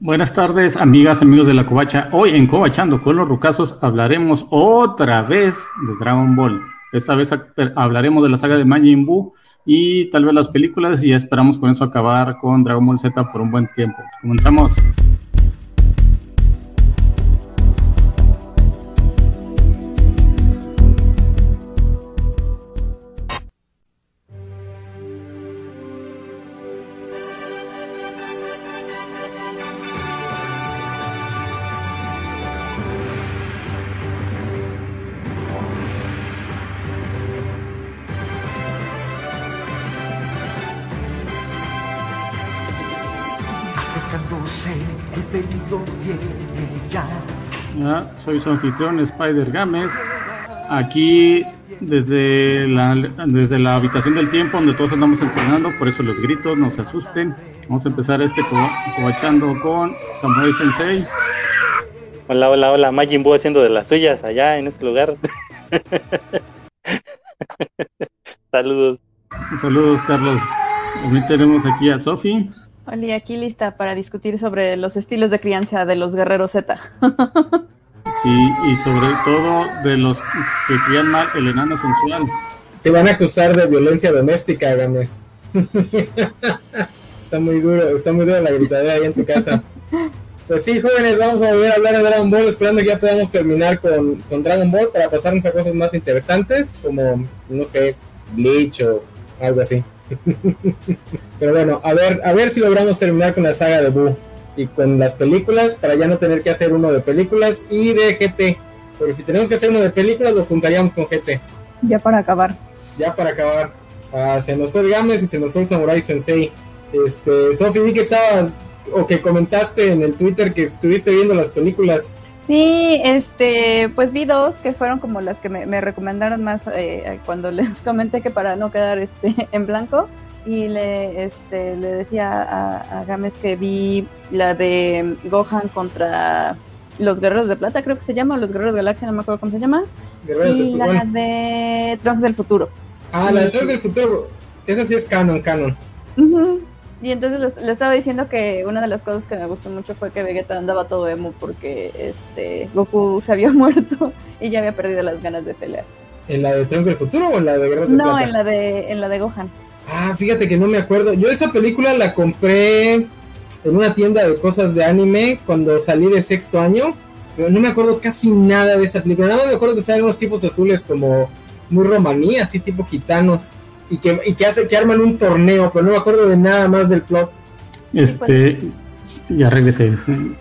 Buenas tardes, amigas, amigos de la Covacha. Hoy en Covachando con los Rucazos hablaremos otra vez de Dragon Ball. Esta vez hablaremos de la saga de Majin Buu y tal vez las películas y esperamos con eso acabar con Dragon Ball Z por un buen tiempo. Comenzamos. Soy su anfitrión Spider Games. Aquí desde la, desde la habitación del tiempo donde todos andamos entrenando, por eso los gritos, no se asusten. Vamos a empezar este cobachando con Samurai Sensei. Hola, hola, hola, Majin Buu haciendo de las suyas allá en este lugar. Saludos. Saludos, Carlos. Hoy tenemos aquí a Sofi. Hola, aquí lista para discutir sobre los estilos de crianza de los guerreros Z. Sí, y sobre todo de los que crían mal el enano sensual. Te van a acusar de violencia doméstica, Games. está muy duro, está muy duro la gritadera ahí en tu casa. Pues sí, jóvenes, vamos a volver a hablar de Dragon Ball, esperando que ya podamos terminar con, con Dragon Ball para pasarnos a cosas más interesantes, como, no sé, Bleach o algo así. Pero bueno, a ver, a ver si logramos terminar con la saga de Buu y con las películas para ya no tener que hacer uno de películas y de GT. Porque si tenemos que hacer uno de películas, los juntaríamos con GT. Ya para acabar. Ya para acabar. Ah, se nos fue el Games y se nos fue el Samurai Sensei. Este, Sofi, vi que estabas o que comentaste en el Twitter que estuviste viendo las películas. Sí, este, pues vi dos que fueron como las que me, recomendaron más eh, cuando les comenté que para no quedar este en blanco y le, este, le decía a, a Games que vi la de Gohan contra los Guerreros de Plata, creo que se llama, o los Guerreros de Galaxia, no me acuerdo cómo se llama. y la de Trunks del Futuro. Ah, la de Trunks del Futuro, esa sí es canon, canon. Y entonces le, estaba diciendo que una de las cosas que me gustó mucho fue que Vegeta andaba todo emo porque este Goku se había muerto y ya había perdido las ganas de pelear. ¿En la de Trunks del Futuro o en la de Guerreros de Plata? No, en la de, en la de Gohan. Ah, fíjate que no me acuerdo. Yo esa película la compré en una tienda de cosas de anime cuando salí de sexto año, pero no me acuerdo casi nada de esa película. Nada más me acuerdo que salen unos tipos azules como muy romaní, así tipo gitanos, y que, y que, hace, que arman un torneo, pero no me acuerdo de nada más del plot. Este, ya regresé.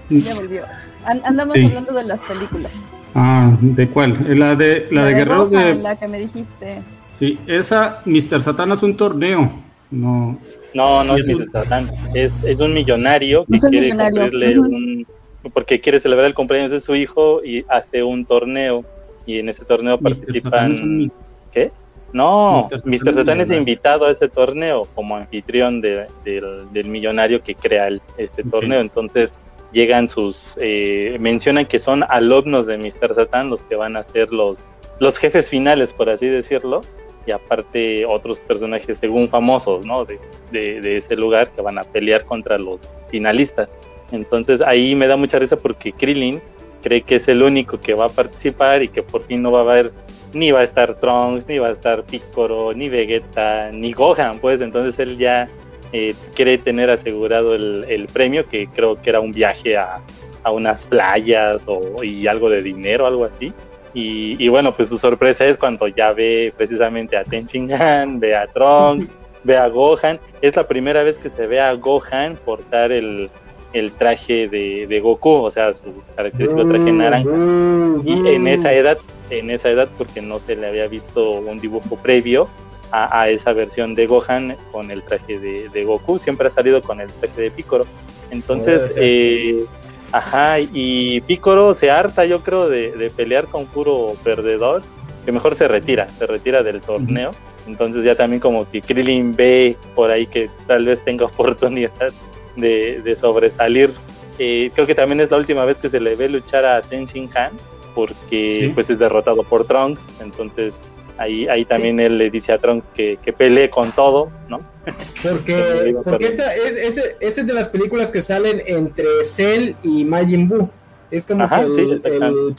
Ya volvió. andamos hablando de las películas. Ah, ¿de cuál? La de, la, de, Guerreros de... La que me dijiste. Sí, esa Mr. Satan es un torneo. No, no, no es, Mr. Satan. Es, es, un millonario que quiere cumplirle un. Porque quiere celebrar el cumpleaños de su hijo y hace un torneo. Y en ese torneo participan. ¿Qué? No, Mr. Satan, es invitado a ese torneo como anfitrión de, del, millonario que crea el, este torneo. Entonces llegan sus. Eh, mencionan que son alumnos de Mr. Satan los que van a ser los, los jefes finales, por así decirlo y aparte otros personajes según famosos, ¿no? De, de, ese lugar que van a pelear contra los finalistas. Entonces ahí me da mucha risa porque Krillin cree que es el único que va a participar y que por fin no va a haber ni va a estar Trunks, ni va a estar Piccolo, ni Vegeta, ni Gohan, pues entonces él ya eh, quiere tener asegurado el, el, premio, que creo que era un viaje a, a unas playas o, y algo de dinero, algo así. Y, bueno, pues su sorpresa es cuando ya ve precisamente a Ten Han, ve a Trunks, ve a Gohan. Es la primera vez que se ve a Gohan portar el, traje de, Goku, o sea, su característico traje naranja. Y en esa edad, en esa edad, porque no se le había visto un dibujo previo a, esa versión de Gohan con el traje de, Goku, siempre ha salido con el traje de Piccolo. Entonces, eh, Ajá, y Picoro se harta, yo creo, de, pelear con puro perdedor, que mejor se retira, se retira del torneo. Entonces ya también como que Krillin ve por ahí que tal vez tenga oportunidad de, sobresalir. Eh, creo que también es la última vez que se le ve luchar a Ten Shin Han, porque pues es derrotado por Trunks. Entonces ahí, ahí también él le dice a Trunks que, que pelee con todo, ¿no? Porque, porque esta es, esta es de las películas que salen entre Cell y Majin Buu. Es como el,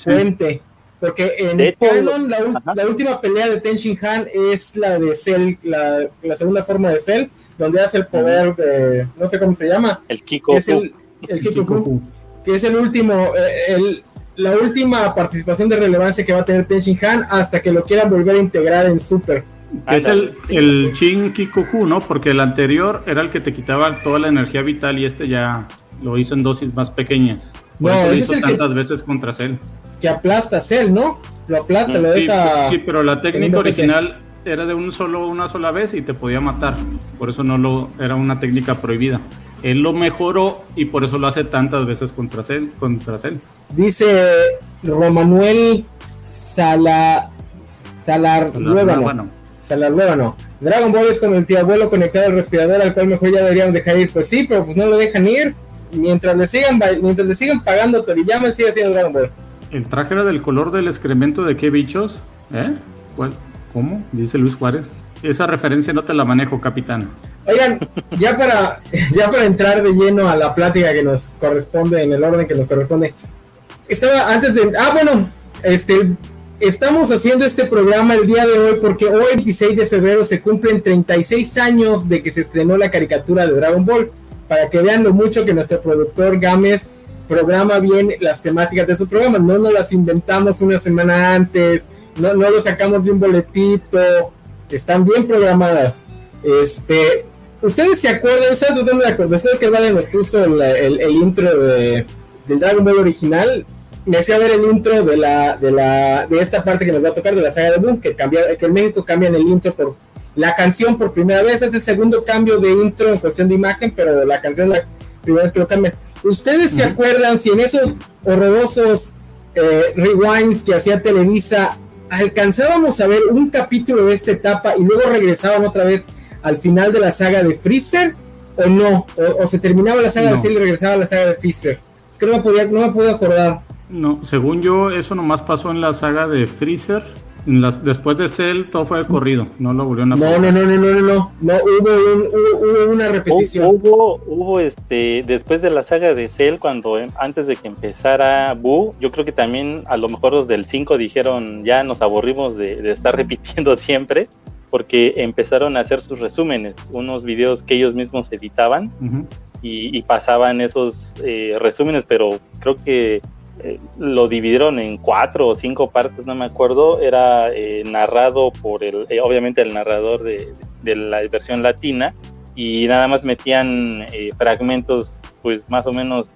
puente. Porque en Canon la, última pelea de Ten Shin Han es la de Cell, la, la, segunda forma de Cell, donde hace el poder de, no sé cómo se llama. El Kiko. Es el, el Kiko, que es el último, eh, el, la última participación de relevancia que va a tener Ten Shin Han hasta que lo quieran volver a integrar en Super. Es el, el Shin Kikoku, ¿no? Porque el anterior era el que te quitaba toda la energía vital y este ya lo hizo en dosis más pequeñas. no, lo hizo tantas veces contra Cell. Que aplasta Cell, ¿no? Lo aplasta, lo deja. Sí, pero la técnica original era de un solo, una sola vez y te podía matar. Por eso no lo era una técnica prohibida. Él lo mejoró y por eso lo hace tantas veces contra Cell. Contra Cell. Dice Romanuel Sala, Salar, Salar Dragon Ball es como el tío abuelo conectado al respirador al cual mejor ya deberían dejar ir. Pues sí, pero pues no lo dejan ir. Mientras le sigan, mientras le sigan pagando Toriyama, sigue haciendo Dragon Ball. ¿El traje era del color del excremento de qué bichos? ¿Eh? ¿Cuál? ¿Cómo? Dice Luis Juárez. Esa referencia no te la manejo, capitán. Oigan, ya para, ya para entrar de lleno a la plática que nos corresponde, en el orden que nos corresponde. Estaba antes de. Ah, bueno, este. Estamos haciendo este programa el día de hoy porque hoy, 26 de febrero, se cumplen 36 años de que se estrenó la caricatura de Dragon Ball. Para que vean lo mucho que nuestro productor Gámez programa bien las temáticas de su programa. No nos las inventamos una semana antes, no, no lo sacamos de un boletito, están bien programadas. Este, ustedes se acuerdan, ustedes no de acuerdo, ustedes que Vale nos puso el, intro de, del Dragon Ball original, me fui a ver el intro de la, de la, de esta parte que nos va a tocar de la saga de Boom, que cambia, que en México cambian el intro por la canción por primera vez, es el segundo cambio de intro en cuestión de imagen, pero la canción la primera vez que lo cambian. ¿Ustedes se acuerdan si en esos horrorosos eh, rewinds que hacía Televisa alcanzábamos a ver un capítulo de esta etapa y luego regresaban otra vez al final de la saga de Freezer o no? ¿O, se terminaba la saga de Cell y regresaba a la saga de Freezer? Es que no me, podía, no me puedo acordar. No, según yo, eso nomás pasó en la saga de Freezer. Las, después de Cell todo fue de corrido, no lo volvieron a no, no, no, no, no, no, no, no, hubo, hubo, una repetición. Hubo, hubo este, después de la saga de Cell, cuando em, antes de que empezara Boo, yo creo que también a lo mejor los del 5 dijeron ya nos aburrimos de, estar repitiendo siempre, porque empezaron a hacer sus resúmenes, unos videos que ellos mismos editaban y, pasaban esos eh, resúmenes, pero creo que eh, lo dividieron en cuatro o cinco partes, no me acuerdo, era eh, narrado por el, eh, obviamente el narrador de, la versión latina y nada más metían fragmentos pues más o menos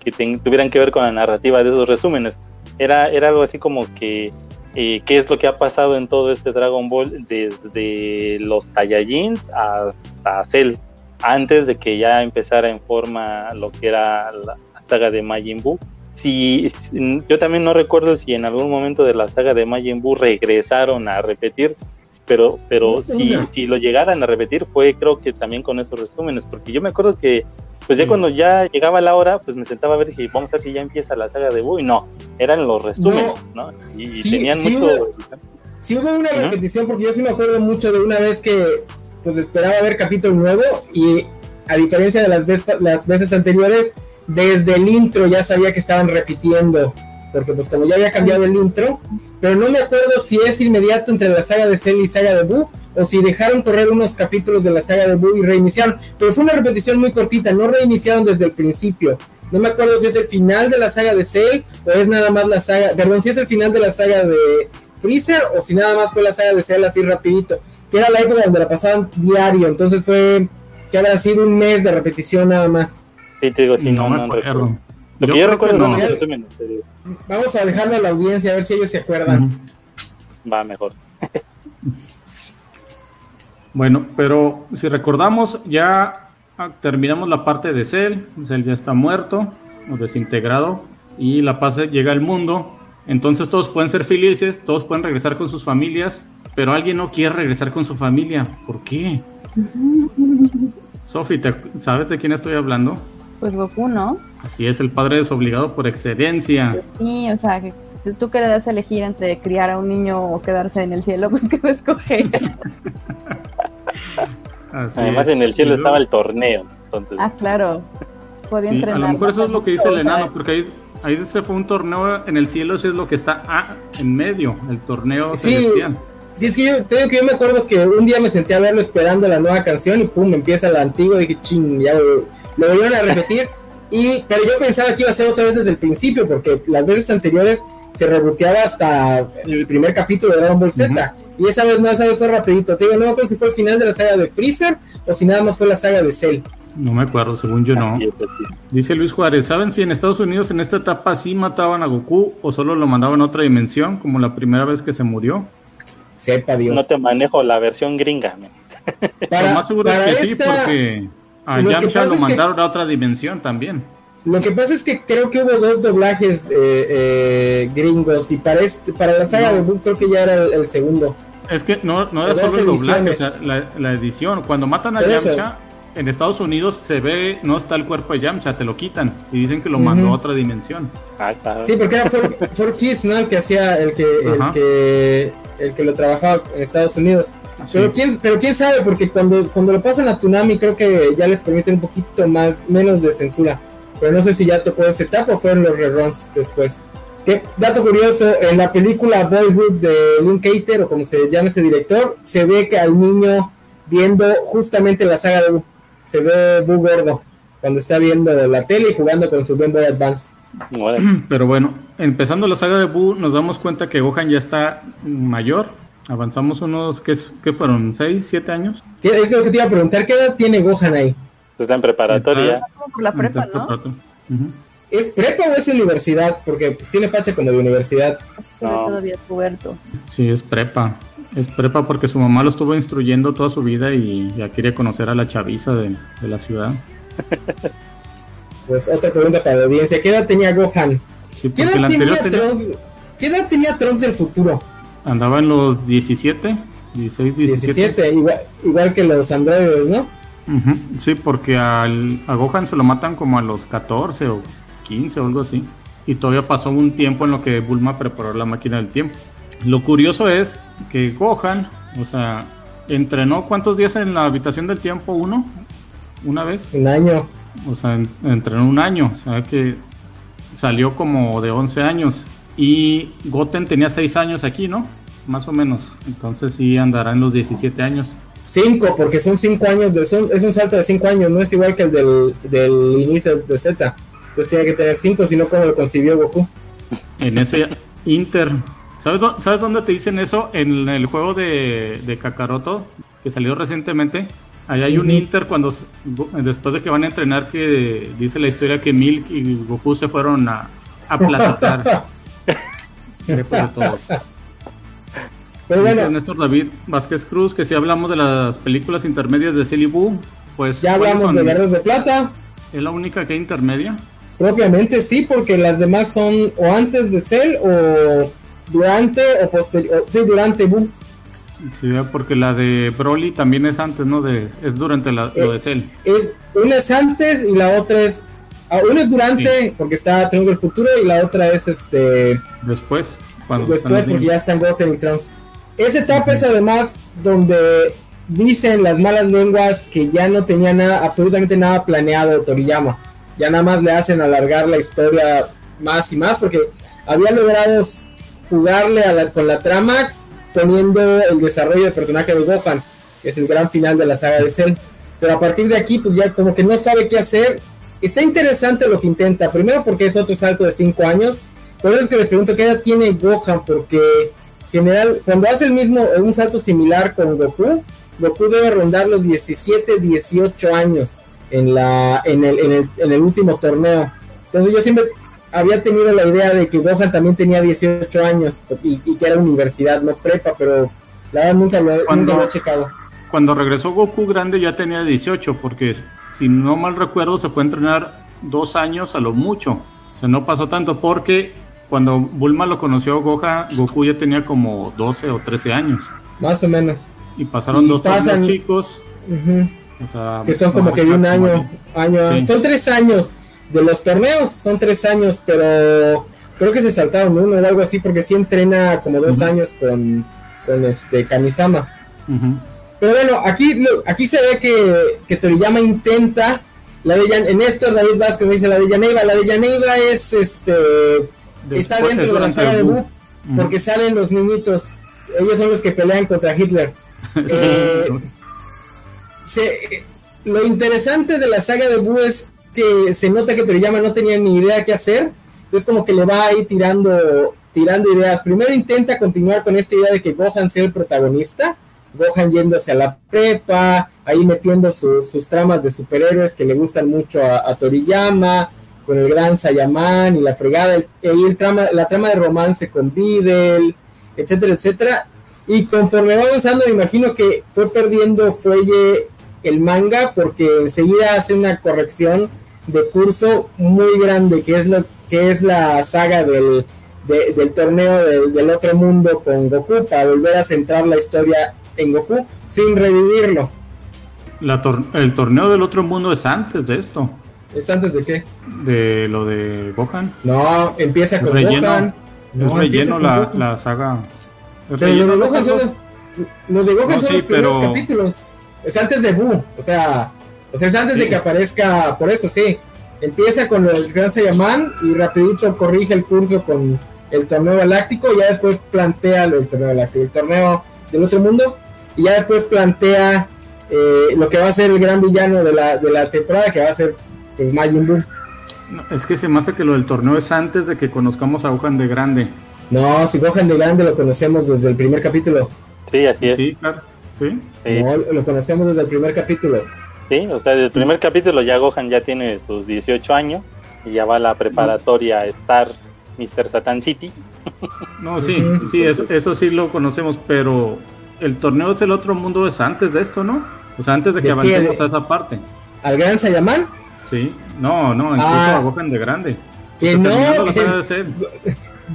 que tuvieran que ver con la narrativa de esos resúmenes. Era, era algo así como que qué es lo que ha pasado en todo este Dragon Ball desde los Saiyajins hasta Cell, antes de que ya empezara en forma lo que era la saga de Majin Buu si, yo también no recuerdo si en algún momento de la saga de Majin Buu regresaron a repetir, pero, pero si, si lo llegaran a repetir fue creo que también con esos resúmenes, porque yo me acuerdo que pues ya cuando ya llegaba la hora, pues me sentaba a ver si vamos a ver si ya empieza la saga de Buu y no, eran los resúmenes, ¿no? Y, tenían mucho... Hubo, sí hubo una repetición, porque yo sí me acuerdo mucho de una vez que pues esperaba ver capítulo nuevo y a diferencia de las, las veces anteriores, desde el intro ya sabía que estaban repitiendo, porque pues como ya había cambiado el intro, pero no me acuerdo si es inmediato entre la saga de Cell y saga de Boo, o si dejaron correr unos capítulos de la saga de Boo y reiniciaron, pero fue una repetición muy cortita, no reiniciaron desde el principio. No me acuerdo si es el final de la saga de Cell o es nada más la saga, perdón, si es el final de la saga de Freezer o si nada más fue la saga de Cell así rapidito, que era la época donde la pasaban diario, entonces fue que habrá sido un mes de repetición nada más. Sí, te digo, sí, no, no, me acuerdo. Lo que yo, recuerdo no. Vamos a dejarlo a la audiencia a ver si ellos se acuerdan. Va mejor. bueno, pero si recordamos, ya terminamos la parte de Cell. Cell ya está muerto o desintegrado. Y la paz llega al mundo. Entonces todos pueden ser felices, todos pueden regresar con sus familias. Pero alguien no quiere regresar con su familia. ¿Por qué? Sofi, ¿sabes de quién estoy hablando? Pues Goku, ¿no? Así es, el padre desobligado por excelencia. sí, o sea, si tú que le das a elegir entre criar a un niño o quedarse en el cielo, pues que va a escoger. Además, en el cielo estaba el torneo. Entonces... Ah, claro. Podía entrenar. A lo mejor eso es lo que dice el enano, porque ahí, ahí se fue un torneo en el cielo, eso es lo que está ah, en medio, el torneo sí. celestial. Sí, es que yo, tengo que yo me acuerdo que un día me senté a verlo esperando la nueva canción y pum, empieza la antigua y dije, ching, ya lo, volvieron a repetir. y, pero yo pensaba que iba a ser otra vez desde el principio, porque las veces anteriores se reboteaba hasta el primer capítulo de Dragon Ball Z. Y esa vez no, esa vez fue rapidito. Te digo, no me acuerdo si fue el final de la saga de Freezer o si nada más fue la saga de Cell. No me acuerdo, según yo no. Dice Luis Juárez, ¿saben si en Estados Unidos en esta etapa sí mataban a Goku o solo lo mandaban a otra dimensión, como la primera vez que se murió? Sepa Dios. No te manejo la versión gringa. Para, lo más seguro es que sí, porque a Yamcha lo mandaron a otra dimensión también. Lo que pasa es que creo que hubo dos doblajes eh, eh, gringos y para, este, para la saga de Book creo que ya era el, segundo. Es que no, no era solo el doblaje, o sea, la, edición. Cuando matan a Yamcha, en Estados Unidos se ve, no está el cuerpo de Yamcha, te lo quitan y dicen que lo mandó a otra dimensión. Ah, sí, porque era Ford Kids, ¿no? El que hacía, el que, el que, el que lo trabajaba en Estados Unidos. Pero quién, pero quién sabe, porque cuando, cuando lo pasan a Tunami creo que ya les permiten un poquito más, menos de censura. Pero no sé si ya tocó ese etapa o fueron los reruns después. Qué dato curioso, en la película Boyhood de Link Cater, o como se llama ese director, se ve que al niño viendo justamente la saga de se ve Boo gordo cuando está viendo la tele y jugando con su Game Boy Advance. Pero bueno, empezando la saga de Boo, nos damos cuenta que Gohan ya está mayor. Avanzamos unos, ¿qué, qué fueron? ¿6, 7 años? Es lo que te iba a preguntar, ¿qué edad tiene Gohan ahí? Está en preparatoria. Por la prepa, ¿no? ¿Es prepa o es universidad? Porque pues, tiene facha como de universidad. Se ve todavía puerto. Sí, es prepa. Es prepa porque su mamá lo estuvo instruyendo toda su vida y ya quería conocer a la chaviza de, la ciudad. pues otra pregunta para la audiencia. ¿Qué edad tenía Gohan? ¿Qué, edad tenía Trunks? ¿Qué edad tenía Trunks del futuro? Andaba en los 17, 16, 17. 17, igual, igual que los androides, ¿no? Sí, porque al, a Gohan se lo matan como a los 14 o 15 o algo así. Y todavía pasó un tiempo en lo que Bulma preparó la máquina del tiempo. Lo curioso es que Gohan, o sea, entrenó cuántos días en la habitación del tiempo, uno, una vez. Un año. O sea, entrenó un año, o sea que salió como de 11 años. Y Goten tenía 6 años aquí, ¿no? Más o menos. Entonces sí andará en los 17 años. 5, porque son 5 años, de, son, es un salto de 5 años, no es igual que el del, del inicio de Z. Entonces tiene que tener 5, si no, ¿cómo lo concibió Goku? En ese Inter ¿Sabes, ¿Sabes dónde te dicen eso? En el juego de, de Kakaroto, que salió recientemente. Ahí hay un Inter cuando después de que van a entrenar que dice la historia que Milk y Goku se fueron a, a platicar. Pero bueno. Néstor David Vázquez Cruz, que si hablamos de las películas intermedias de Silly Boo, pues. Ya hablamos de Guerreros de Plata. ¿Es la única que hay intermedia? Propiamente sí, porque las demás son o antes de Cell o durante o posterior, sí, durante Boom. Sí, porque la de Broly también es antes, ¿no? De, es durante la, lo de Cell. Es, una es antes y la otra es. Ah, una es durante, porque está Triunfo del Futuro, y la otra es este. Después, cuando Después, porque ya están Goten y Trunks. Esa etapa es además donde dicen las malas lenguas que ya no tenía nada, absolutamente nada planeado Toriyama. Ya nada más le hacen alargar la historia más y más, porque había logrado jugarle a con la trama poniendo el desarrollo del personaje de Gohan, que es el gran final de la saga de Cell. Pero a partir de aquí, pues ya como que no sabe qué hacer. Está interesante lo que intenta. Primero porque es otro salto de 5 años. Por eso es que les pregunto qué edad tiene Gohan, porque general, cuando hace el mismo, un salto similar con Goku, Goku debe rondar los 17, 18 años en la, en el, en el, en el último torneo. Entonces yo siempre había tenido la idea de que Gohan también tenía 18 años y, que era universidad, no prepa, pero la verdad nunca lo, he checado. Cuando regresó Goku grande ya tenía 18, porque si no mal recuerdo se fue a entrenar dos años a lo mucho. O sea, no pasó tanto porque cuando Bulma lo conoció Gohan, Goku ya tenía como 12 o 13 años. Más o menos. Y pasaron dos años chicos. que son como que de un año, año son tres años de los torneos son tres años, pero creo que se saltaron uno o algo así, porque sí entrena como dos años con, con este Kamisama. Pero bueno, aquí, aquí se ve que, que Toriyama intenta la de en esto David Vázquez dice la de Yaneiva, la de Yaneiva es este está dentro de la saga de Boo porque salen los niñitos, ellos son los que pelean contra Hitler. Eh, lo interesante de la saga de Boo es que se nota que Toriyama no tenía ni idea qué hacer, es como que le va ahí tirando tirando ideas. Primero intenta continuar con esta idea de que Gohan sea el protagonista, Gohan yéndose a la prepa, ahí metiendo sus tramas de superhéroes que le gustan mucho a, Toriyama, con el gran Sayaman y la fregada, trama, la trama de romance con Videl, etcétera, etcétera. Y conforme va avanzando, me imagino que fue perdiendo fuelle el manga porque enseguida hace una corrección de curso muy grande, que es lo que es la saga del, del torneo del, del otro mundo con Goku, para volver a centrar la historia en Goku sin revivirlo. el torneo del otro mundo es antes de esto. ¿Es antes de qué? De lo de Gohan. No, empieza con Gohan. No, relleno la, la, saga. Pero lo de Gohan son los, de Gohan son los primeros capítulos. Es antes de Buu. O sea, o sea, es antes de que aparezca. Por eso sí. Empieza con el Gran Saiyaman y rapidito corrige el curso con el torneo galáctico y ya después plantea el torneo galáctico. El torneo del otro mundo y ya después plantea eh, lo que va a ser el gran villano de la, de la temporada, que va a ser pues Majin Buu. es que se me hace que lo del torneo es antes de que conozcamos a Gohan de Grande. No, si Gohan de Grande lo conocemos desde el primer capítulo. Sí, así es. Sí, claro. ¿Sí? No, lo conocemos desde el primer capítulo. Sí, o sea, desde el primer capítulo ya Gohan ya tiene sus 18 años y ya va a la preparatoria a estar Mr. Satan City. No, sí, sí, eso, eso sí lo conocemos, pero el torneo es el otro mundo es antes de esto, ¿no? O sea, antes de que avancemos a esa parte. ¿Al Gran Sayaman? Sí, no, no, incluso ah, a Gohan de grande. Que no,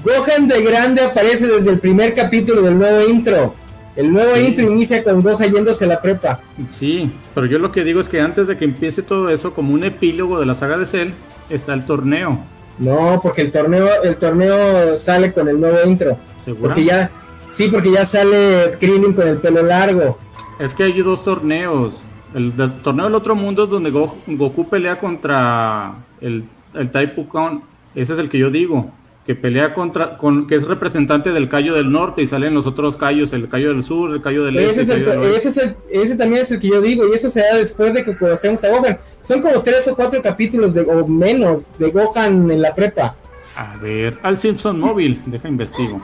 Gohan de grande aparece desde el primer capítulo del nuevo intro. El nuevo intro inicia con Gohan yéndose a la prepa. Sí, pero yo lo que digo es que antes de que empiece todo eso, como un epílogo de la saga de Cell, está el torneo. No, porque el torneo, el torneo sale con el nuevo intro. ¿Seguro? Porque ya, sí, porque ya sale Krillin con el pelo largo. Es que hay dos torneos. El torneo del otro mundo es donde Goku pelea contra el, el Taipukon. Ese es el que yo digo que pelea contra, con, que es representante del Cayo del Norte y salen los otros Cayos, el Cayo del Sur, el Cayo del Este. Ese, ese, también es el que yo digo, y eso se da después de que conocemos a Gohan. Son como tres o cuatro capítulos de, o menos de Gohan en la prepa. A ver, al Simpson móvil, deja investigo.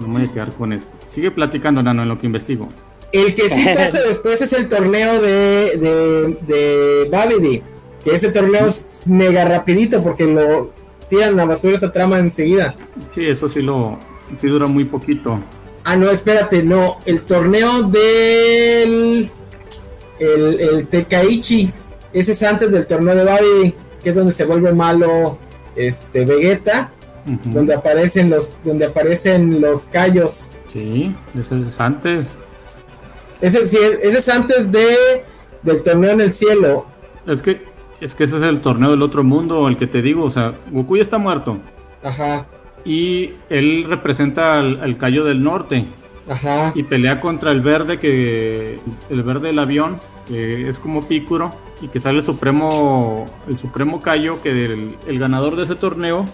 No me voy a quedar con esto. Sigue platicando, Nano, en lo que investigo. El que sí pasa después es el torneo de, de, de Babidi. Que ese torneo es mega rapidito porque lo, tiran la basura esa trama enseguida. Sí, eso sí lo sí dura muy poquito. Ah, no, espérate, no, el torneo del el, el Tekaichi, ese es antes del torneo de Babi, que es donde se vuelve malo este Vegeta, donde aparecen los donde aparecen los callos. Sí, ese es antes. Ese, sí, ese es antes de del torneo en el cielo. Es que es que ese es el torneo del otro mundo, el que te digo, o sea, Goku ya está muerto. Ajá. Y él representa al, al Cayo del Norte. Ajá. Y pelea contra el verde, que el verde del avión, que es como Picuro, y que sale el supremo, el supremo Cayo, que el, ganador de ese torneo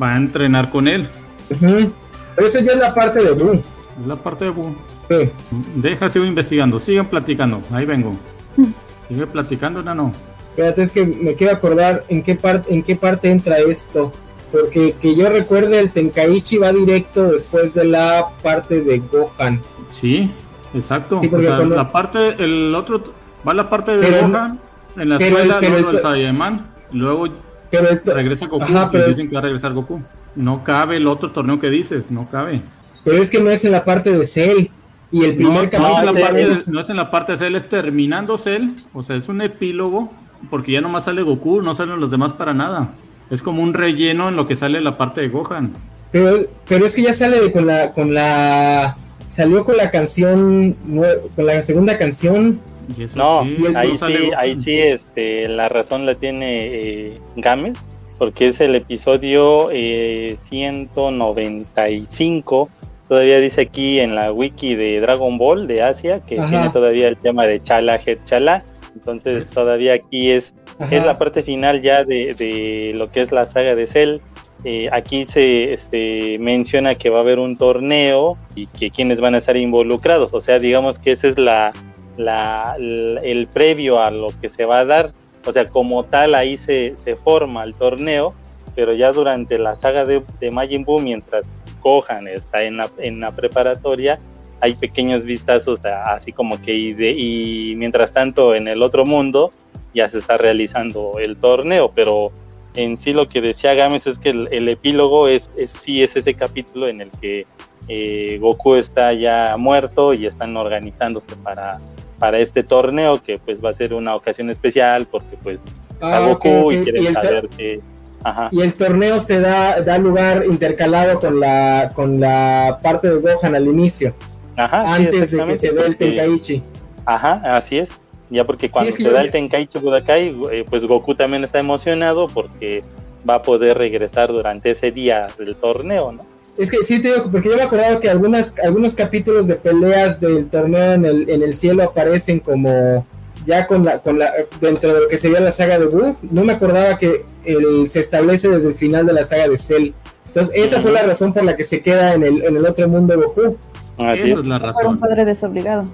va a entrenar con él. Pero eso ya es la parte de Buu. Es la parte de Buu. Sí. Deja, sigo investigando, sigan platicando, ahí vengo. Sigue platicando, Nano. Espérate, es que me quiero acordar en qué, parte en qué parte entra esto. Porque que yo recuerde, el Tenkaichi va directo después de la parte de Gohan. Sí, exacto. la parte, el otro, va la parte de Gohan, en la escuela, luego el Saiyaman, luego regresa Goku y dicen que va a regresar Goku. No cabe el otro torneo que dices, no cabe. Pero es que no es en la parte de Cell. Y el primer no, no, es en la parte de, no es en la parte de Cell, es terminando Cell. O sea, es un epílogo porque ya nomás sale Goku, no salen los demás para nada. Es como un relleno en lo que sale la parte de Gohan. Pero, pero es que ya sale con la, con la, salió con la canción, con la segunda canción. no, ahí sí, ahí sí, este, la razón la tiene eh, Gámez, porque es el episodio 195, eh, todavía dice aquí en la wiki de Dragon Ball de Asia que tiene todavía el tema de Chala Het Chala. Entonces todavía aquí es, es la parte final ya de, de, lo que es la saga de Cell. Eh, aquí se este, menciona que va a haber un torneo y que quienes van a estar involucrados. O sea, digamos que ese es la, la, el previo a lo que se va a dar. O sea, como tal ahí se, se forma el torneo, pero ya durante la saga de, de Majin Buu, mientras Gohan está en la, en la preparatoria, hay pequeños vistazos así como que y, de, y mientras tanto en el otro mundo ya se está realizando el torneo, pero en sí lo que decía Gámez es que el, epílogo es, es, sí es ese capítulo en el que eh, Goku está ya muerto y están organizándose para, para este torneo que pues va a ser una ocasión especial porque pues está ah, Goku y quieren saber que y el torneo se da, da lugar intercalado con la, con la parte de Gohan al inicio. Ajá, antes de que se vea el Tenkaichi. Ajá, así es. Ya porque cuando se da el Tenkaichi Budokai, eh, pues Goku también está emocionado porque va a poder regresar durante ese día del torneo, ¿no? Es que sí te digo, porque yo me acordaba que algunas, algunos capítulos de peleas del torneo en el, en el cielo aparecen como ya con la, con la, dentro de lo que sería la saga de Buu, no me acordaba que el, se establece desde el final de la saga de Cell. Entonces, esa fue la razón por la que se queda en el, en el otro mundo de Goku. Esa es la razón. Era un padre desobligado.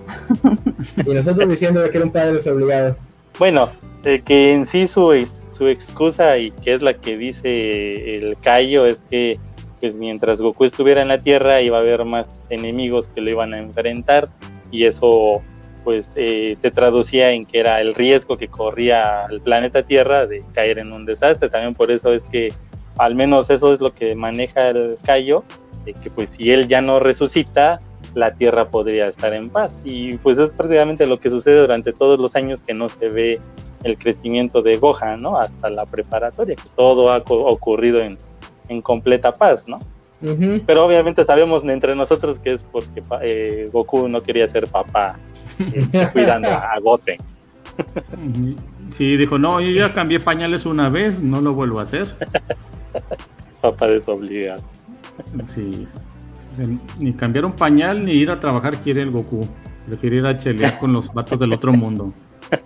y nosotros diciendo que era un padre desobligado. Bueno, que en sí su, su excusa y que es la que dice el Cayo es que pues mientras Goku estuviera en la Tierra iba a haber más enemigos que lo iban a enfrentar y eso pues eh, se traducía en que era el riesgo que corría el planeta Tierra de caer en un desastre. También por eso es que al menos eso es lo que maneja el Cayo, de que pues si él ya no resucita, la Tierra podría estar en paz. Y pues es prácticamente lo que sucede durante todos los años que no se ve el crecimiento de Gohan, ¿no? Hasta la preparatoria, que todo ha ocurrido en, en completa paz, ¿no? Pero obviamente sabemos entre nosotros que es porque eh, Goku no quería ser papá eh, cuidando a Goten. sí, dijo, no, yo ya cambié pañales una vez, no lo vuelvo a hacer. papá desobligado. Sí, ni cambiar un pañal ni ir a trabajar quiere el Goku. Prefiere ir a chelear con los vatos del otro mundo.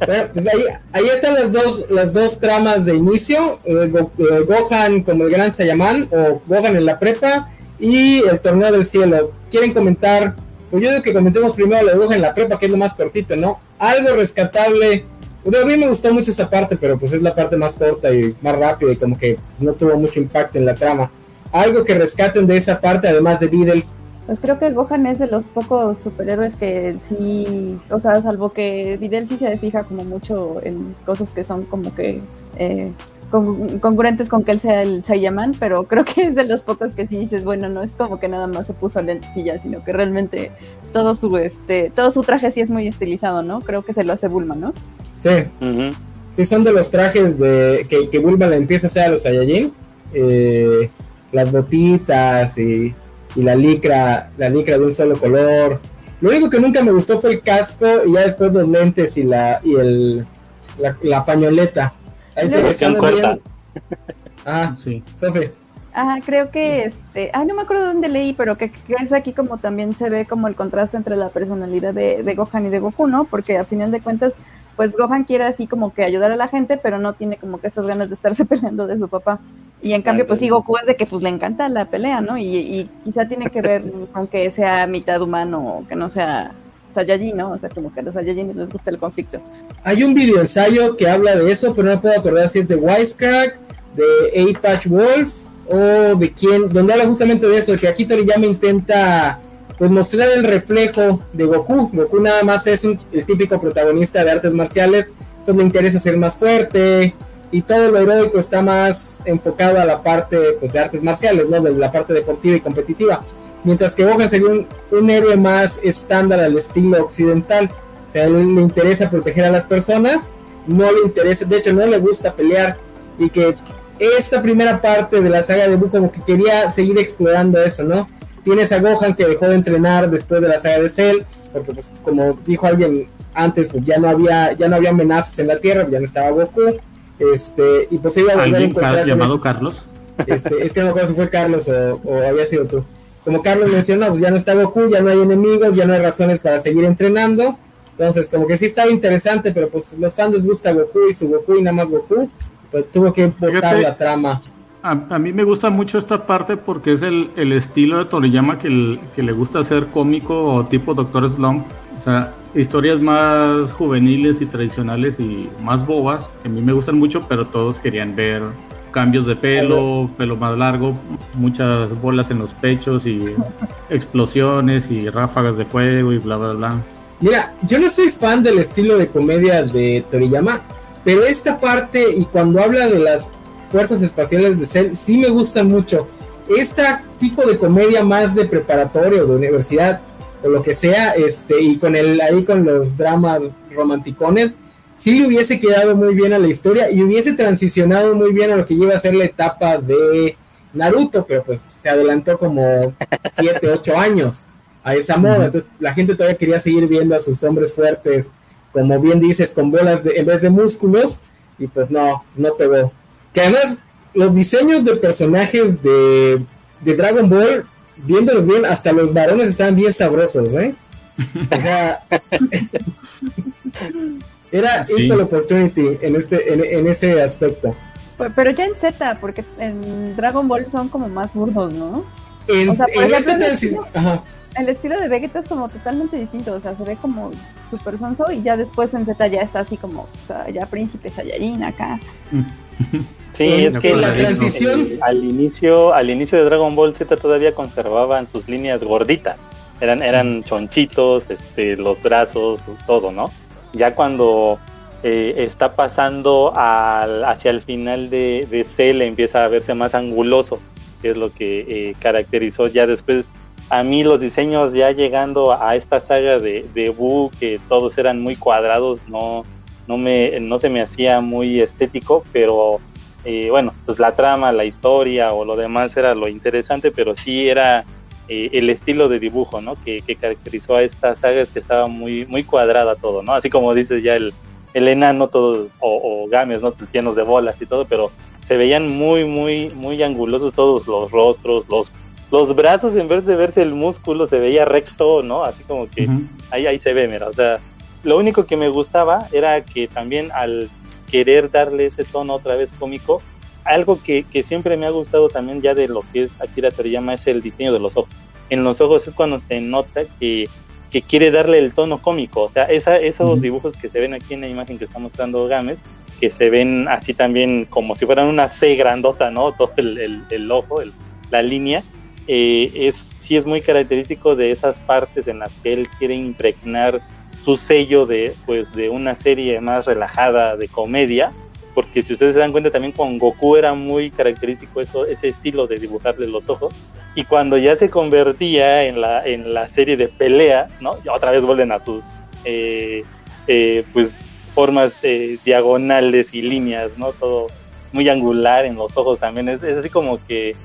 pues ahí, están las dos, las dos tramas de inicio, eh, eh, Gohan como el gran Saiyaman o Gohan en la prepa y el torneo del cielo. ¿Quieren comentar? Pues yo digo que comentemos primero lo de Gohan en la prepa, que es lo más cortito, ¿no? Algo rescatable. a mí me gustó mucho esa parte, pero pues es la parte más corta y más rápida y como que no tuvo mucho impacto en la trama. Algo que rescaten de esa parte, además de Videl, pues creo que Gohan es de los pocos superhéroes que sí, o sea, salvo que Videl sí se fija como mucho en cosas que son como que eh, congruentes con que él sea el Saiyaman, pero creo que es de los pocos que sí dices, bueno, no es como que nada más se puso lentes y ya, sino que realmente todo su este, todo su traje sí es muy estilizado, ¿no? Creo que se lo hace Bulma, ¿no? Sí. Sí, son de los trajes de que, que Bulma le empieza a hacer a los Saiyajin. Eh, las botitas y y la licra, la licra de un solo color. Lo único que nunca me gustó fue el casco y ya después los lentes y la y el la, pañoleta. Ahí Ah, sí. Sofi. Ajá, creo que este, ah, no me acuerdo dónde leí, pero que, es aquí como también se ve como el contraste entre la personalidad de, de Gohan y de Goku, ¿no? Porque a final de cuentas, pues Gohan quiere así como que ayudar a la gente, pero no tiene como que estas ganas de estarse peleando de su papá. Y en cambio, pues sí, Goku es de que pues le encanta la pelea, ¿no? Y, quizá tiene que ver con que sea mitad humano o que no sea Saiyajin, ¿no? O sea, como que a los Saiyajines les gusta el conflicto. Hay un video ensayo que habla de eso, pero no puedo acordar si es de Wisecrack, de A-Patch Wolf o de quién, donde habla justamente de eso, que aquí Toriyama intenta pues mostrar el reflejo de Goku. Goku nada más es un, el típico protagonista de artes marciales, pues le interesa ser más fuerte, y todo lo heroico está más enfocado a la parte pues, de artes marciales, ¿no? De la parte deportiva y competitiva. Mientras que Gohan sería un, héroe más estándar al estilo occidental. O sea, él le interesa proteger a las personas, no le interesa, de hecho no le gusta pelear. Y que esta primera parte de la saga de Buu como que quería seguir explorando eso, ¿no? Tienes a Gohan que dejó de entrenar después de la saga de Cell, porque pues como dijo alguien antes, pues ya no había, ya no había amenazas en la Tierra, ya no estaba Goku este, y pues iba a volver a encontrar. llamado Carlos? Este, es que no me acuerdo si fue Carlos o, había sido tú. como Carlos mencionó, pues ya no está Goku, ya no hay enemigos, ya no hay razones para seguir entrenando. Entonces, como que sí estaba interesante, pero pues los fans les gusta Goku y su Goku y nada más Goku. Pues tuvo que importar la trama. A, mí me gusta mucho esta parte porque es el, estilo de Toriyama que, que le gusta hacer cómico o tipo Doctor Slump. O sea, historias más juveniles y tradicionales y más bobas, que a mí me gustan mucho, pero todos querían ver cambios de pelo, pelo más largo, muchas bolas en los pechos y explosiones y ráfagas de fuego y bla, bla, bla. Mira, yo no soy fan del estilo de comedia de Toriyama, pero esta parte y cuando habla de las fuerzas espaciales de Cell, sí me gusta mucho. Este tipo de comedia más de preparatorio, de universidad o lo que sea, este, y con el ahí con los dramas romanticones, sí le hubiese quedado muy bien a la historia y hubiese transicionado muy bien a lo que iba a ser la etapa de Naruto, pero pues se adelantó como 7, 8 años a esa moda. Entonces la gente todavía quería seguir viendo a sus hombres fuertes, como bien dices, con bolas de, en vez de músculos, y pues no, no pegó. Que además los diseños de personajes de, de Dragon Ball, viéndolos bien, hasta los varones estaban bien sabrosos, ¿eh? O sea, Era sí. Opportunity en, este, en, ese aspecto. Pero ya en Z, porque en Dragon Ball son como más burdos, ¿no? En, o sea, el, estilo, el, estilo, de Vegeta es como totalmente distinto, o sea, se ve como super sonso y ya después en Z ya está así como, ya príncipe Saiyajin acá. Sí, es que la transición al inicio, al inicio de Dragon Ball Z todavía conservaban sus líneas gorditas. Eran, eran chonchitos, este, los brazos, todo, ¿no? Ya cuando eh, está pasando al, hacia el final de, de Cell empieza a verse más anguloso, que es lo que eh, caracterizó ya después a mí los diseños ya llegando a esta saga de, de Buu, que todos eran muy cuadrados, no, no, me, no se me hacía muy estético, pero eh, bueno, pues la trama, la historia o lo demás era lo interesante, pero sí era eh, el estilo de dibujo, ¿no? Que, caracterizó a esta saga es que estaba muy, muy cuadrada todo, ¿no? Así como dices ya el, el enano todos, o, o games, ¿no? Llenos de bolas y todo, pero se veían muy, muy, muy angulosos todos los rostros, los, los brazos en vez de verse el músculo se veía recto, ¿no? Así como que ahí, ahí se ve, mira, o sea, lo único que me gustaba era que también al querer darle ese tono otra vez cómico, algo que, que, siempre me ha gustado también ya de lo que es Akira Toriyama es el diseño de los ojos. En los ojos es cuando se nota que, que quiere darle el tono cómico. O sea, esa, esos dibujos que se ven aquí en la imagen que está mostrando Gámez, que se ven así también como si fueran una C grandota, ¿no? Todo el, el, el ojo, la línea. Eh, es, sí es muy característico de esas partes en las que él quiere impregnar su sello de, pues, de una serie más relajada de comedia porque si ustedes se dan cuenta también con Goku era muy característico eso, ese estilo de dibujarle los ojos, y cuando ya se convertía en la, en la serie de pelea, ¿no? Y otra vez vuelven a sus eh, eh, pues formas eh, diagonales y líneas, ¿no? Todo muy angular en los ojos también, es, es así como que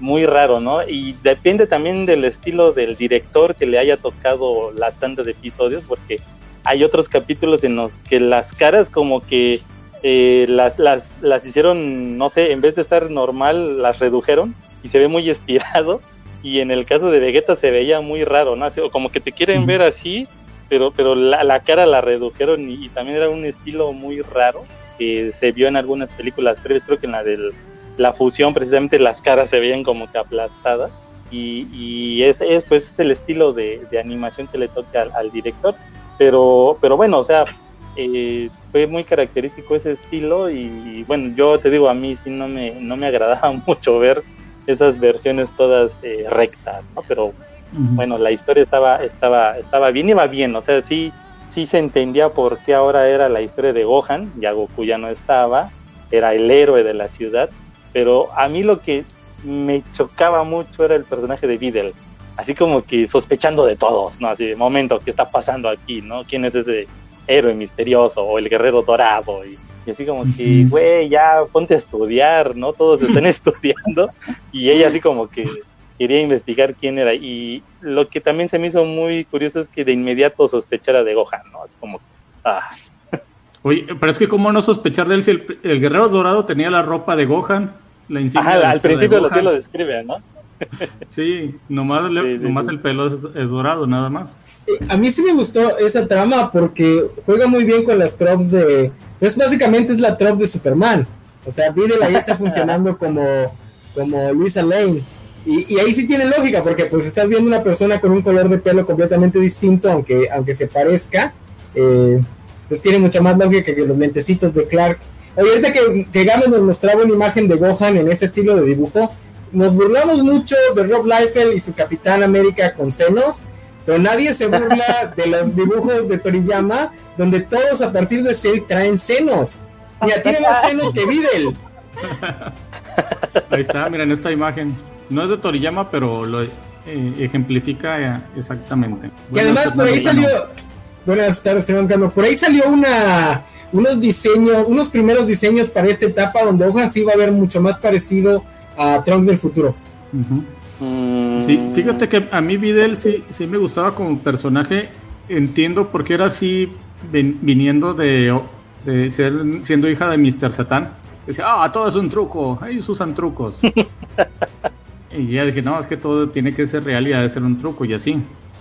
muy raro, ¿no? Y depende también del estilo del director que le haya tocado la tanda de episodios, porque hay otros capítulos en los que las caras como que eh, las, las, las hicieron, no sé, en vez de estar normal, las redujeron y se ve muy estirado. Y en el caso de Vegeta se veía muy raro, ¿no? como que te quieren ver así, pero, pero la, la cara la redujeron y, también era un estilo muy raro que se vio en algunas películas previas, creo que en la de la fusión precisamente las caras se veían como que aplastadas y, y es, es, pues el estilo de, de animación que le toca al, al, director, pero, pero bueno, o sea, eh, fue muy característico ese estilo y, bueno, yo te digo, a mí sí no me, no me agradaba mucho ver esas versiones todas eh, rectas, ¿no? Pero bueno, la historia estaba, estaba, estaba bien, iba bien, o sea, sí, sí se entendía por qué ahora era la historia de Gohan, ya Goku ya no estaba, era el héroe de la ciudad, pero a mí lo que me chocaba mucho era el personaje de Videl, así como que sospechando de todos, ¿no? Así, de momento, ¿qué está pasando aquí, no? ¿Quién es ese héroe misterioso o el guerrero dorado y, así como que, güey, ya ponte a estudiar, ¿no? Todos están estudiando y ella así como que quería investigar quién era y lo que también se me hizo muy curioso es que de inmediato sospechara de Gohan, ¿no? Como, ah. Oye, pero es que cómo no sospechar de él si el, guerrero dorado tenía la ropa de Gohan, la insignia Ajá, al principio lo, sí lo describe, ¿no? Sí, nomás, el pelo es, dorado, nada más. A mí sí me gustó esa trama porque juega muy bien con las tropes de... Pues básicamente es la trope de Superman. O sea, Videl ahí está funcionando como, como Luisa Lane. Y, ahí sí tiene lógica, porque pues estás viendo una persona con un color de pelo completamente distinto, aunque, aunque se parezca. Eh, pues tiene mucha más lógica que los lentecitos de Clark. ahorita que, que nos mostraba una imagen de Gohan en ese estilo de dibujo, nos burlamos mucho de Rob Liefeld y su Capitán América con senos, pero nadie se burla de los dibujos de Toriyama, donde todos a partir de Cell traen senos. Mira, tiene más senos que Videl. Ahí está, miren esta imagen. No es de Toriyama, pero lo eh, ejemplifica eh, exactamente. Y además por ahí salió. Buenas tardes, Por ahí salió una unos diseños, unos primeros diseños para esta etapa donde Gohan sí va a ver mucho más parecido a Trunks del futuro. Mm. Sí, fíjate que a mí Videl sí, sí me gustaba como personaje. Entiendo por qué era así viniendo de, de, ser siendo hija de Mr. Satan. Decía, ah, todo es un truco, ellos usan trucos. y ya dije, no, es que todo tiene que ser real y ha de ser un truco y así.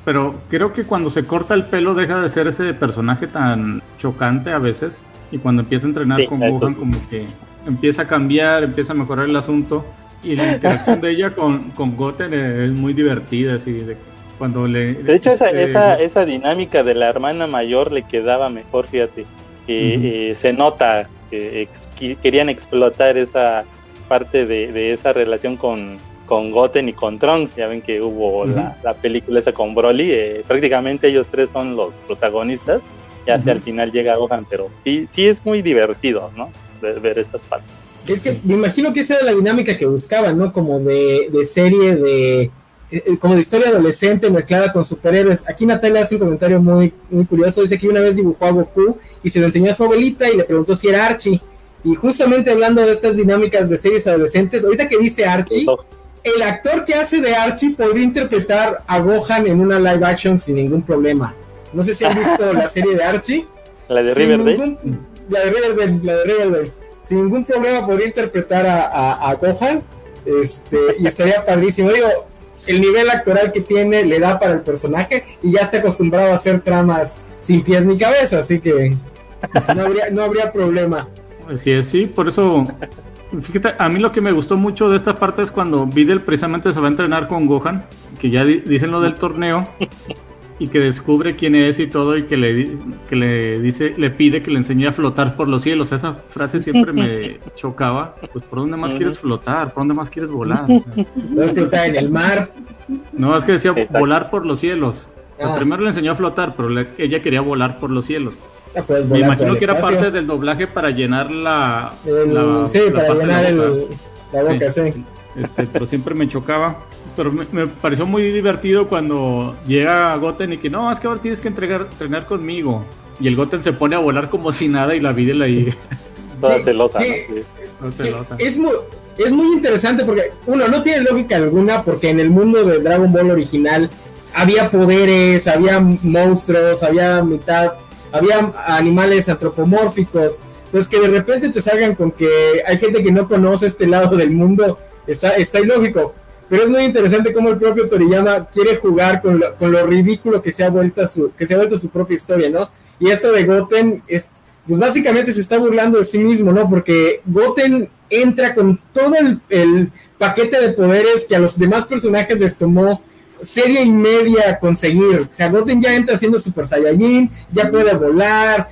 Pero creo que cuando se corta el pelo deja de ser ese personaje tan chocante a veces. Y cuando empieza a entrenar con Gohan, como que empieza a cambiar, empieza a mejorar el asunto. Y la interacción de ella con, con Goten es muy divertida, así de cuando le... De hecho, esa, este, esa, esa dinámica de la hermana mayor le quedaba mejor, fíjate. que eh, se nota que querían explotar esa parte de, de, esa relación con, con Goten y con Trunks. Ya ven que hubo la, la, película esa con Broly. Eh, prácticamente ellos tres son los protagonistas. Ya hacia al final llega Gohan, pero sí, sí es muy divertido, ¿no? ver estas partes. Es que me imagino que esa era la dinámica que buscaban, ¿no? Como de, serie de. Eh, eh, como de historia adolescente mezclada con superhéroes. Aquí Natalia hace un comentario muy, muy curioso. Dice que una vez dibujó a Goku y se lo enseñó a su abuelita y le preguntó si era Archie. Y justamente hablando de estas dinámicas de series adolescentes, ahorita que dice Archie, el actor que hace de Archie podría interpretar a Gohan en una live action sin ningún problema. No sé si han visto la serie de Archie. La de Riverdale. la de Riverdale, la de Riverdale sin ningún problema podría interpretar a, a, Gohan este, y estaría padrísimo. Digo, el nivel actoral que tiene le da para el personaje y ya está acostumbrado a hacer tramas sin pies ni cabeza, así que no habría, no habría problema. Así es, sí, por eso, fíjate, a mí lo que me gustó mucho de esta parte es cuando Videl precisamente se va a entrenar con Gohan, que ya dicen lo del torneo, y que descubre quién es y todo y que le, que le dice, le pide que le enseñe a flotar por los cielos. Esa frase siempre me chocaba. Pues por dónde más quieres flotar, por dónde más quieres volar. No flotar en el mar. No, es que decía volar por los cielos. Ah. primero le enseñó a flotar, pero ella quería volar por los cielos. Me imagino que era parte del doblaje para llenar la, sí, para llenar el, la boca, sí. Este, pero siempre me chocaba. Pero me, pareció muy divertido cuando llega Goten y que no, es que ahora tienes que entregar, entrenar conmigo. Y el Goten se pone a volar como si nada y la vida ahí. Toda celosa. Es, muy, es muy interesante porque, uno, no tiene lógica alguna porque en el mundo de Dragon Ball original había poderes, había monstruos, había mitad, había animales antropomórficos. Entonces que de repente te salgan con que hay gente que no conoce este lado del mundo está, está ilógico. Pero es muy interesante cómo el propio Toriyama quiere jugar con lo, con lo ridículo que se, ha vuelto su, que se ha vuelto su propia historia, ¿no? Y esto de Goten es, pues básicamente se está burlando de sí mismo, ¿no? Porque Goten entra con todo el, paquete de poderes que a los demás personajes les tomó serie y media conseguir. O sea, Goten ya entra haciendo Super Saiyajin, ya puede volar.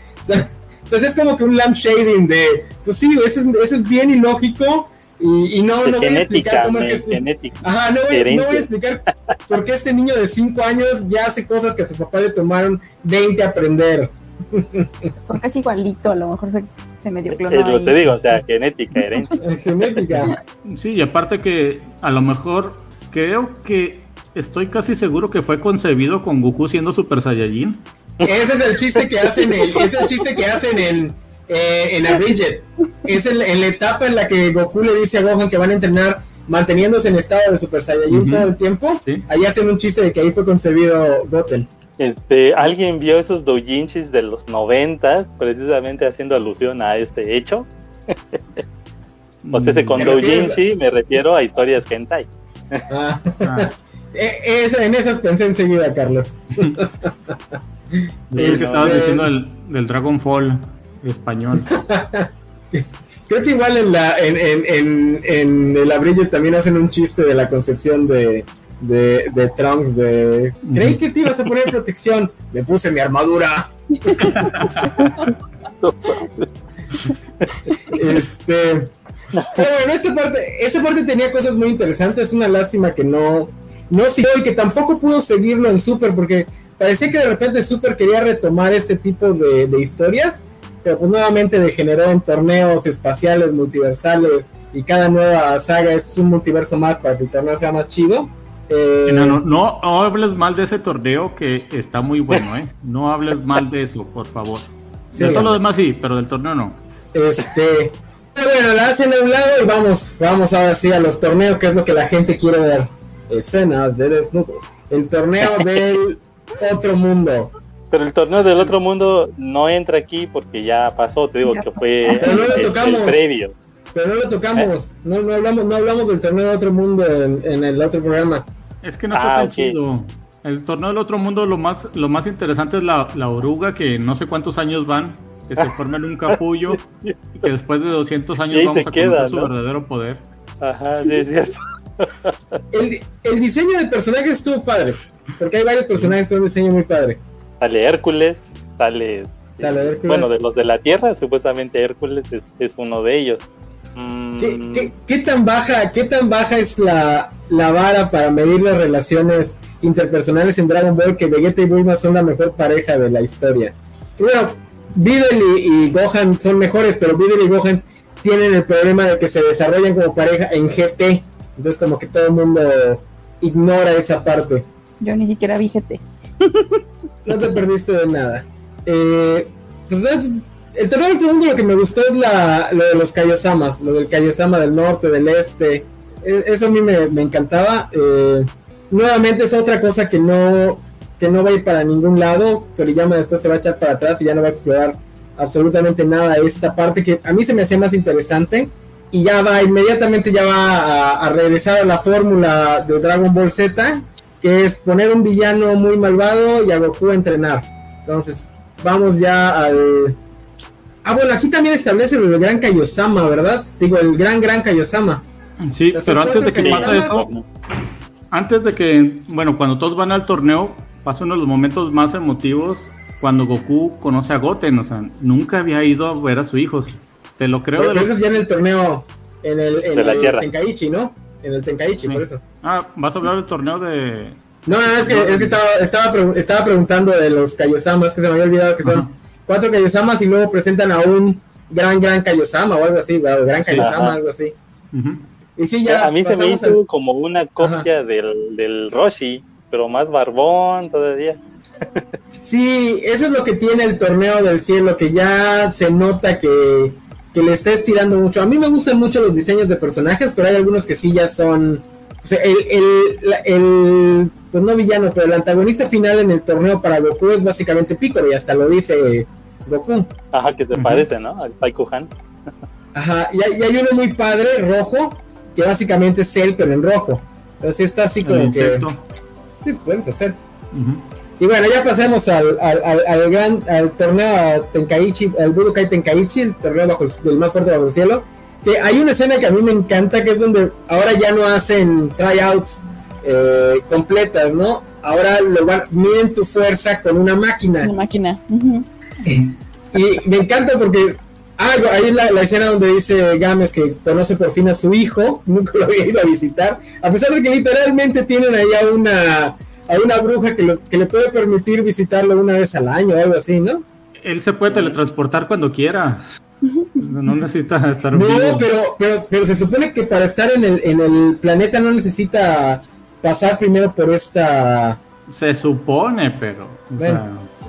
Entonces es como que un lamp shading de, pues sí, eso es, eso es bien ilógico y, no, no voy a explicar cómo es que genética, Ajá, no voy, no voy, a explicar por qué este niño de 5 años ya hace cosas que a su papá le tomaron 20 a aprender. Pues porque es igualito, a lo mejor se, se medio clonó. Es lo te digo, o sea, genética, herencia. genética. Sí, y aparte que a lo mejor creo que estoy casi seguro que fue concebido con Goku siendo Super Saiyajin. Ese es el chiste que hacen el, ese es el chiste que hacen en eh, en. Es en, la etapa en la que Goku le dice a Gohan que van a entrenar manteniéndose en estado de Super Saiyajin todo el tiempo. Ahí hacen un chiste de que ahí fue concebido Goten. Este, alguien vio esos doujinshis de los noventas, precisamente haciendo alusión a este hecho. o sea, con doujinshi me refiero a historias hentai. Ah. Ah. E, en esas pensé enseguida, Carlos. Es que estabas este, diciendo del, del Dragonfall español. Creo que igual en, la, en, en, en, el abrillo también hacen un chiste de la concepción de, de, de Trunks. De, Creí que te ibas a poner protección. Me puse mi armadura. este. Pero bueno, esa parte, esa parte tenía cosas muy interesantes. Es una lástima que no, no siguió y que tampoco pudo seguirlo en Super porque parecía que de repente Super quería retomar ese tipo de, de historias pero pues nuevamente degeneró en torneos espaciales, multiversales, y cada nueva saga es un multiverso más para que el torneo sea más chido. Eh, no, no, hables mal de ese torneo que está muy bueno, ¿eh? No hables mal de eso, por favor. de todo lo demás sí, pero del torneo no. Este, bueno, la hacen a un lado y vamos, vamos ahora sí a los torneos, que es lo que la gente quiere ver. Escenas de desnudos. El torneo del otro mundo. Pero el torneo del otro mundo no entra aquí porque ya pasó, te digo que fue el, previo. Pero no lo tocamos, no, no, hablamos, no hablamos del torneo del otro mundo en, el otro programa. Es que no está ah, tan chido. El torneo del otro mundo lo más, lo más interesante es la, la oruga, que no sé cuántos años van, que se forma en un capullo y que después de 200 años vamos a conocer su verdadero poder. Ajá, sí, es cierto. El, el diseño de personajes estuvo padre, porque hay varios personajes con un diseño muy padre. Sale Hércules, sale... Bueno, de los de la Tierra, supuestamente Hércules es, uno de ellos. Mm. ¿Qué, tan baja, qué tan baja es la, vara para medir las relaciones interpersonales en Dragon Ball que Vegeta y Bulma son la mejor pareja de la historia? Bueno, Videl y, Gohan son mejores, pero Videl y Gohan tienen el problema de que se desarrollan como pareja en GT. Entonces como que todo el mundo ignora esa parte. Yo ni siquiera GT. no te perdiste de nada. Eh, pues, el torneo del mundo lo que me gustó es la, lo de los Kaiosamas, lo del Kaiosama del norte, del este. E, eso a mí me, encantaba. Eh, nuevamente es otra cosa que no, que no va a ir para ningún lado. Toriyama después se va a echar para atrás y ya no va a explorar absolutamente nada de esta parte que a mí se me hacía más interesante. Y ya va, inmediatamente ya va a regresar a la fórmula de Dragon Ball Z que es poner un villano muy malvado y a Goku entrenar. Entonces, vamos ya al... Ah, bueno, aquí también establece el gran Kaiosama, ¿verdad? Digo, el gran, gran Kaiosama. Sí, pero antes de que pase eso, antes de que, bueno, cuando todos van al torneo, pasa uno de los momentos más emotivos cuando Goku conoce a Goten, o sea, nunca había ido a ver a su hijo. Te lo creo. de eso ya en el torneo, en el, en el Tenkaichi, ¿no? en el Tenkaichi, por eso. Ah, ¿vas a hablar del torneo de...? No, no, es que, es que estaba, estaba, estaba preguntando de los Kaiosamas, que se me había olvidado que son cuatro Kaiosamas y luego presentan a un gran, gran Kaiosama o algo así, gran Kaiosama, algo así. Y sí, ya a mí se me hizo como una copia del, del Roshi, pero más barbón todavía. Sí, eso es lo que tiene el torneo del cielo, que ya se nota que que le está estirando mucho. A mí me gustan mucho los diseños de personajes, pero hay algunos que sí ya son. el, pues no villano, pero el antagonista final en el torneo para Goku es básicamente Piccolo y hasta lo dice Goku. Ajá, que se parece, ¿no? Al Paiku Han. Ajá, y hay, uno muy padre, rojo, que básicamente es él, pero en rojo. Entonces está así como que. Sí, puedes hacer. Y bueno, ya pasemos al, al, al, gran al torneo Tenkaichi, al Budokai Tenkaichi, el torneo bajo el, del más fuerte bajo el cielo. Que hay una escena que a mí me encanta, que es donde ahora ya no hacen tryouts eh, completas, ¿no? Ahora lo van, miren tu fuerza con una máquina. Una máquina. Y me encanta porque ah, ahí es la, la, escena donde dice Games que conoce por fin a su hijo, nunca lo había ido a visitar, a pesar de que literalmente tienen ahí a una hay una bruja que, que le puede permitir visitarlo una vez al año o algo así, ¿no? Él se puede teletransportar cuando quiera. No necesita estar No, pero, pero, pero se supone que para estar en el, en el planeta no necesita pasar primero por esta. Se supone, pero.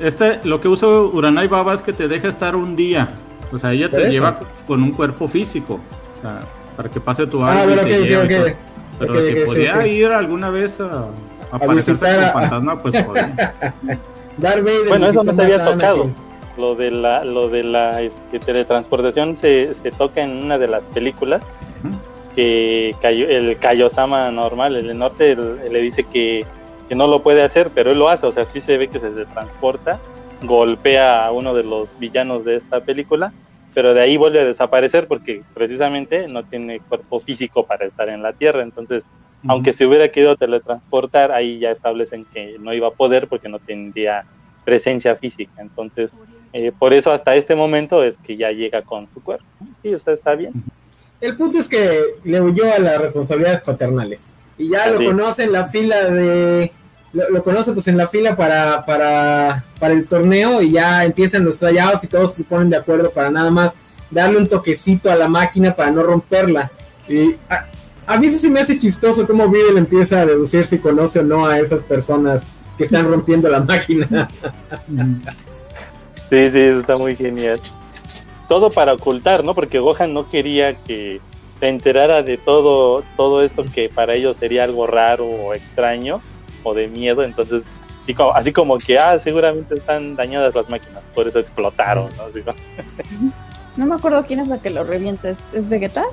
este, lo que usa Uranai Baba es que te deja estar un día. O sea, ella te lleva con un cuerpo físico. O sea, para que pase tu alma. Ah, bueno, ok, ok, Pero que podía ir alguna vez a aparecerse a fantasma, pues bueno, eso no se había tocado. Lo de la, lo de la este, teletransportación se, se toca en una de las películas. que el Kaiosama normal, el norte, le dice que, que, no lo puede hacer, pero él lo hace, o sea, sí se ve que se transporta, golpea a uno de los villanos de esta película, pero de ahí vuelve a desaparecer porque precisamente no tiene cuerpo físico para estar en la Tierra, entonces, aunque se hubiera querido teletransportar, ahí ya establecen que no iba a poder porque no tendría presencia física, entonces, eh, por eso hasta este momento es que ya llega con su cuerpo, y usted está bien. El punto es que le huyó a las responsabilidades paternales. Y ya lo conoce en la fila de. Lo, conoce pues en la fila para, para, para el torneo y ya empiezan los trayados y todos se ponen de acuerdo para nada más darle un toquecito a la máquina para no romperla. Y a, mí sí se me hace chistoso cómo Videl empieza a deducir si conoce o no a esas personas que están rompiendo la máquina. sí, sí, está muy genial todo para ocultar, ¿no? Porque Gohan no quería que se enterara de todo, todo esto que para ellos sería algo raro o extraño o de miedo, entonces así como, que, ah, seguramente están dañadas las máquinas, por eso explotaron, ¿no? no me acuerdo quién es la que lo revienta, ¿es, Vegeta?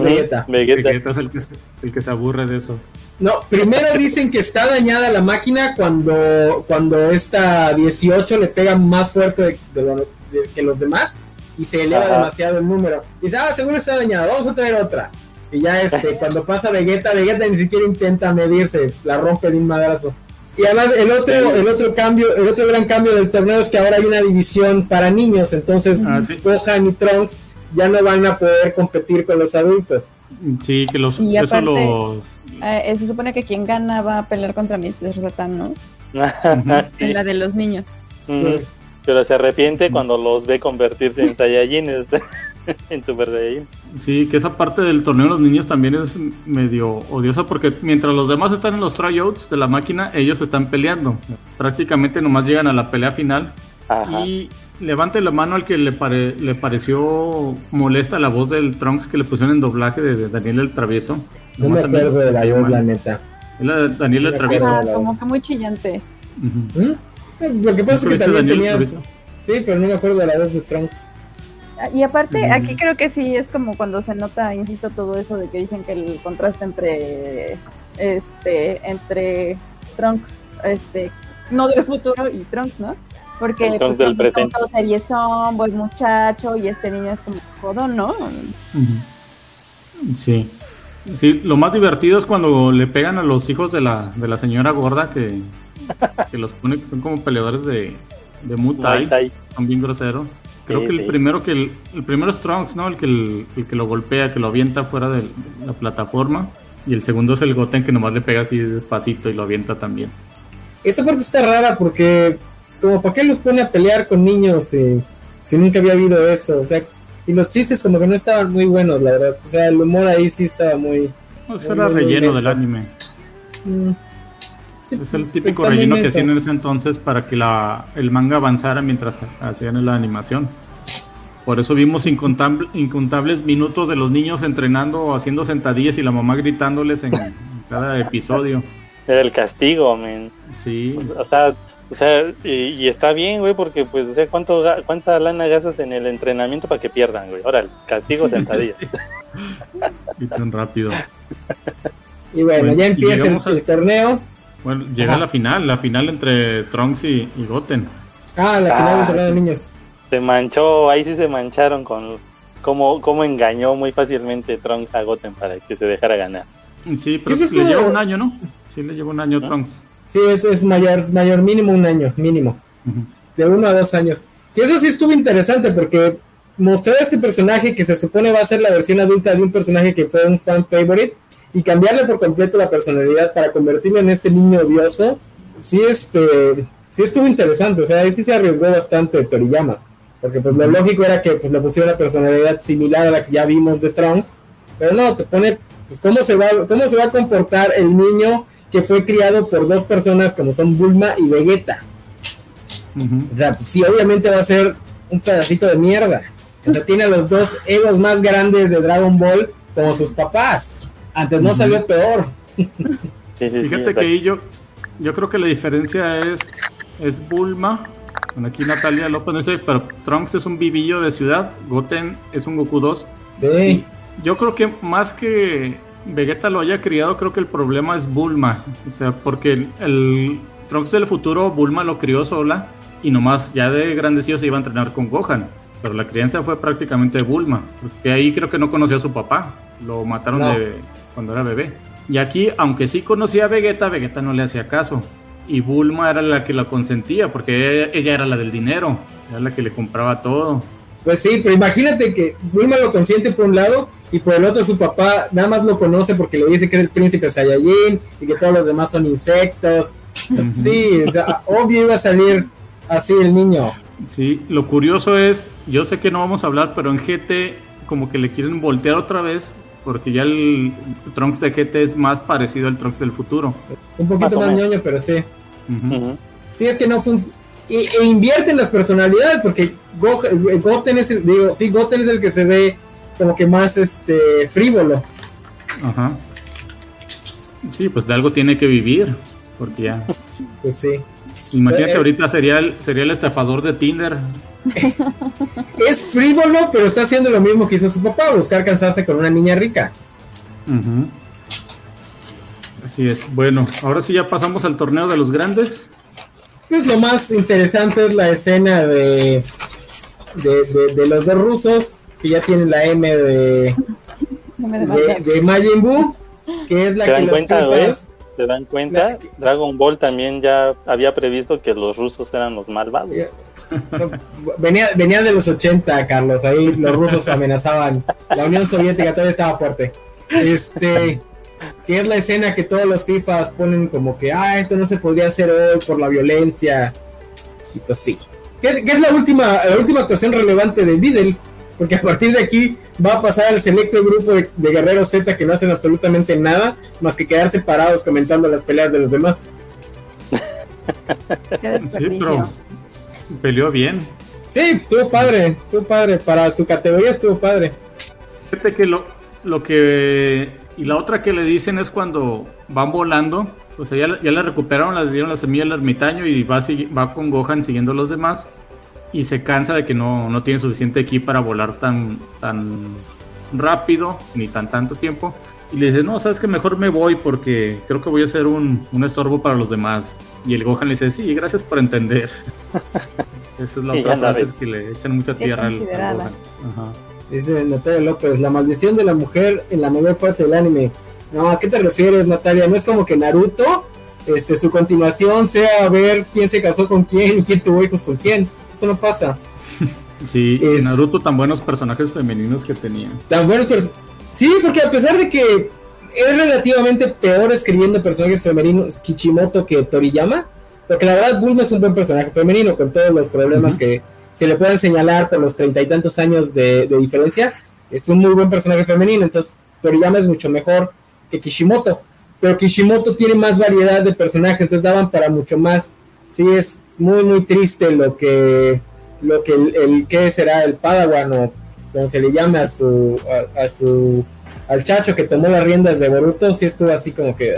Vegeta. Vegeta. es el que, se, el que se aburre de eso. No, primero dicen que está dañada la máquina cuando, cuando esta 18 le pega más fuerte que los demás y se eleva demasiado el número. Y dice, ah, seguro está dañado, vamos a traer otra. Y ya este, cuando pasa Vegeta, Vegeta ni siquiera intenta medirse, la rompe de un madrazo. Y además el otro, el otro cambio, el otro gran cambio del torneo es que ahora hay una división para niños, entonces ah, Gohan y Trunks ya no van a poder competir con los adultos. Sí, que los y eso eh, se supone que quien gana va a pelear contra Mr. Satan, ¿no? en la de los niños. Pero se arrepiente cuando los ve convertirse en Saiyajines, en Super Saiyajin. Sí, que esa parte del torneo de los niños también es medio odiosa porque mientras los demás están en los tryouts de la máquina, ellos están peleando. prácticamente nomás llegan a la pelea final y levante la mano al que le, le pareció molesta la voz del Trunks que le pusieron en doblaje de, Daniel el Travieso. No me acuerdo de la voz, la neta. Daniel el Travieso. Ah, como que muy chillante. Lo que pasa es que también tenías. Sí, pero no me acuerdo de la voz de Trunks. Y aparte, aquí creo que sí es como cuando se nota, insisto, todo eso de que dicen que el contraste entre este entre Trunks, este, no del futuro y Trunks, ¿no? Porque pues, del presente. series son buen muchacho y este niño es como jodón, ¿no? Sí. Sí, lo más divertido es cuando le pegan a los hijos de la, de la señora gorda que, que los pone que son como peleadores de, de Muay son bien groseros. Creo que el primero que el, primero es Trunks, ¿no? El que, el, que lo golpea, que lo avienta fuera de la plataforma. Y el segundo es el Goten que nomás le pega así despacito y lo avienta también. Esa parte está rara porque es como, ¿para qué los pone a pelear con niños si nunca había habido eso? O sea, y los chistes como que no estaban muy buenos, la verdad. O sea, el humor ahí sí estaba muy... Pues era relleno del anime. Mm es el típico relleno que hacían en ese entonces para que la, el manga avanzara mientras hacían la animación. Por eso vimos incontables minutos de los niños entrenando o haciendo sentadillas y la mamá gritándoles en cada episodio. Era el castigo, men. Sí. O sea, o sea y, está bien, güey, porque pues, o sea, ¿cuánto, ¿cuánta lana gastas en el entrenamiento para que pierdan, güey? Ahora, el castigo sentadillas. Y tan rápido. Y bueno, ya empieza el torneo. Bueno, llega la final, la final entre Trunks y, Goten. Ah, la final entre ah, de niños. Se manchó, ahí sí se mancharon con cómo, cómo engañó muy fácilmente Trunks a Goten para que se dejara ganar. Sí, pero le lleva un año, ¿no? Sí, le lleva un año a Trunks. Sí, eso es mayor, mayor mínimo un año, mínimo. De uno a dos años. Y eso sí estuvo interesante porque mostrar a este personaje que se supone va a ser la versión adulta de un personaje que fue un fan favorite y cambiarle por completo la personalidad para convertirlo en este niño odioso, sí, este, sí estuvo interesante, o sea, ahí sí se arriesgó bastante Toriyama, porque pues lo lógico era que pues le pusiera una personalidad similar a la que ya vimos de Trunks, pero no, te pone, pues cómo se va, cómo se va a comportar el niño que fue criado por dos personas como son Bulma y Vegeta. O sea, pues, sí, obviamente va a ser un pedacito de mierda. O sea, tiene a los dos egos más grandes de Dragon Ball como sus papás. Antes no salió peor. Fíjate que yo, yo creo que la diferencia es, es Bulma. Bueno, aquí Natalia López no sé, pero Trunks es un vivillo de ciudad, Goten es un Goku 2. Sí. Yo creo que más que Vegeta lo haya criado, creo que el problema es Bulma. O sea, porque el, el Trunks del futuro, Bulma lo crió sola y nomás ya de grandecillo se iba a entrenar con Gohan. Pero la crianza fue prácticamente Bulma, porque ahí creo que no conocía a su papá. Lo mataron de, cuando era bebé. Y aquí, aunque sí conocía a Vegeta, Vegeta no le hacía caso. Y Bulma era la que la consentía, porque ella, era la del dinero, era la que le compraba todo. Pues sí, pero imagínate que Bulma lo consiente por un lado y por el otro su papá nada más lo conoce porque le dice que es el príncipe Saiyajin y que todos los demás son insectos. Sí, o sea, obvio iba a salir así el niño. Sí, lo curioso es, yo sé que no vamos a hablar, pero en GT como que le quieren voltear otra vez porque ya el Trunks de GT es más parecido al Trunks del futuro. Un poquito más, ñoño, pero sí. Sí, es que no funciona. E, invierten las personalidades, porque Goten es el, digo, sí, Goten es el que se ve como que más este frívolo. Ajá. Sí, pues de algo tiene que vivir, porque ya. Pues sí. Imagínate, eh, ahorita sería el, sería el estafador de Tinder. es frívolo, pero está haciendo lo mismo que hizo su papá, buscar cansarse con una niña rica. Así es. Bueno, ahora sí ya pasamos al torneo de los grandes. Pues lo más interesante es la escena de, de, los dos rusos, que ya tienen la M de, de, Majin Buu, que es la que los ¿Se dan cuenta? Dragon Ball también ya había previsto que los rusos eran los malvados. Venía, venía de los 80, Carlos. Ahí los rusos amenazaban. La Unión Soviética todavía estaba fuerte. Este, que es la escena que todos los FIFAs ponen como que, ah, esto no se podría hacer hoy por la violencia. Y pues sí. ¿Qué, es la última, la última actuación relevante de Videl? Porque a partir de aquí va a pasar el selecto grupo de, guerreros Z que no hacen absolutamente nada más que quedarse parados comentando las peleas de los demás. sí, pero peleó bien. Sí, estuvo padre, estuvo padre. Para su categoría estuvo padre. Fíjate que lo, lo que. Y la otra que le dicen es cuando van volando. O sea, ya, ya le recuperaron, le dieron la semilla al ermitaño y va, va con Gohan siguiendo a los demás y se cansa de que no, no tiene suficiente equipo para volar tan, tan rápido ni tan tanto tiempo. Y le dice, no, sabes que mejor me voy porque creo que voy a ser un, un estorbo para los demás. Y el Gohan le dice, sí, gracias por entender. Esa es la otra frase que le echan mucha tierra al, Gohan. Ajá. Dice Natalia López, la maldición de la mujer en la mayor parte del anime. No, ¿a qué te refieres, Natalia? No es como que Naruto, este, su continuación sea ver quién se casó con quién y quién tuvo hijos con quién eso no pasa. Sí, es, Naruto tan buenos personajes femeninos que tenía. Tan buenos Sí, porque a pesar de que es relativamente peor escribiendo personajes femeninos Kichimoto que Toriyama, porque la verdad Bulma es un buen personaje femenino con todos los problemas que se le pueden señalar por los treinta y tantos años de, diferencia, es un muy buen personaje femenino, entonces Toriyama es mucho mejor que Kishimoto, pero Kishimoto tiene más variedad de personajes, entonces daban para mucho más. Sí, es muy, muy triste lo que, lo que el, que será el Padawan o como se le llame a su, a, su, al chacho que tomó las riendas de Boruto, sí estuvo así como que,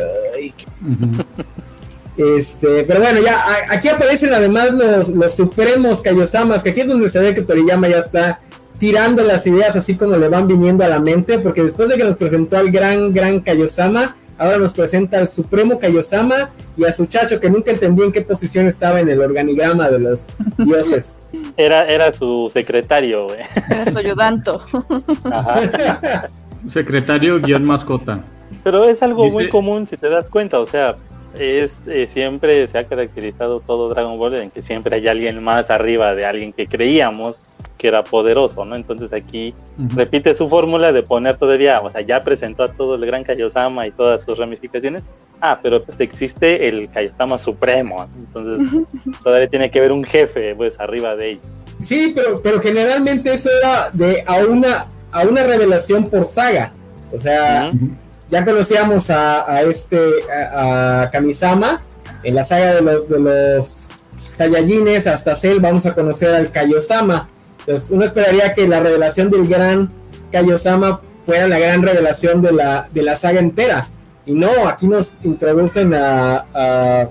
Este, pero bueno, ya aquí aparecen además los, los supremos Kayosamas, que aquí es donde se ve que Toriyama ya está tirando las ideas así como le van viniendo a la mente, porque después de que nos presentó al gran, gran Kayosama, ahora nos presenta al supremo Kayosama y a su chacho que nunca entendió en qué posición estaba en el organigrama de los dioses. Era, era su secretario, güey. Era su ayudante. secretario guion mascota. Pero es algo muy común si te das cuenta, o sea, es eh, siempre se ha caracterizado todo Dragon Ball en que siempre hay alguien más arriba de alguien que creíamos que era poderoso, ¿no? Entonces aquí repite su fórmula de poner todavía, o sea, ya presentó a todo el gran Kaiosama y todas sus ramificaciones. Ah, pero pues existe el Kaiosama supremo, entonces todavía tiene que haber un jefe pues arriba de él. Sí, pero pero generalmente eso era de a una a una revelación por saga. O sea, ya conocíamos a, este, a, Kamisama, en la saga de los, de los Saiyajines hasta Cell vamos a conocer al Kaiosama. Entonces uno esperaría que la revelación del gran Kaiosama fuera la gran revelación de la, de la saga entera. Y no, aquí nos introducen a, a,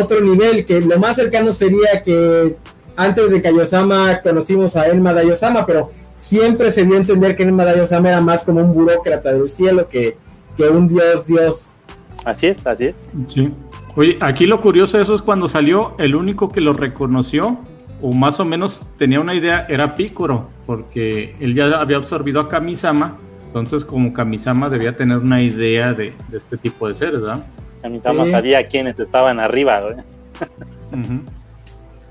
otro nivel, que lo más cercano sería que antes de Kaiosama conocimos a Elma Dayosama, pero siempre se dio a entender que el Madara Osama era más como un burócrata del cielo que, que un dios, dios. Así es, así es. Sí. Oye, aquí lo curioso de eso es cuando salió, el único que lo reconoció, o más o menos tenía una idea, era Picoro, porque él ya había absorbido a Kamisama, entonces como Kamisama debía tener una idea de, este tipo de seres, ¿verdad? Kamisama sabía quiénes estaban arriba, ¿verdad?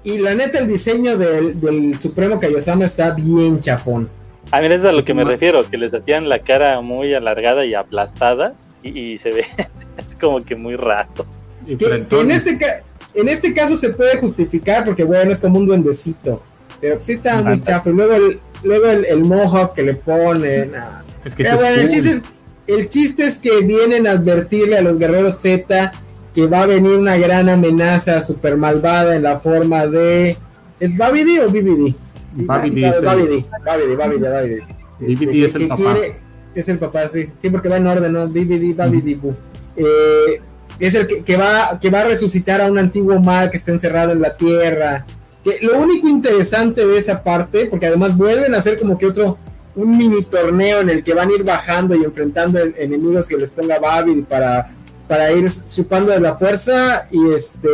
Y la neta, el diseño del, Supremo Kaiosama está bien chafón. A mí es a lo que me refiero, que les hacían la cara muy alargada y aplastada y, se ve es como que muy rato. en, este en este caso se puede justificar porque, bueno, es como un duendecito. Pero sí está muy chafo. Y luego el, luego el, mohawk que le ponen. Es que el, chiste es, el chiste es que vienen a advertirle a los guerreros Z que va a venir una gran amenaza super malvada en la forma de. ¿Es Babidi o BBD? Babidi. Babidi, Babidi, Babidi, BBD es el papá. es el papá, sí. Sí, porque va en orden, ¿no? BBD, Babidi, eh, es el que, va, que va a resucitar a un antiguo mal que está encerrado en la tierra. Que lo único interesante de esa parte, porque además vuelven a hacer como que otro, un mini torneo en el que van a ir bajando y enfrentando enemigos que les ponga Babidi para para ir chupando de la fuerza y este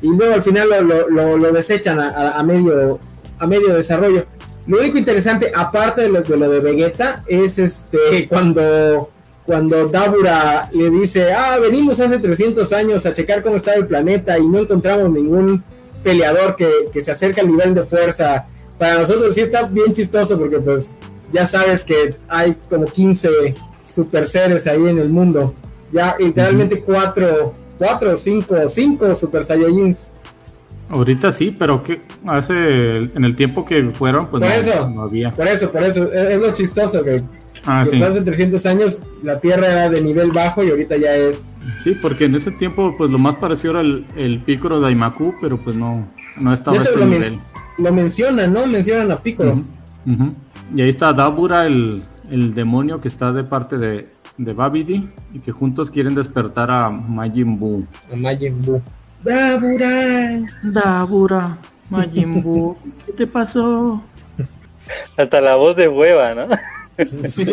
y luego al final lo, lo, desechan a, medio a medio desarrollo. Lo único interesante, aparte de lo, de lo de Vegeta, es este cuando cuando Dabura le dice, ah, venimos hace 300 años a checar cómo está el planeta y no encontramos ningún peleador que, que se acerque al nivel de fuerza. Para nosotros sí está bien chistoso porque pues ya sabes que hay como 15 super seres ahí en el mundo. Ya literalmente cuatro, cuatro, cinco, cinco Super Saiyajins. Ahorita sí, pero que hace en el tiempo que fueron, pues no, había. Por eso, por eso, es, lo chistoso que, ah, hace 300 años la Tierra era de nivel bajo y ahorita ya es. Sí, porque en ese tiempo, pues lo más parecido era el, el Picoro Daimaku, pero pues no, no estaba de hecho, lo, nivel. lo mencionan, ¿no? Mencionan a Picoro. Y ahí está Dabura, el, el demonio que está de parte de, de Babidi y que juntos quieren despertar a Majin Buu. A Majin Buu. Dabura. Dabura. Majin Buu. ¿Qué te pasó? Hasta la voz de hueva, ¿no? sí.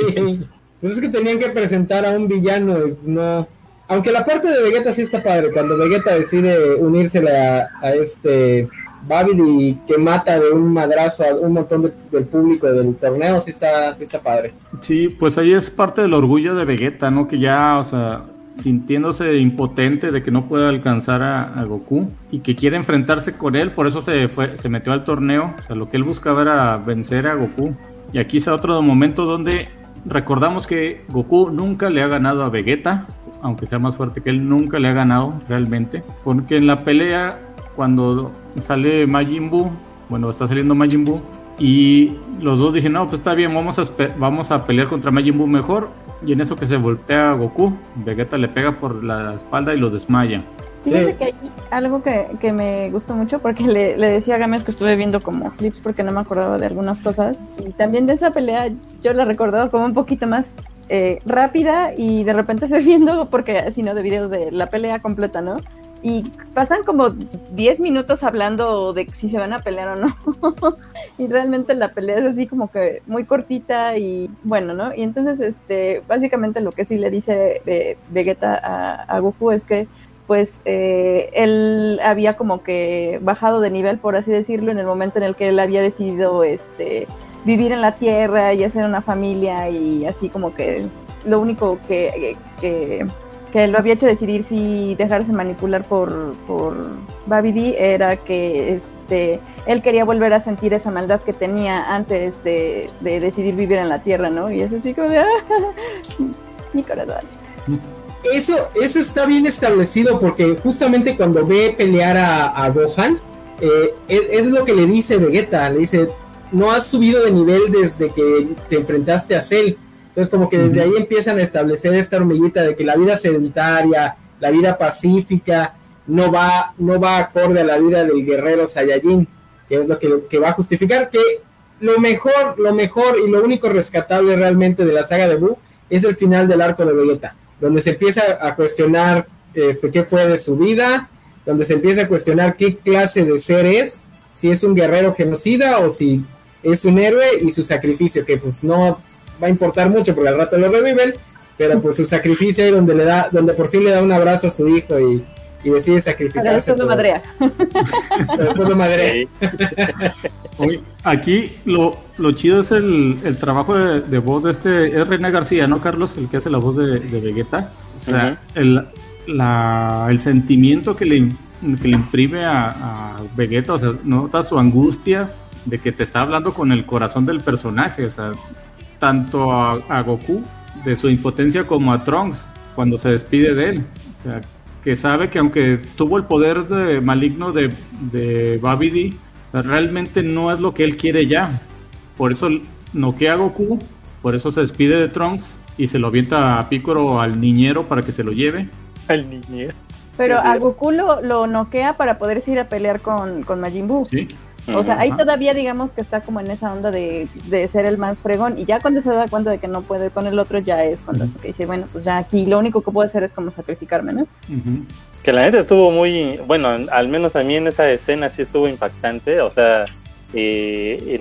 Pues es que tenían que presentar a un villano, no. Aunque la parte de Vegeta sí está padre, cuando Vegeta decide unírsele a, a este Babidi que mata de un madrazo a un montón del público del torneo, sí está, sí está padre. Sí, pues ahí es parte del orgullo de Vegeta, ¿no? Que ya, o sea, sintiéndose impotente de que no puede alcanzar a, Goku y que quiere enfrentarse con él, por eso se fue, se metió al torneo. O sea, lo que él buscaba era vencer a Goku. Y aquí está otro momento donde recordamos que Goku nunca le ha ganado a Vegeta, aunque sea más fuerte que él, nunca le ha ganado realmente. Porque en la pelea, cuando sale Majin Buu, bueno, está saliendo Majin Buu, y los dos dicen, no, pues está bien, vamos a, vamos a pelear contra Majin Buu mejor, y en eso que se voltea a Goku, Vegeta le pega por la espalda y lo desmaya. Fíjate que hay algo que, me gustó mucho porque le, decía a Gámez que estuve viendo como clips porque no me acordaba de algunas cosas y también de esa pelea yo la recordaba como un poquito más eh, rápida y de repente se viendo porque si no de videos de la pelea completa, ¿no? Y pasan como 10 minutos hablando de si se van a pelear o no. y realmente la pelea es así como que muy cortita y bueno, ¿no? Y entonces, este, básicamente lo que sí le dice eh, Vegeta a, Goku es que pues eh, él había como que bajado de nivel, por así decirlo, en el momento en el que él había decidido este, vivir en la Tierra y hacer una familia y así como que lo único que, lo había hecho decidir si dejarse manipular por, por Babidi era que este él quería volver a sentir esa maldad que tenía antes de, decidir vivir en la tierra, ¿no? Y es así como de ¡ah! mi corazón. Eso, eso está bien establecido porque justamente cuando ve pelear a, Gohan, eh, es, lo que le dice Vegeta, le dice, no has subido de nivel desde que te enfrentaste a Cell entonces como que desde ahí empiezan a establecer esta hormiguita de que la vida sedentaria, la vida pacífica, no va, no va acorde a la vida del guerrero Saiyajin, que es lo que, va a justificar que lo mejor, lo mejor y lo único rescatable realmente de la saga de Buu es el final del arco de Vegeta, donde se empieza a cuestionar este, qué fue de su vida, donde se empieza a cuestionar qué clase de ser es, si es un guerrero genocida o si es un héroe y su sacrificio, que pues no va a importar mucho porque al rato lo reviven, pero pues su sacrificio ahí donde le da, donde por fin le da un abrazo a su hijo y, decide sacrificarse. Pero después lo madrea. Pero después lo madrea. aquí lo, lo chido es el, el trabajo de, voz de este, es René García, ¿no, Carlos? El que hace la voz de, de Vegeta. O sea, el, la, el sentimiento que le, que le imprime a, a Vegeta, o sea, nota su angustia de que te está hablando con el corazón del personaje, o sea, tanto a, Goku de su impotencia como a Trunks cuando se despide de él. O sea, que sabe que aunque tuvo el poder de, maligno de, de Babidi, realmente no es lo que él quiere ya. Por eso noquea a Goku, por eso se despide de Trunks y se lo avienta a Piccolo al niñero para que se lo lleve. Al niñero. Pero a Goku lo, lo noquea para poder ir a pelear con, con Majin Buu. Sí. O sea, ahí todavía digamos que está como en esa onda de, ser el más fregón y ya cuando se da cuenta de que no puede con el otro ya es cuando dice, bueno, pues ya aquí lo único que puedo hacer es como sacrificarme, ¿no? Que la neta estuvo muy, bueno, al menos a mí en esa escena sí estuvo impactante, o sea, eh,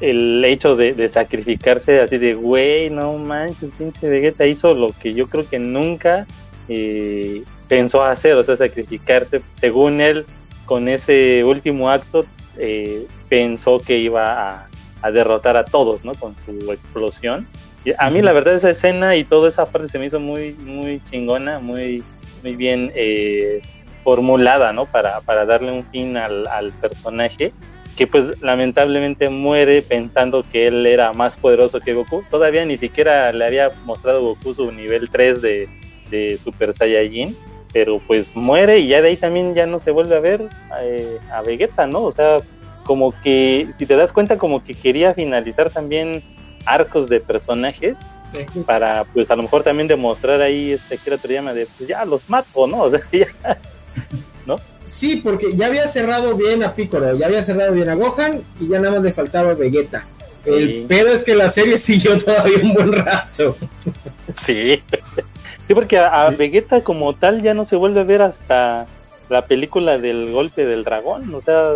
el, hecho de, sacrificarse así de, güey, no manches, pinche Vegeta hizo lo que yo creo que nunca eh, pensó hacer, o sea, sacrificarse, según él, con ese último acto eh, pensó que iba a, derrotar a todos, ¿no? Con su explosión. Y a mí la verdad esa escena y toda esa parte se me hizo muy, muy chingona, muy, muy bien eh, formulada, ¿no? Para, para darle un fin al, al, personaje, que pues lamentablemente muere pensando que él era más poderoso que Goku. Todavía ni siquiera le había mostrado Goku su nivel 3 de, de Super Saiyajin pero pues muere y ya de ahí también ya no se vuelve a ver eh, a Vegeta, ¿no? O sea, como que, si te das cuenta, como que quería finalizar también arcos de personajes para, pues a lo mejor también demostrar ahí, este, que te llama de, pues ya los mato, ¿no? O sea, ya, ¿no? Sí, porque ya había cerrado bien a Piccolo, ya había cerrado bien a Gohan y ya nada más le faltaba a Vegeta. El pedo es que la serie siguió todavía un buen rato. Sí. Sí, porque a, Vegeta como tal ya no se vuelve a ver hasta la película del golpe del dragón, o sea,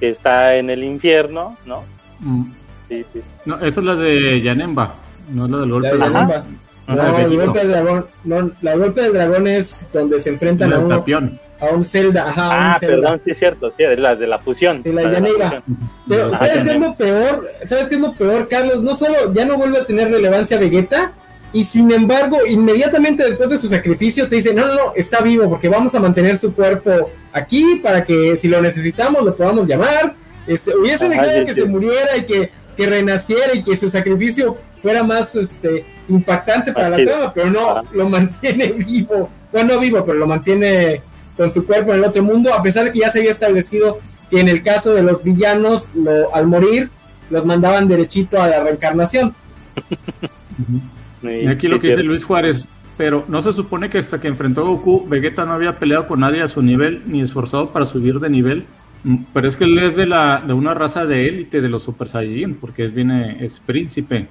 que está en el infierno, ¿no? Mm. Sí, sí. No, esa es la de Yanemba, no es la del golpe del dragón. No, el golpe del dragón, no, la golpe del dragón es donde se enfrentan a, un a un Zelda, ajá, ah, perdón, sí es cierto, sí, es la de la fusión. Sí, la, de Yanemba. Pero, ¿sabes qué es lo peor? ¿Sabes qué es lo peor, Carlos? No solo ya no vuelve a tener relevancia Vegeta, y sin embargo, inmediatamente después de su sacrificio te dice, no, no, no, está vivo porque vamos a mantener su cuerpo aquí para que si lo necesitamos lo podamos llamar. Este, hubiese dejado que se muriera y que, renaciera y que su sacrificio fuera más este, impactante para la trama, pero no, lo mantiene vivo. Bueno, no vivo, pero lo mantiene con su cuerpo en el otro mundo, a pesar de que ya se había establecido que en el caso de los villanos, lo, al morir, los mandaban derechito a la reencarnación. Y aquí lo que dice Luis Juárez, pero no se supone que hasta que enfrentó a Goku, Vegeta no había peleado con nadie a su nivel ni esforzado para subir de nivel. Mm, pero es que él es de, la, de una raza de élite de los Super Saiyajin, porque es, viene, es príncipe.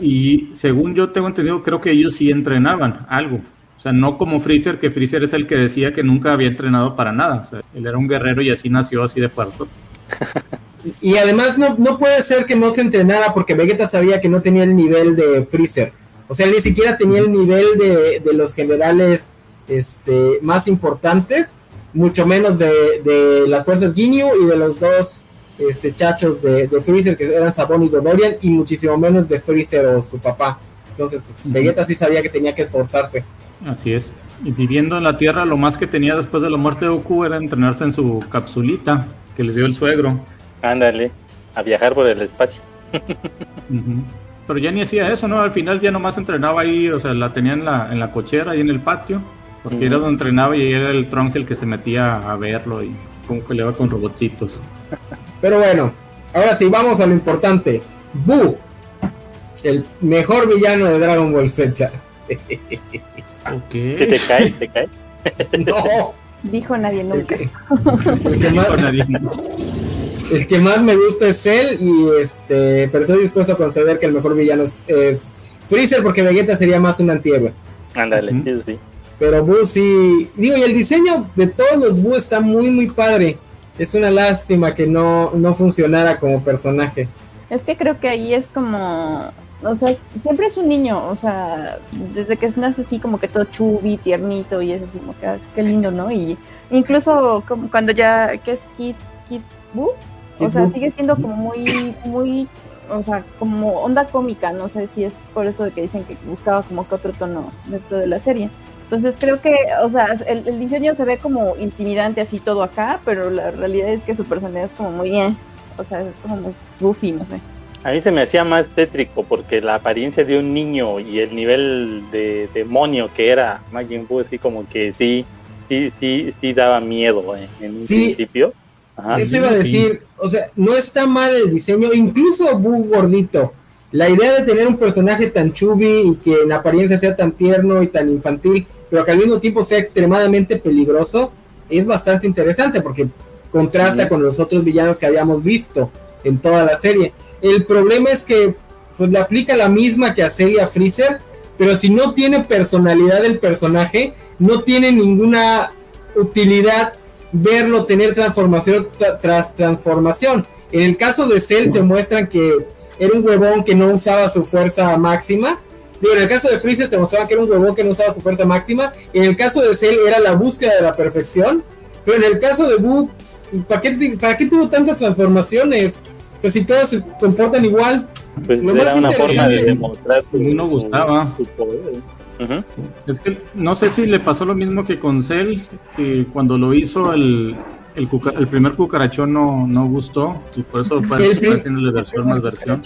y según yo tengo entendido, creo que ellos sí entrenaban algo. O sea, no como Freezer, que Freezer es el que decía que nunca había entrenado para nada. O sea, él era un guerrero y así nació así de fuerte. y además no, no puede ser que no se entrenara porque Vegeta sabía que no tenía el nivel de Freezer. O sea, ni siquiera tenía el nivel de, de los generales este, más importantes, mucho menos de, de las fuerzas Ginyu y de los dos este, chachos de, de, Freezer, que eran Sabón y Dodorian, y muchísimo menos de Freezer o su papá. Entonces, pues, Vegeta sí sabía que tenía que esforzarse. Así es. Y viviendo en la Tierra, lo más que tenía después de la muerte de Goku era entrenarse en su capsulita que le dio el suegro. Ándale, a viajar por el espacio. Pero ya ni hacía eso, ¿no? Al final ya nomás entrenaba ahí, o sea, la tenía en la, en la cochera, ahí en el patio, porque era donde entrenaba y era el Trunks el que se metía a verlo y como que le iba con robotcitos. Pero bueno, ahora sí, vamos a lo importante. Boo, el mejor villano de Dragon Ball Z. ¿Qué te cae? ¿Te cae? no. Dijo nadie nunca. Dijo nadie nunca. El que más me gusta es él y este, pero estoy dispuesto a conceder que el mejor villano es, Freezer porque Vegeta sería más un antihéroe. Ándale, sí. Pero Boo sí, digo, y el diseño de todos los Boo está muy muy padre. Es una lástima que no, no funcionara como personaje. Es que creo que ahí es como, o sea, siempre es un niño, o sea, desde que nace así como que todo chubi, tiernito y es así como que ah, qué lindo, ¿no? Y incluso como cuando ya, ¿qué es Kid, Kid Boo? O sea, sigue siendo como muy, muy, o sea, como onda cómica, no sé si es por eso de que dicen que buscaba como que otro tono dentro de la serie. Entonces creo que, o sea, el, diseño se ve como intimidante así todo acá, pero la realidad es que su personalidad es como muy bien, o sea, es como muy goofy, no sé. A mí se me hacía más tétrico porque la apariencia de un niño y el nivel de demonio que era Majin Buu, así como que sí, sí, sí, sí daba miedo eh, en un principio. Eso iba a decir, o sea, no está mal el diseño, incluso Buu gordito. La idea de tener un personaje tan chubby y que en apariencia sea tan tierno y tan infantil, pero que al mismo tiempo sea extremadamente peligroso, es bastante interesante porque contrasta con los otros villanos que habíamos visto en toda la serie. El problema es que pues le aplica la misma que a Celia Freezer, pero si no tiene personalidad el personaje, no tiene ninguna utilidad verlo tener transformación tras transformación. En el caso de Cell te muestran que era un huevón que no usaba su fuerza máxima. Digo, en el caso de Freezer te mostraba que era un huevón que no usaba su fuerza máxima. En el caso de Cell era la búsqueda de la perfección. Pero en el caso de Boo, ¿para qué, ¿para qué tuvo tantas transformaciones? O si todos se comportan igual. Pues era una forma de demostrar que no gustaba. Es que no sé si le pasó lo mismo que con Cell, que cuando lo hizo el, el, primer cucarachón no, no gustó y por eso fue haciendo versión más versión.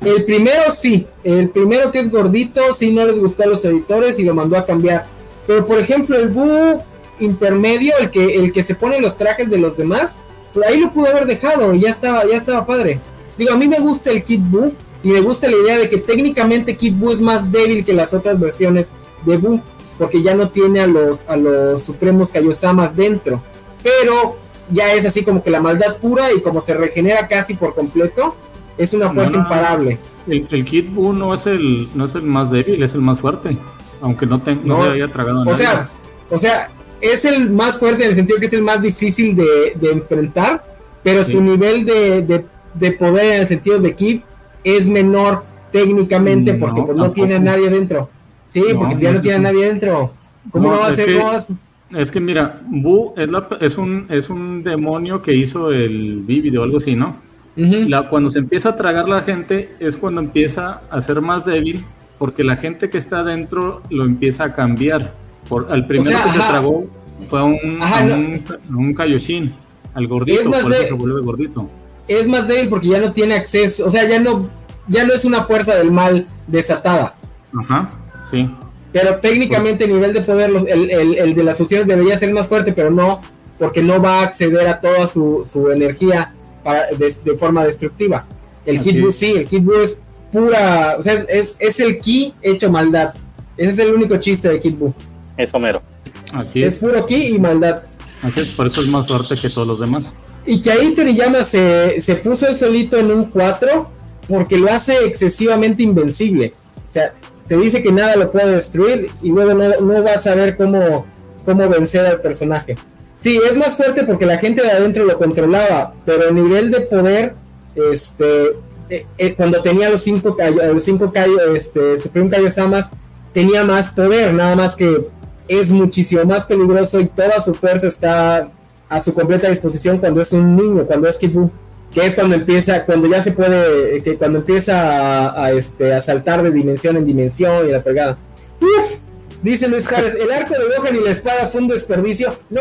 El primero sí, el primero que es gordito, sí no les gustó a los editores y lo mandó a cambiar. Pero por ejemplo, el Boo intermedio, el que, el que se pone los trajes de los demás, pues ahí lo pudo haber dejado y ya estaba, ya estaba padre. Digo, a mí me gusta el Kid Boo y me gusta la idea de que técnicamente Kid Boo es más débil que las otras versiones de Boo, porque ya no tiene a los, a los supremos Kaiosamas dentro. Pero ya es así como que la maldad pura y como se regenera casi por completo, es una fuerza imparable. El, el Kid Buu no es el, no es el más débil, es el más fuerte, aunque no, te, no, se haya tragado o Sea, o sea, es el más fuerte en el sentido que es el más difícil de, enfrentar, pero su nivel de, de, poder en el sentido de Kid es menor técnicamente porque pues, no tiene a nadie dentro. Sí, porque ya no tiene a nadie dentro. ¿Cómo no, va a ser? Es que mira, Bu es, un, es un demonio que hizo el Vivid o algo así, ¿no? la, cuando se empieza a tragar la gente es cuando empieza a ser más débil porque la gente que está adentro lo empieza a cambiar. Por, al primero que se tragó fue un, un, Kaioshin, al gordito, por eso se vuelve gordito. Es más débil porque ya no tiene acceso, o sea, ya no, ya no es una fuerza del mal desatada. Ajá, sí. Pero técnicamente el nivel de poder, el, de las fusiones debería ser más fuerte, pero no, porque no va a acceder a toda su, energía para, de, forma destructiva. El Kid Buu sí, el Kid Buu es pura, o sea, es, es el ki hecho maldad. Ese es el único chiste de Kid Buu. Es Homero. Así es. Es puro ki y maldad. Así es, por eso es más fuerte que todos los demás. Y que ahí Toriyama se, se puso el solito en un 4 porque lo hace excesivamente invencible. O sea, te dice que nada lo puede destruir y luego no, vas a saber cómo, cómo vencer al personaje. Sí, es más fuerte porque la gente de adentro lo controlaba, pero el nivel de poder, este, eh, eh, cuando tenía los cinco, los cinco este, Supreme Kaiosamas, tenía más poder, nada más que es muchísimo más peligroso y toda su fuerza está a su completa disposición cuando es un niño, cuando es Kibu que es cuando empieza, cuando ya se puede, que cuando empieza a, este, a saltar de dimensión en dimensión y la fregada. Uf, dice Luis Juárez, el arco de Gohan y la espada fue un desperdicio. No,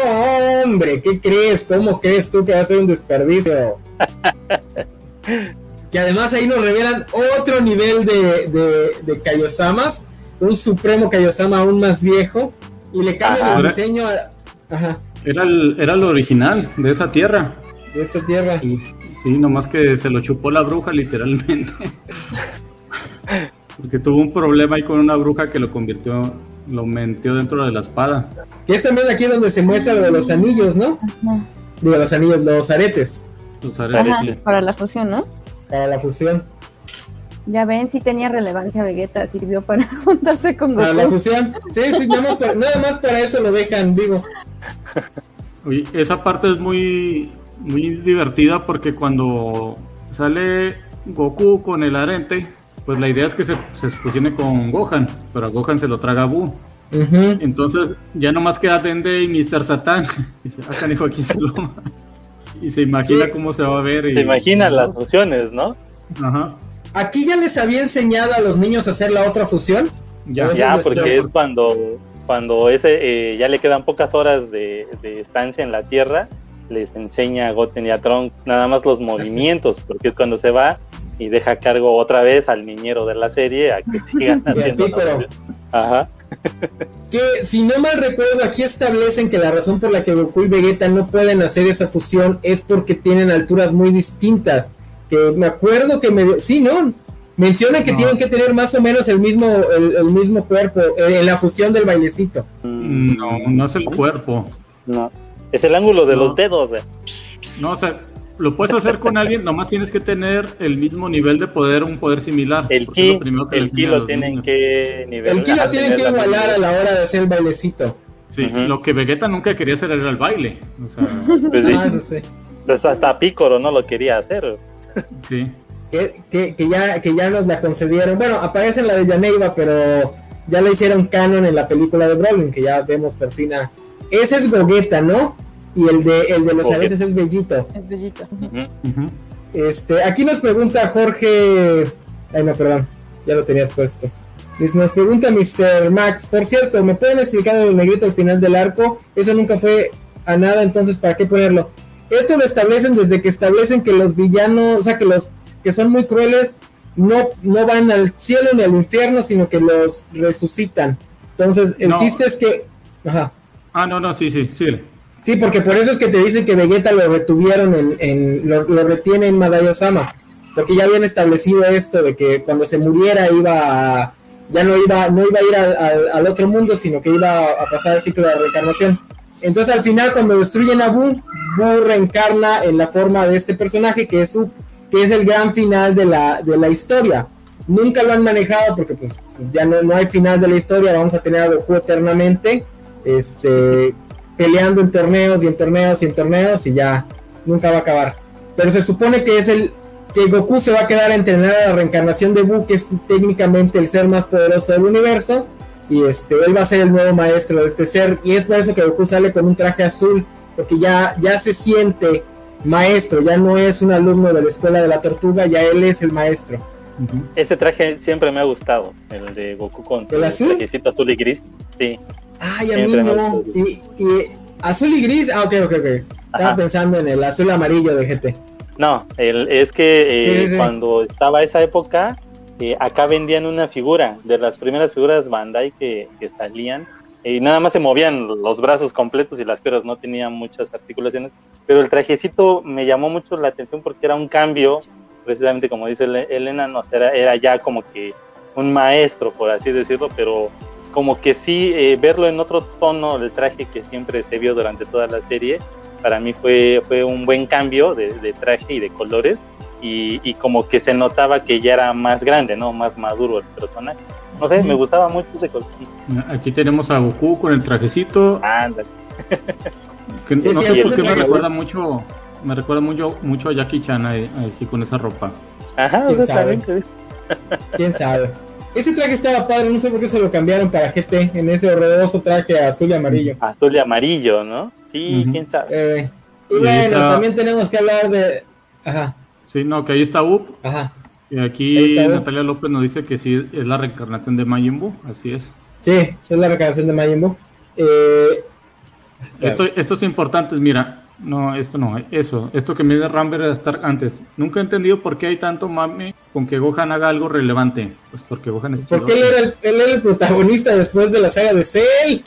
hombre, ¿qué crees? ¿Cómo crees tú que va a ser un desperdicio? que además ahí nos revelan otro nivel de, de, de Kaiosamas, un supremo Kaiosama aún más viejo, y le cambian el diseño a... Ajá. Era el, era lo original de esa tierra. De esa tierra. Sí, nomás que se lo chupó la bruja literalmente. Porque tuvo un problema ahí con una bruja que lo convirtió, lo metió dentro de la espada. Que es también aquí donde se muestra lo de los anillos, ¿no? De los anillos, los aretes. Los aretes. para la fusión, ¿no? Para la fusión. Ya ven, sí tenía relevancia Vegeta, sirvió para juntarse con Goku. Para la fusión, sí, sí, nada más, para, eso lo dejan vivo. esa parte es muy muy divertida porque cuando sale Goku con el arente, pues la idea es que se, se fusione con Gohan, pero a Gohan se lo traga Buu. Entonces ya nomás queda Dende y Mr. Satan. Y se ah, dijo aquí se lo... Y se imagina cómo se va a ver. se imagina las fusiones, ¿no? Ajá. Aquí ya les había enseñado a los niños a hacer la otra fusión. Ya, ya porque es cuando, cuando ese eh, ya le quedan pocas horas de, de, estancia en la Tierra, les enseña a Goten y a Trunks nada más los movimientos, porque es cuando se va y deja a cargo otra vez al niñero de la serie a que sigan haciendo. Ajá. que si no mal recuerdo, aquí establecen que la razón por la que Goku y Vegeta no pueden hacer esa fusión es porque tienen alturas muy distintas. Que me acuerdo que me. Sí, ¿no? Mencionan que tienen que tener más o menos el mismo, el, mismo cuerpo eh, en la fusión del bailecito. No, no es el cuerpo. No. Es el ángulo de los dedos. Eh. No, o sea, lo puedes hacer con alguien, nomás tienes que tener el mismo nivel de poder, un poder similar. El ki, lo, el ki lo tienen que nivelar. El ki lo tienen que igualar a la hora de hacer el bailecito. Sí, lo que Vegeta nunca quería hacer era el baile. O sea, pues, ah, sí. pues hasta Picoro no lo quería hacer. Sí. Que, que, que, ya, que ya nos la concedieron. Bueno, aparece en la de Yaneiva, pero ya lo hicieron canon en la película de Brolin, que ya vemos por fin a... Ese es Gogeta, ¿no? y el de, el de los aretes es Bellito. Es Bellito. Este, aquí nos pregunta Jorge. Ay, no, perdón, ya lo tenías puesto. Nos pregunta Mr. Max, por cierto, ¿me pueden explicar el negrito al final del arco? Eso nunca fue a nada, entonces ¿para qué ponerlo? Esto lo establecen desde que establecen que los villanos, o sea, que los que son muy crueles no, no van al cielo ni al infierno, sino que los resucitan. Entonces, el chiste es que... Ajá. Ah, no, no, sí, sí, sí. Sí, porque por eso es que te dicen que Vegeta lo retuvieron en, en lo, retiene en Madayosama, porque ya habían establecido esto de que cuando se muriera iba ya no iba no iba a ir al, al, otro mundo, sino que iba a pasar el ciclo de reencarnación. Entonces al final cuando destruyen a Buu, Buu reencarna en la forma de este personaje que es el gran final de la, de la historia. Nunca lo han manejado porque pues ya no, no hay final de la historia, vamos a tener a Goku eternamente. Este, peleando en torneos y en torneos y en torneos y ya nunca va a acabar. Pero se supone que es el que Goku se va a quedar a entrenar a la reencarnación de Buu, que es técnicamente el ser más poderoso del universo. Y este, él va a ser el nuevo maestro de este ser. Y es por eso que Goku sale con un traje azul, porque ya, ya se siente maestro, ya no es un alumno de la escuela de la tortuga, ya él es el maestro. Ese traje siempre me ha gustado, el de Goku con ¿El azul? azul y gris. Sí. Ay, a mí no. Y, azul y gris. Ah, ok, ok, ok. Estaba pensando en el azul amarillo de GT. No, el, es que eh, cuando estaba esa época, eh, acá vendían una figura de las primeras figuras Bandai que, que salían. Y nada más se movían los brazos completos y las piernas no tenían muchas articulaciones. Pero el trajecito me llamó mucho la atención porque era un cambio, precisamente como dice Elena, no, era, ya como que un maestro, por así decirlo, pero como que sí, eh, verlo en otro tono del traje que siempre se vio durante toda la serie, para mí fue, fue un buen cambio de, traje y de colores. Y, como que se notaba que ya era más grande, ¿no? Más maduro el personaje. No sé, me gustaba mucho ese color. Aquí tenemos a Goku con el trajecito. Ándale. no sé por qué me recuerda mucho, me recuerda mucho, mucho a Jackie Chan así con esa ropa. Ajá, exactamente. ¿Quién sabe? Ese traje estaba padre, no sé por qué se lo cambiaron para GT en ese horroroso traje azul y amarillo. Azul y amarillo, ¿no? Sí, quién sabe. Eh, y, bueno, también tenemos que hablar de. Ajá. Sí, no, que ahí está UP. Ajá. Y aquí Natalia López nos dice que sí es la reencarnación de Majin Buu, así es. Sí, es la reencarnación de Majin Buu. Eh, esto, esto es importante, mira, no, esto no, eso, esto que me dice Ramber a estar antes. Nunca he entendido por qué hay tanto mame con que Gohan haga algo relevante. Pues porque Gohan es Porque él era, el, él era el protagonista después de la saga de Cell.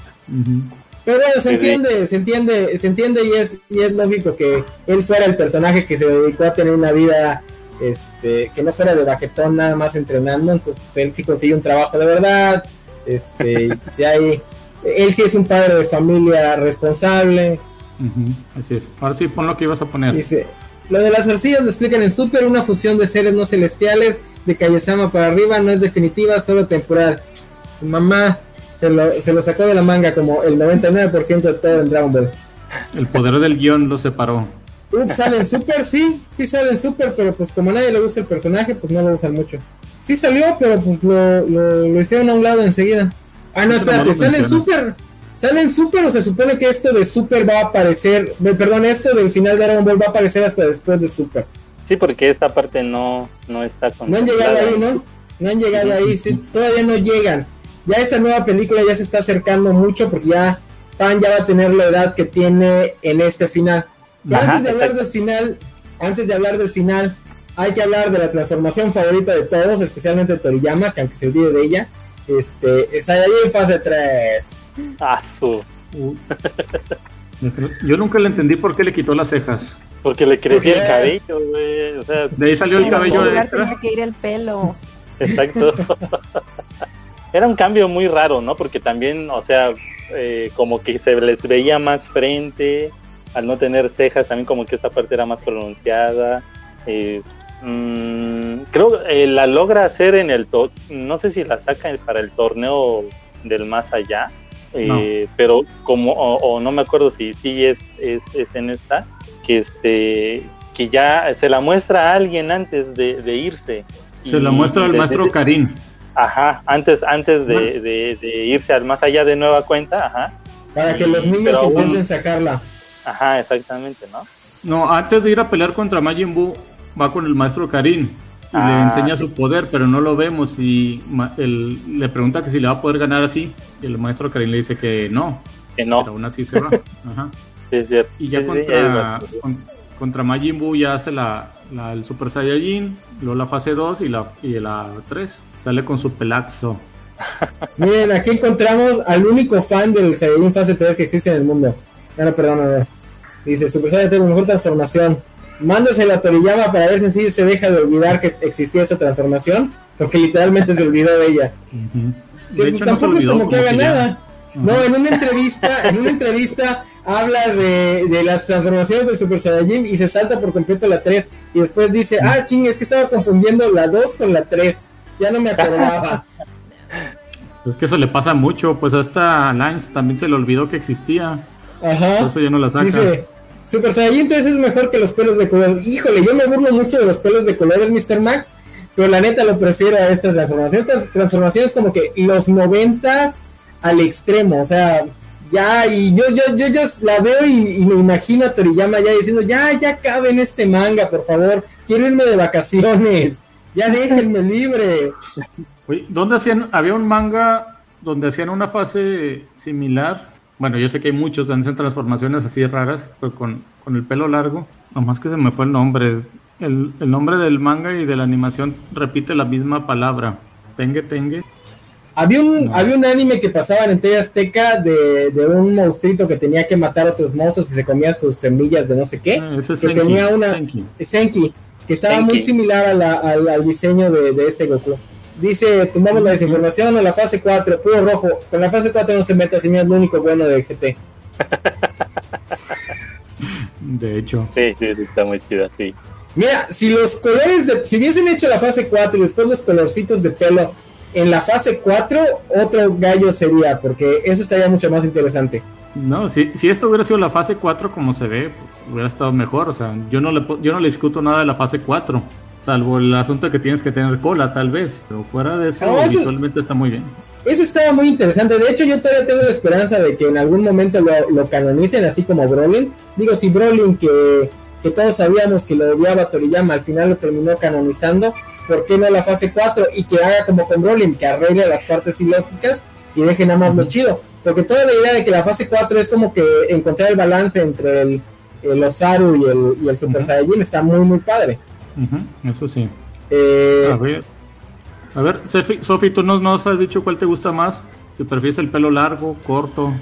Pero bueno, se entiende, se entiende, se entiende y es, y es lógico que él fuera el personaje que se dedicó a tener una vida este, que no fuera de baquetón nada más entrenando, entonces pues, él sí consigue un trabajo de verdad, este, si hay, él sí es un padre de familia responsable, Así es. Ahora sí, pon lo que ibas a poner. Dice, lo de las arcillas lo explican en Super, una fusión de seres no celestiales de Kaiosama para arriba, no es definitiva, solo temporal. Su mamá se lo, se lo sacó de la manga como el 99% de todo en Dragon Ball. El poder del guion lo separó. Uf, salen super, sí, sí salen super, pero pues como a nadie le gusta el personaje, pues no lo usan mucho. Sí salió, pero pues lo, lo, hicieron a un lado enseguida. Ah, no, espérate, salen super. Salen super o se supone que esto de super va a aparecer, perdón, esto del final de Dragon Ball va a aparecer hasta después de super. Sí, porque esta parte no, no está con. No han llegado ahí, ¿no? No han llegado ahí, sí, todavía no llegan. Ya esta nueva película ya se está acercando mucho porque ya Pan ya va a tener la edad que tiene en este final antes de hablar del final, antes de hablar del final, hay que hablar de la transformación favorita de todos, especialmente de Toriyama, que aunque se olvide de ella, este, está ahí en fase 3. Ah, Yo nunca le entendí por qué le quitó las cejas. Porque le crecía el cabello, güey. O sea, de ahí salió el cabello. De tenía que ir el pelo. Exacto. Era un cambio muy raro, ¿no? Porque también, o sea, eh, como que se les veía más frente, al no tener cejas, también como que esta parte era más pronunciada. Eh, mm, creo que eh, la logra hacer en el, no sé si la saca para el torneo del más allá, eh, pero como, o, no me acuerdo si sí es, es, en esta, que este que ya se la muestra a alguien antes de, irse. Se la muestra al maestro Karim. Ajá, antes, antes de, irse al más allá de nueva cuenta, ajá. Para que los niños intenten sacarla. Ajá, exactamente, ¿no? No, antes de ir a pelear contra Majin Buu, va con el maestro Karin y le ah, enseña su poder, pero no lo vemos y él le pregunta que si le va a poder ganar así y el maestro Karin le dice que no, que no, pero aún así se va. Ajá. Y ya contra, contra Majin Buu ya hace la, el Super Saiyajin, luego la fase 2 y la, y la 3, sale con su pelaxo. Miren, aquí encontramos al único fan del Saiyajin fase 3 que existe en el mundo. Ah, no, perdón, a ver. Dice, Super Saiyan tengo mejor transformación. Mándasela a Toriyama para ver si se deja de olvidar que existía esta transformación, porque literalmente se olvidó de ella. pues, tampoco es como que haga nada. No, en una entrevista, en una entrevista habla de, de, las transformaciones de Super Saiyajin y se salta por completo la 3 y después dice, ah, ching, es que estaba confundiendo la 2 con la 3. Ya no me acordaba. Es que eso le pasa mucho, pues hasta Lance también se le olvidó que existía. Ajá. eso ya no la saca. Dice, Super Saiyan entonces es mejor que los pelos de color. Híjole, yo me burlo mucho de los pelos de colores, Mr. Max, pero la neta lo prefiero a estas transformaciones. Estas transformaciones como que los noventas al extremo, o sea, ya, y yo, yo, yo, yo la veo y, me imagino a Toriyama ya diciendo, ya, ya cabe en este manga, por favor, quiero irme de vacaciones, ya déjenme libre. ¿Dónde hacían, había un manga donde hacían una fase similar bueno, yo sé que hay muchos hacen transformaciones así raras, pero con, el pelo largo. Nomás que se me fue el nombre. El, nombre del manga y de la animación repite la misma palabra. Tengue, tengue. Había un, había un anime que pasaba en TV Azteca de, un monstruito que tenía que matar a otros monstruos y se comía sus semillas de no sé qué. Ah, que tenía una. Senki. que estaba muy similar al, diseño de, de este Goku. Dice, tomamos la desinformación a la fase 4, puro rojo. Con la fase 4 no se meta, no es lo único bueno de GT. De hecho. Sí, sí, está muy chida, sí. Mira, si los colores de. Si hubiesen hecho la fase 4 y después los colorcitos de pelo en la fase 4, otro gallo sería, porque eso estaría mucho más interesante. No, si, si esto hubiera sido la fase 4 como se ve, pues, hubiera estado mejor. O sea, yo no le, yo no le discuto nada de la fase 4. Salvo el asunto que tienes que tener cola, tal vez. Pero fuera de eso, visualmente está muy bien. Eso estaba muy interesante. De hecho, yo todavía tengo la esperanza de que en algún momento lo, canonicen, así como Brolin. Digo, si Brolin, que, que todos sabíamos que lo odiaba Toriyama, al final lo terminó canonizando, ¿por qué no la fase 4? Y que haga como con Brolin, que arregle las partes ilógicas y deje nada más lo chido. Porque toda la idea de que la fase 4 es como que encontrar el balance entre el, el Osaru y el, y el Super Saiyajin está muy, muy padre eso sí. Eh, a ver, a ver Sofi, tú nos, nos has dicho cuál te gusta más. Si prefieres el pelo largo, corto,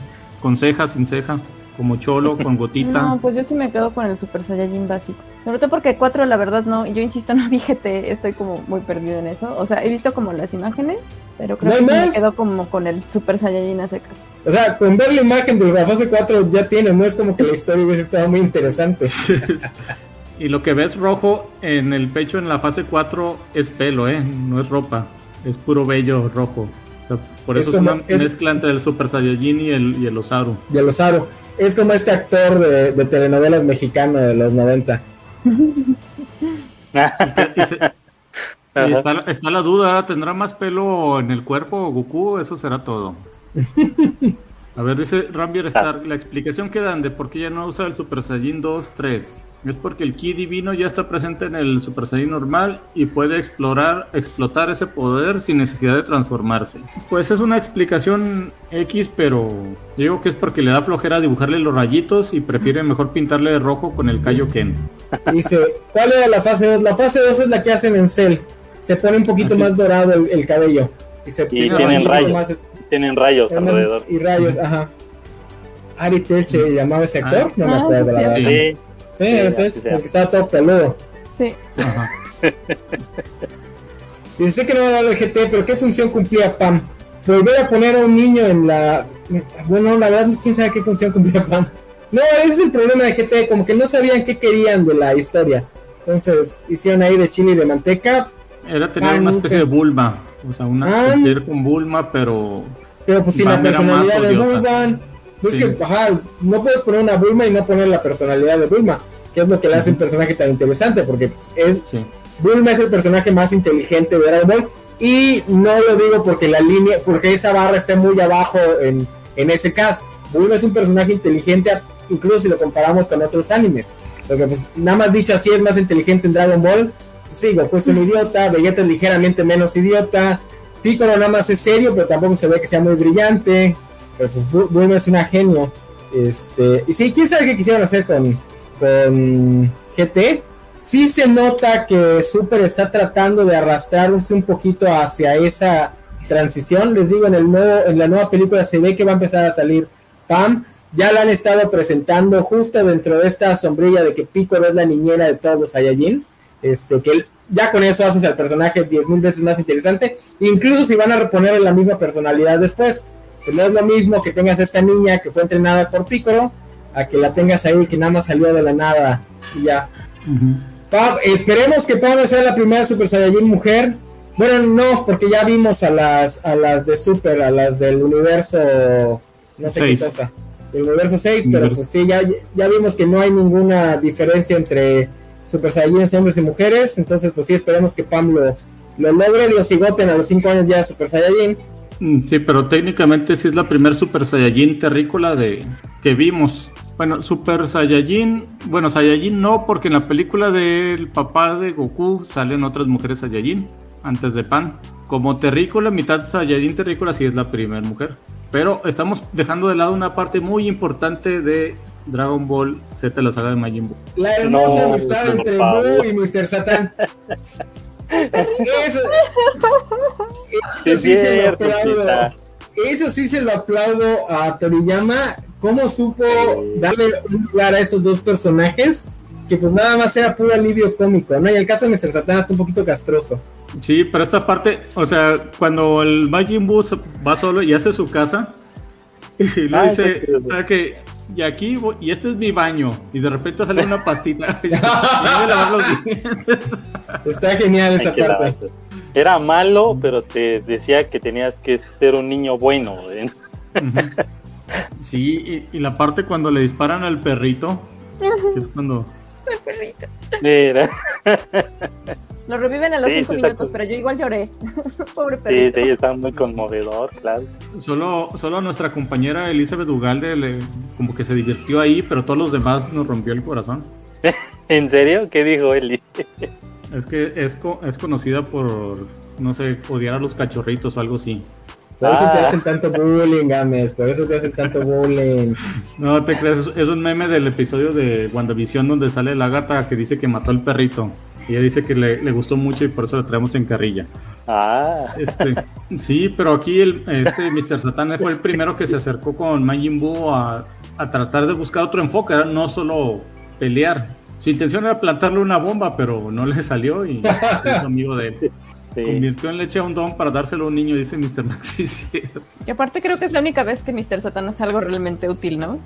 con ceja, sin ceja, como cholo, con gotita. No, pues yo sí me quedo con el Super Saiyajin básico. Sobre todo porque 4 la verdad no, yo insisto, no vi estoy como muy perdido en eso. O sea, he visto como las imágenes, pero creo que me quedo como con el Super Saiyajin a secas. O sea, con ver la imagen de la fase 4 ya tiene, no es como que la historia hubiese estado muy interesante. Y lo que ves rojo en el pecho en la fase 4 es pelo, ¿eh? No es ropa. Es puro vello rojo. por eso es, una mezcla entre el Super Saiyajin y el, y el Osaru. Y el Osaru. Es como este actor de, telenovelas mexicano de los 90. está, está, la duda, ¿tendrá más pelo en el cuerpo Goku? Eso será todo. A ver, dice Rambier Star, la explicación que dan de por qué ya no usa el Super Saiyan 2, 3. Es porque el Ki divino ya está presente en el Super Saiyan normal y puede explorar, explotar ese poder sin necesidad de transformarse. Pues es una explicación X, pero digo que es porque le da flojera dibujarle los rayitos y prefiere mejor pintarle de rojo con el Kaioken. Dice, ¿cuál era la fase 2? La fase 2 es la que hacen en Cell. Se pone un poquito más dorado el, cabello. Y, se y tienen rayos. tienen rayos alrededor. Y rayos, ajá. Ari Telche llamaba ese actor, ah, no me ah, acuerdo la verdad. Sí. Sí, entonces, porque estaba todo peludo. Sí. Ajá. Dice que no era el GT, pero ¿qué función cumplía Pam? Volver a poner a un niño en la. Bueno, la verdad, quién sabe qué función cumplía Pam. No, ese es el problema de GT, como que no sabían qué querían de la historia. Entonces, hicieron ahí de chile y de manteca. Era tener una especie de Bulma. O sea, una ah, con Bulma, pero. Pero pues sin la personalidad de Bulma es que, no puedes poner una Bulma y no poner la personalidad de Bulma, que es lo que le hace un personaje tan interesante, porque pues, Bulma es el personaje más inteligente de Dragon Ball, y no lo digo porque la línea, porque esa barra está muy abajo en, en ese cast. Bulma es un personaje inteligente, incluso si lo comparamos con otros animes. Porque pues nada más dicho así es más inteligente en Dragon Ball. Pues sí, Goku es un idiota, Vegeta es ligeramente menos idiota, Piccolo nada más es serio, pero tampoco se ve que sea muy brillante. Pero pues Bulma es una genio. Este, y sí, quién sabe qué quisieron hacer con, GT. Sí se nota que Super está tratando de arrastrarse un poquito hacia esa transición. Les digo, en, el nuevo, en la nueva película se ve que va a empezar a salir Pam. Ya la han estado presentando justo dentro de esta sombrilla de que Piccolo es la niñera de todos los Saiyajin. Este, que ya con eso haces al personaje 10.000 veces más interesante. Incluso si van a reponer la misma personalidad después pues no es lo mismo que tengas a esta niña que fue entrenada por Piccolo, a que la tengas ahí que nada más salió de la nada y ya. esperemos que Pab sea la primera Super Saiyajin mujer. Bueno, no, porque ya vimos a las a las de Super, a las del universo, no sé qué cosa, del universo 6, pero pues sí, ya, ya vimos que no hay ninguna diferencia entre Super Saiyajin hombres y mujeres, entonces pues sí, esperemos que Pam lo, lo logre, lo cigoten a los 5 años ya Super Saiyajin sí, pero técnicamente sí es la primer Super Saiyajin terrícola de que vimos. Bueno, Super Saiyajin, bueno, Saiyajin no, porque en la película del papá de Goku salen otras mujeres Saiyajin antes de Pan. Como terrícola, mitad Saiyajin terrícola sí es la primera mujer. Pero estamos dejando de lado una parte muy importante de Dragon Ball Z, la saga de Majin Buu. La hermosa amistad entre Buu y Mr. Satan. Eso, sí se lo aplaudo. Eso sí se lo aplaudo a Toriyama. ¿Cómo supo darle un lugar a estos dos personajes? Que pues nada más era puro alivio cómico, ¿no? Y el caso de Mr. Satan está un poquito castroso. Sí, pero esta parte, o sea, cuando el Majin Buu va solo y hace su casa, y le ah, dice, o sea que y aquí y este es mi baño y de repente sale una pastita. Está genial esa parte. era malo pero te decía que tenías que ser un niño bueno ¿eh? sí y, la parte cuando le disparan al perrito que es cuando el perrito. Mira lo reviven a los cinco minutos, pero yo igual lloré. Pobre perrito. Sí, sí, está muy conmovedor, claro. Solo, solo nuestra compañera Elizabeth Ugalde le, como que se divirtió ahí, pero todos los demás nos rompió el corazón. ¿En serio? ¿Qué dijo Eli? es que es, es conocida por, no sé, odiar a los cachorritos o algo así. Por eso te ah. hacen tanto bullying, Games. Por eso te hacen tanto bullying. No te crees, es un meme del episodio de WandaVision donde sale la gata que dice que mató al perrito. Y ella dice que le, le, gustó mucho y por eso la traemos en carrilla. Ah. Este, sí, pero aquí el, este Mr. Satan fue el primero que se acercó con Majin Buu a, a tratar de buscar otro enfoque, era no solo pelear. Su intención era plantarle una bomba, pero no le salió y se hizo amigo de él. Convirtió en leche a un don para dárselo a un niño, dice Mr. Maxi. Y aparte creo que es la única vez que Mr. Satan hace algo realmente útil, ¿no?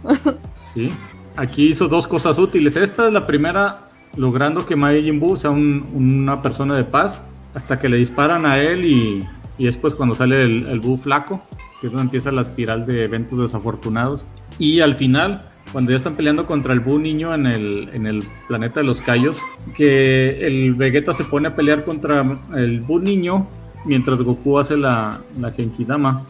sí. Aquí hizo dos cosas útiles. Esta es la primera logrando que Majin Buu sea una persona de paz hasta que le disparan a él y, y después cuando sale el, el Buu flaco, que es donde empieza la espiral de eventos desafortunados. Y al final, cuando ya están peleando contra el Buu niño en el, en el planeta de los Cayos, que el Vegeta se pone a pelear contra el Buu niño mientras Goku hace la, la Genkidama.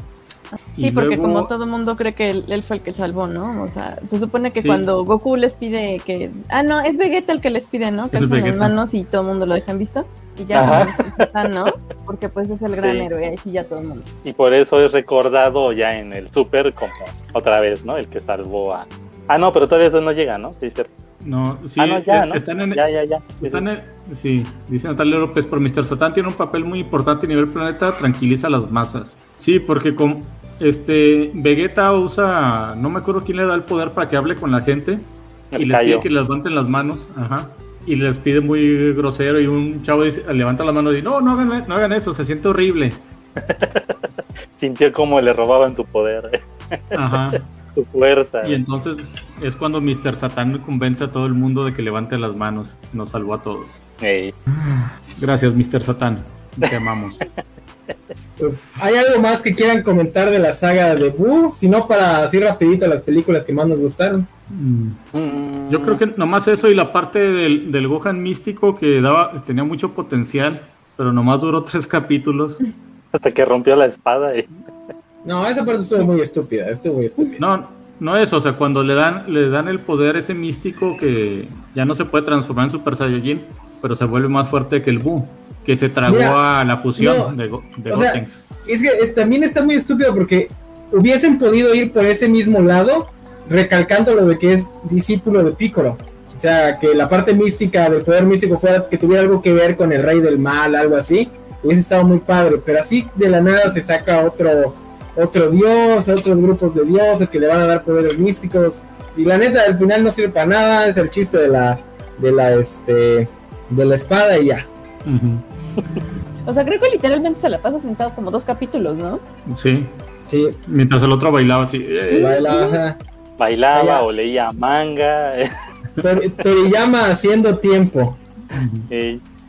Sí, porque como todo el mundo cree que él, fue el que salvó, ¿no? O sea, se supone que cuando Goku les pide que... Ah, no, es Vegeta el que les pide, ¿no? Que alzan las manos y todo el mundo lo dejan visto. Y ya se ¿no? Porque pues es el gran héroe, ahí sí ya todo el mundo. Y por eso es recordado ya en el Super como otra vez, ¿no? El que salvó a... Ah, no, pero todavía eso no llega, ¿no? Sí, cierto. No, sí, ah, no, ya, ¿no? están en, ya, ya, ya. Están en, sí, dice Natalia López, pero Mr. Satan tiene un papel muy importante a nivel planeta, tranquiliza a las masas. Sí, porque con, este, Vegeta usa, no me acuerdo quién le da el poder para que hable con la gente y les pide que levanten las manos, ajá, y les pide muy grosero y un chavo dice, levanta las manos y no, no hagan, no hagan eso, se siente horrible. Sintió como le robaban su poder, ajá. su fuerza. Y entonces es cuando Mr. Satan convence a todo el mundo de que levante las manos, nos salvó a todos. Gracias, Mr. Satan, te amamos. Pues, ¿Hay algo más que quieran comentar de la saga de Boo? Si no, para así rapidito las películas que más nos gustaron. Yo creo que nomás eso y la parte del, Gohan místico que daba tenía mucho potencial, pero nomás duró tres capítulos. Hasta que rompió la espada. No, esa parte estuvo muy estúpida, estuvo muy estúpida. No, no eso, o sea, cuando le dan, le dan el poder ese místico que ya no se puede transformar en Super Saiyajin, pero se vuelve más fuerte que el Boo que se tragó a la fusión de, de Es que también está muy estúpido porque hubiesen podido ir por ese mismo lado, recalcando lo de que es discípulo de Piccolo. O sea, que la parte mística del poder místico fuera que tuviera algo que ver con el rey del mal, algo así, hubiese estado muy padre. Pero así de la nada se saca otro, otro dios, otros grupos de dioses que le van a dar poderes místicos. Y la neta, al final no sirve para nada, es el chiste de la, de la, este, de la espada y ya. O sea, creo que literalmente se la pasa sentado como dos capítulos, ¿no? Sí. Sí. Mientras el otro bailaba así. Bailaba, bailaba o leía manga. Toriyama haciendo tiempo.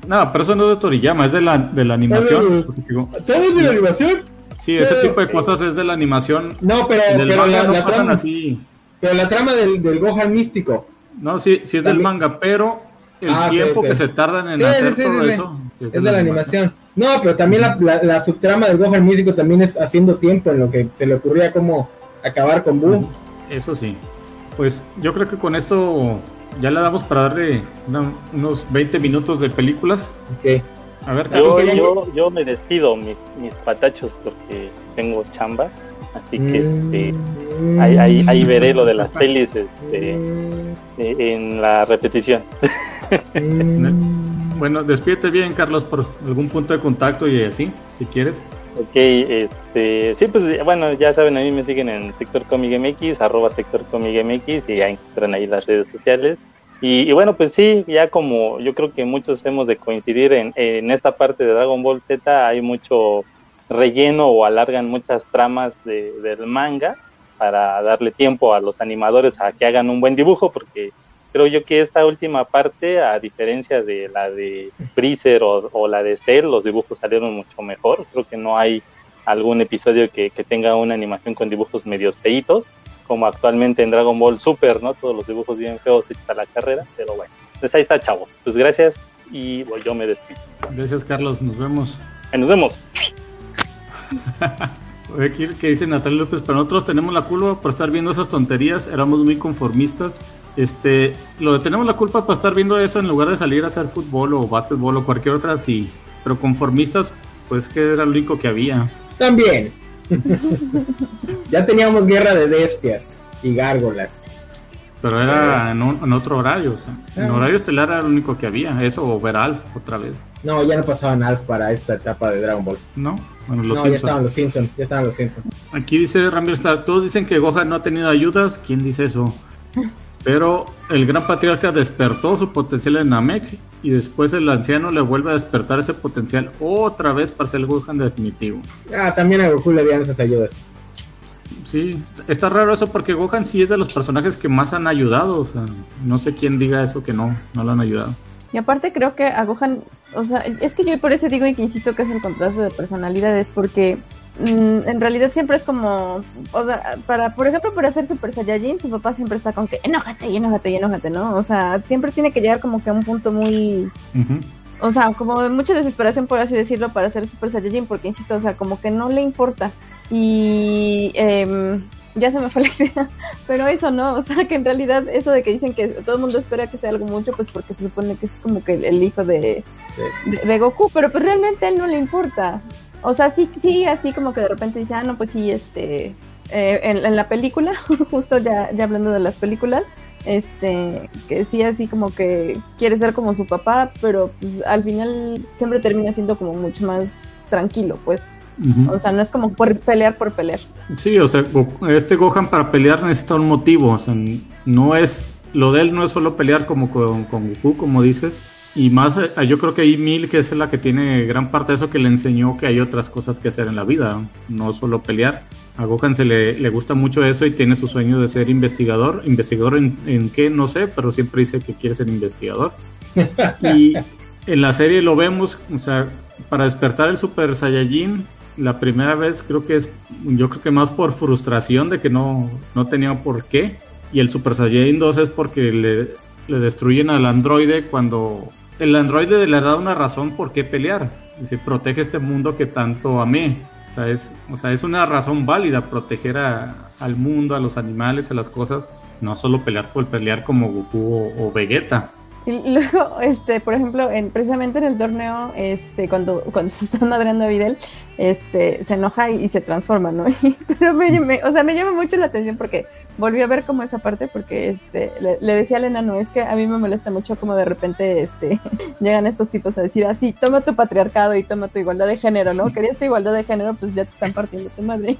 No, pero eso no es de Toriyama, es de la, de la animación. ¿Todo es de la animación? Sí, ese tipo de cosas es de la animación. No, pero, pero la, trama, así. Pero la trama del, del Gohan místico. No, sí, sí es del manga, pero el ah, tiempo que se tardan en hacer todo eso. Es, de la, animación. No, pero también la, subtrama del Gohan místico también es haciendo tiempo en lo que se le ocurría como acabar con Boo. Eso sí. Pues yo creo que con esto ya le damos para darle unos 20 minutos de películas. Ok. A ver, yo, yo, me despido, mis, patachos, porque tengo chamba. Así que este, mm. ahí, ahí, veré lo de las pelis este, en la repetición. Bueno, despídete bien, Carlos, por algún punto de contacto y así, si quieres. Ok, este, sí, pues bueno, ya saben, a mí me siguen en Sector Comic arroba Sector Comic MX, y ya encuentran ahí las redes sociales. Y, bueno, pues sí, ya como yo creo que muchos hemos de coincidir en, en esta parte de Dragon Ball Z, hay mucho relleno o alargan muchas tramas de, del manga para darle tiempo a los animadores a que hagan un buen dibujo, porque creo yo que esta última parte, a diferencia de la de Freezer o, la de Cell, los dibujos salieron mucho mejor. Creo que no hay algún episodio que, tenga una animación con dibujos medios feitos, como actualmente en Dragon Ball Super, ¿no? Todos los dibujos bien feos hechos a la carrera, pero bueno. Pues ahí está, chavo. Pues gracias y yo me despido. Gracias, Carlos. Nos vemos. nos vemos. ¿Qué dice Natalia López? Pero nosotros tenemos la culpa por estar viendo esas tonterías, éramos muy conformistas este, lo de tenemos la culpa por estar viendo eso en lugar de salir a hacer fútbol o básquetbol o cualquier otra, sí. Pero conformistas, pues que era lo único que había. También. ya teníamos guerra de bestias y gárgolas. Pero era en, otro horario, o sea, en ah. horario estelar era lo único que había, eso o ver Alf otra vez. No, ya no pasaban Alf para esta etapa de Dragon Ball. No, bueno, los no, ya estaban los Simpsons, ya estaban los Simpsons. Aquí dice Ramiro Star, todos dicen que Gohan no ha tenido ayudas, ¿quién dice eso? Pero el gran patriarca despertó su potencial en Namek y después el anciano le vuelve a despertar ese potencial otra vez para ser el Gohan definitivo. Ah, también a Goku le dieron esas ayudas. Sí, está raro eso porque Gohan sí es de los personajes que más han ayudado. O sea, no sé quién diga eso que no, no lo han ayudado. Y aparte creo que a Gohan, o sea, es que yo por eso digo y que insisto que es el contraste de personalidades, porque mm, en realidad siempre es como, o sea, para, por ejemplo, para ser Super Saiyajin, su papá siempre está con que enójate y enójate y enójate, ¿no? O sea, siempre tiene que llegar como que a un punto muy... O sea, como de mucha desesperación, por así decirlo, para ser Super Saiyajin, porque insisto, o sea, como que no le importa. Y em, ya se me fue la idea, pero eso no, o sea, que en realidad eso de que dicen que todo el mundo espera que sea algo mucho, pues porque se supone que es como que el, hijo de, de, Goku, pero pues realmente a él no le importa. O sea, sí, sí, así como que de repente dice, ah, no, pues sí, este, eh, en, la película, justo ya, ya hablando de las películas, este, que sí, así como que quiere ser como su papá, pero pues al final siempre termina siendo como mucho más tranquilo, pues. O sea, no es como por pelear por pelear. Sí, o sea, este Gohan para pelear necesita un motivo, o sea, no es, lo de él no es solo pelear como con, con Goku, como dices, y más, eh, yo creo que hay Mil, que es la que tiene gran parte de eso, que le enseñó que hay otras cosas que hacer en la vida, no solo pelear. A Gohan se le, le gusta mucho eso y tiene su sueño de ser investigador. ¿Investigador en, en qué? No sé, pero siempre dice que quiere ser investigador. y en la serie lo vemos, o sea, para despertar el Super Saiyajin, la primera vez creo que es, yo creo que más por frustración de que no, no tenía por qué. Y el Super Saiyajin 2 es porque le, le destruyen al androide cuando el androide le da una razón por qué pelear. Dice, protege este mundo que tanto amé. O sea, es, o sea, es una razón válida proteger al mundo, a los animales, a las cosas. No solo pelear por pelear como Goku o Vegeta. Y luego, este, por ejemplo, en, precisamente en el torneo, este, cuando, cuando se está madreando a Videl, este, se enoja y, se transforma, ¿no? Pero me, o sea, me llama mucho la atención porque volví a ver como esa parte, porque este, le, decía al enano, es que a mí me molesta mucho como de repente este, llegan estos tipos a decir así, toma tu patriarcado y toma tu igualdad de género, ¿no? Querías tu igualdad de género, pues ya te están partiendo tu madre.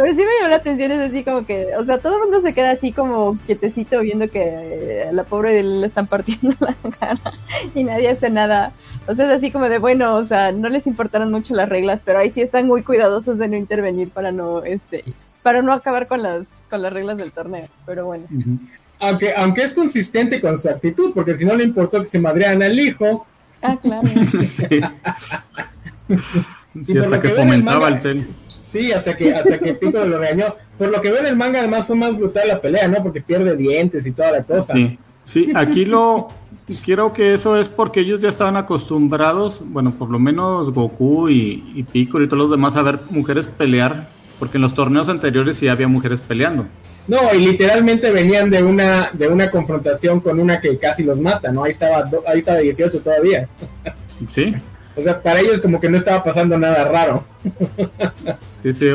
Pero sí me llamó la atención, es así como que, o sea, todo el mundo se queda así como quietecito viendo que eh, a la pobre le están partiendo la cara y nadie hace nada. O sea, es así como de, bueno, o sea, no les importaron mucho las reglas, pero ahí sí están muy cuidadosos de no intervenir para no, este, para no acabar con las, con las reglas del torneo. Pero bueno. Aunque, aunque es consistente con su actitud, porque si no le importó que se madrean al hijo. Ah, claro. sí. hasta que fomentaba el cel. Sí, hasta que, hasta que Piccolo lo regañó. Por lo que veo en el manga, además fue más brutal la pelea, ¿no? Porque pierde dientes y toda la cosa. Sí, aquí lo. Quiero que eso es porque ellos ya estaban acostumbrados, bueno, por lo menos Goku y, y Piccolo y todos los demás a ver mujeres pelear, porque en los torneos anteriores sí había mujeres peleando. No, y literalmente venían de una de una confrontación con una que casi los mata, ¿no? Ahí estaba ahí estaba 18 todavía. Sí. O sea, para ellos como que no estaba pasando nada raro. Sí, sí,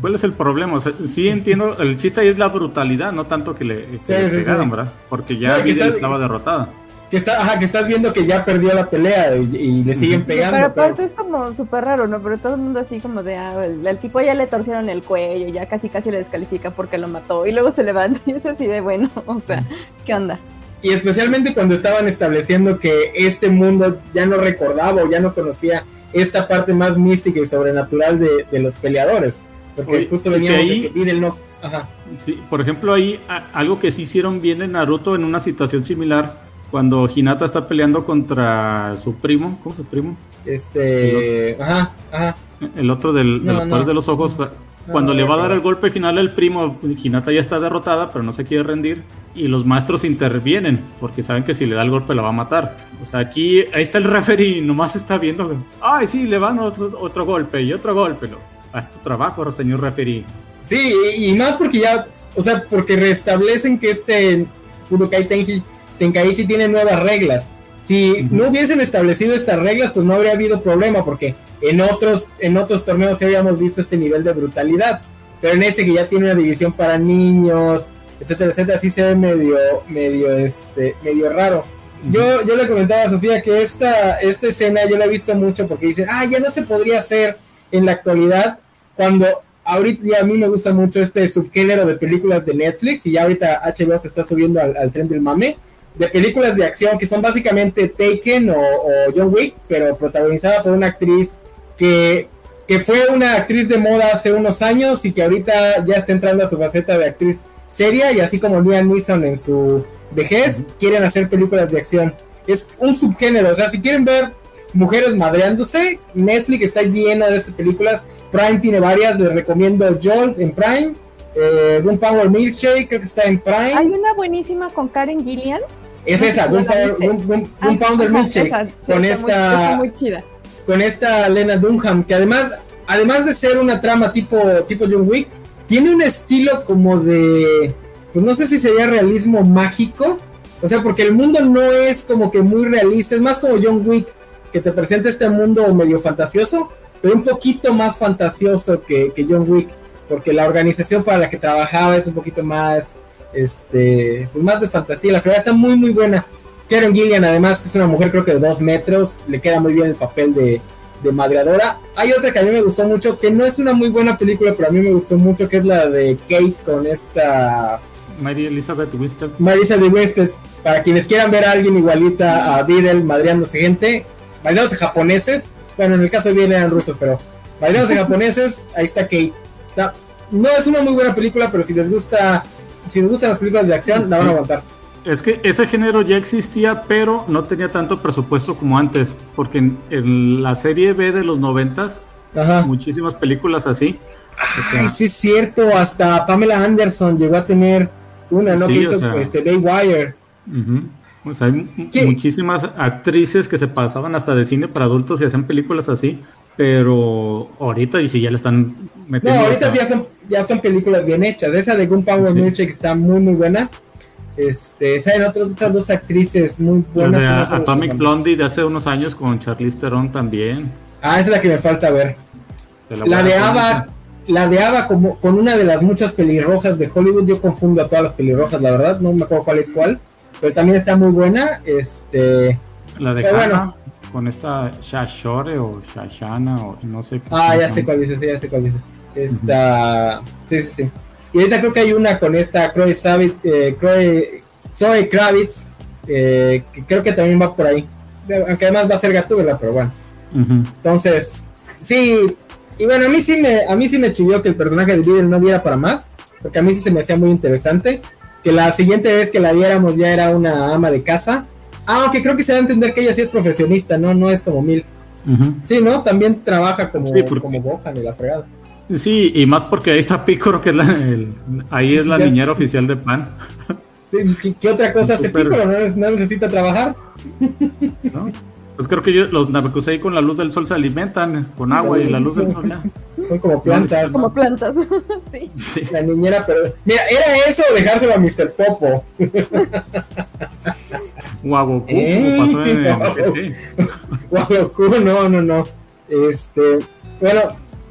¿cuál es el problema? O sea, sí entiendo, el chiste ahí es la brutalidad, no tanto que le, pegaron, ¿verdad? Porque ya estaba derrotada. Que, está, ajá, que estás viendo que ya perdió la pelea y, le siguen pegando. Pero aparte es como súper raro, ¿no? Pero todo el mundo así como de, ah, el, tipo ya le torcieron el cuello, ya casi casi le descalifica porque lo mató y luego se levanta y es así de bueno, o sea, ¿qué onda? Y especialmente cuando estaban estableciendo que este mundo ya no recordaba o ya no conocía esta parte más mística y sobrenatural de, los peleadores. Porque justo veníamos de que no. Ajá. Sí, por ejemplo, ahí algo que sí hicieron bien en Naruto en una situación similar, cuando Hinata está peleando contra su primo, ¿cómo es su primo? Este. ajá, ajá. El otro del, de los poderes de los ojos. Cuando le va a dar el golpe final al primo, Hinata ya está derrotada, pero no se quiere rendir y los maestros intervienen porque saben que si le da el golpe la va a matar. O sea, aquí ahí está el referee, nomás está viendo, ay, sí, le van otro, otro golpe y otro golpe. Haz tu trabajo, señor referee. Sí, y, más porque ya, o sea, porque restablecen que este Budokai Tenji, Tenkaichi tiene nuevas reglas. Si no hubiesen establecido estas reglas, pues no habría habido problema porque en otros, en otros torneos sí habíamos visto este nivel de brutalidad. Pero en ese que ya tiene una división para niños, etcétera, etcétera, así se ve medio, medio, este, medio raro. Yo, yo le comentaba a Sofía que esta, esta escena yo la he visto mucho porque dicen, ah, ya no se podría hacer en la actualidad, cuando ahorita ya a mí me gusta mucho este subgénero de películas de Netflix y ya ahorita HBO se está subiendo al, tren del mame, de películas de acción que son básicamente Taken o, o John Wick, pero protagonizada por una actriz que, que fue una actriz de moda hace unos años y que ahorita ya está entrando a su faceta de actriz seria y así como Liam Neeson en su vejez quieren hacer películas de acción. Es un subgénero, o sea, si quieren ver mujeres madreándose, Netflix está lleno de esas películas Prime tiene varias, les recomiendo Jolt en Prime. Eh, Power Milkshake, creo que está en Prime. Hay una buenísima con Karen Gillian. Es esa, Gun Power, Milkshake. con esta. Muy, chida. Con esta Lena Dunham, que además, además de ser una trama tipo, tipo John Wick, tiene un estilo como de. Pues no sé si sería realismo mágico. O sea, porque el mundo no es como que muy realista, es más como John Wick, que te presenta este mundo medio fantasioso, pero un poquito más fantasioso que, que John Wick porque la organización para la que trabajaba es un poquito más, este, pues más de fantasía. La fregada está muy, muy buena. Karen Gillian, además, que es una mujer creo que de dos metros, le queda muy bien el papel de, de madreadora. Hay otra que a mí me gustó mucho, que no es una muy buena película, pero a mí me gustó mucho, que es la de Kate con esta... Mary Elizabeth Winstead. Mary Elizabeth Winstead. Para quienes quieran ver a alguien igualita a Videl madreándose gente, madreándose japoneses. Bueno, en el caso de Videl eran rusos, pero madreándose japoneses, ahí está Kate no es una muy buena película, pero si les gusta, si les gustan las películas de acción, la van a aguantar. Es que ese género ya existía, pero no tenía tanto presupuesto como antes, porque en, la serie B de los noventas, muchísimas películas así. Ay, sí es cierto, hasta Pamela Anderson llegó a tener una, ¿no? que hizo este, Baywire. Pues hay muchísimas actrices que se pasaban hasta de cine para adultos y hacían películas así. Pero ahorita, y si ya le están metiendo. No, ahorita ya son, ya son películas bien hechas. Esa de Gunpowder sí. Milkshake está muy, muy buena. Este, salen otras dos actrices muy buenas. De Atomic Blondie de hace unos años con Charlize Theron también. Ah, es la que me falta ver. La, de Ava, la de Ava como con una de las muchas pelirrojas de Hollywood. Yo confundo a todas las pelirrojas, la verdad, no me acuerdo cuál es cuál. Pero también está muy buena. Este. La de bueno, con esta Shashore o Shashana o no sé qué. Ah, ya sé cuál dices, ya sé cuál dices. Esta. Sí, sí, sí. Y ahorita creo que hay una con esta Chloe Savit, eh, Chloe, Zoe Kravitz, eh, que creo que también va por ahí. Aunque además va a ser Gatúbela, pero bueno. Entonces, sí. Y bueno, a mí sí me, a mí sí me chivió que el personaje de Videl no diera para más, porque a mí sí se me hacía muy interesante. Que la siguiente vez que la viéramos ya era una ama de casa Ah, aunque creo que se va a entender que ella sí es profesionista, ¿no? No es como Mil. Sí, ¿no? También trabaja como, como Gohan y la fregada. Sí, y más porque ahí está Picoro, que es la, ahí es la niñera oficial de Pan. ¿Qué, otra cosa hace Picoro? ¿No, necesita trabajar? ¿No? Pues creo que ellos, los Namekusei con la luz del sol se alimentan, con agua y la luz del sol ya. Son como plantas. Como plantas, sí. La niñera, pero. Mira, era eso dejárselo a Mr. Popo. Guagoku, ¿Eh? pasó en Guagoku, no, no, no. Este. Bueno,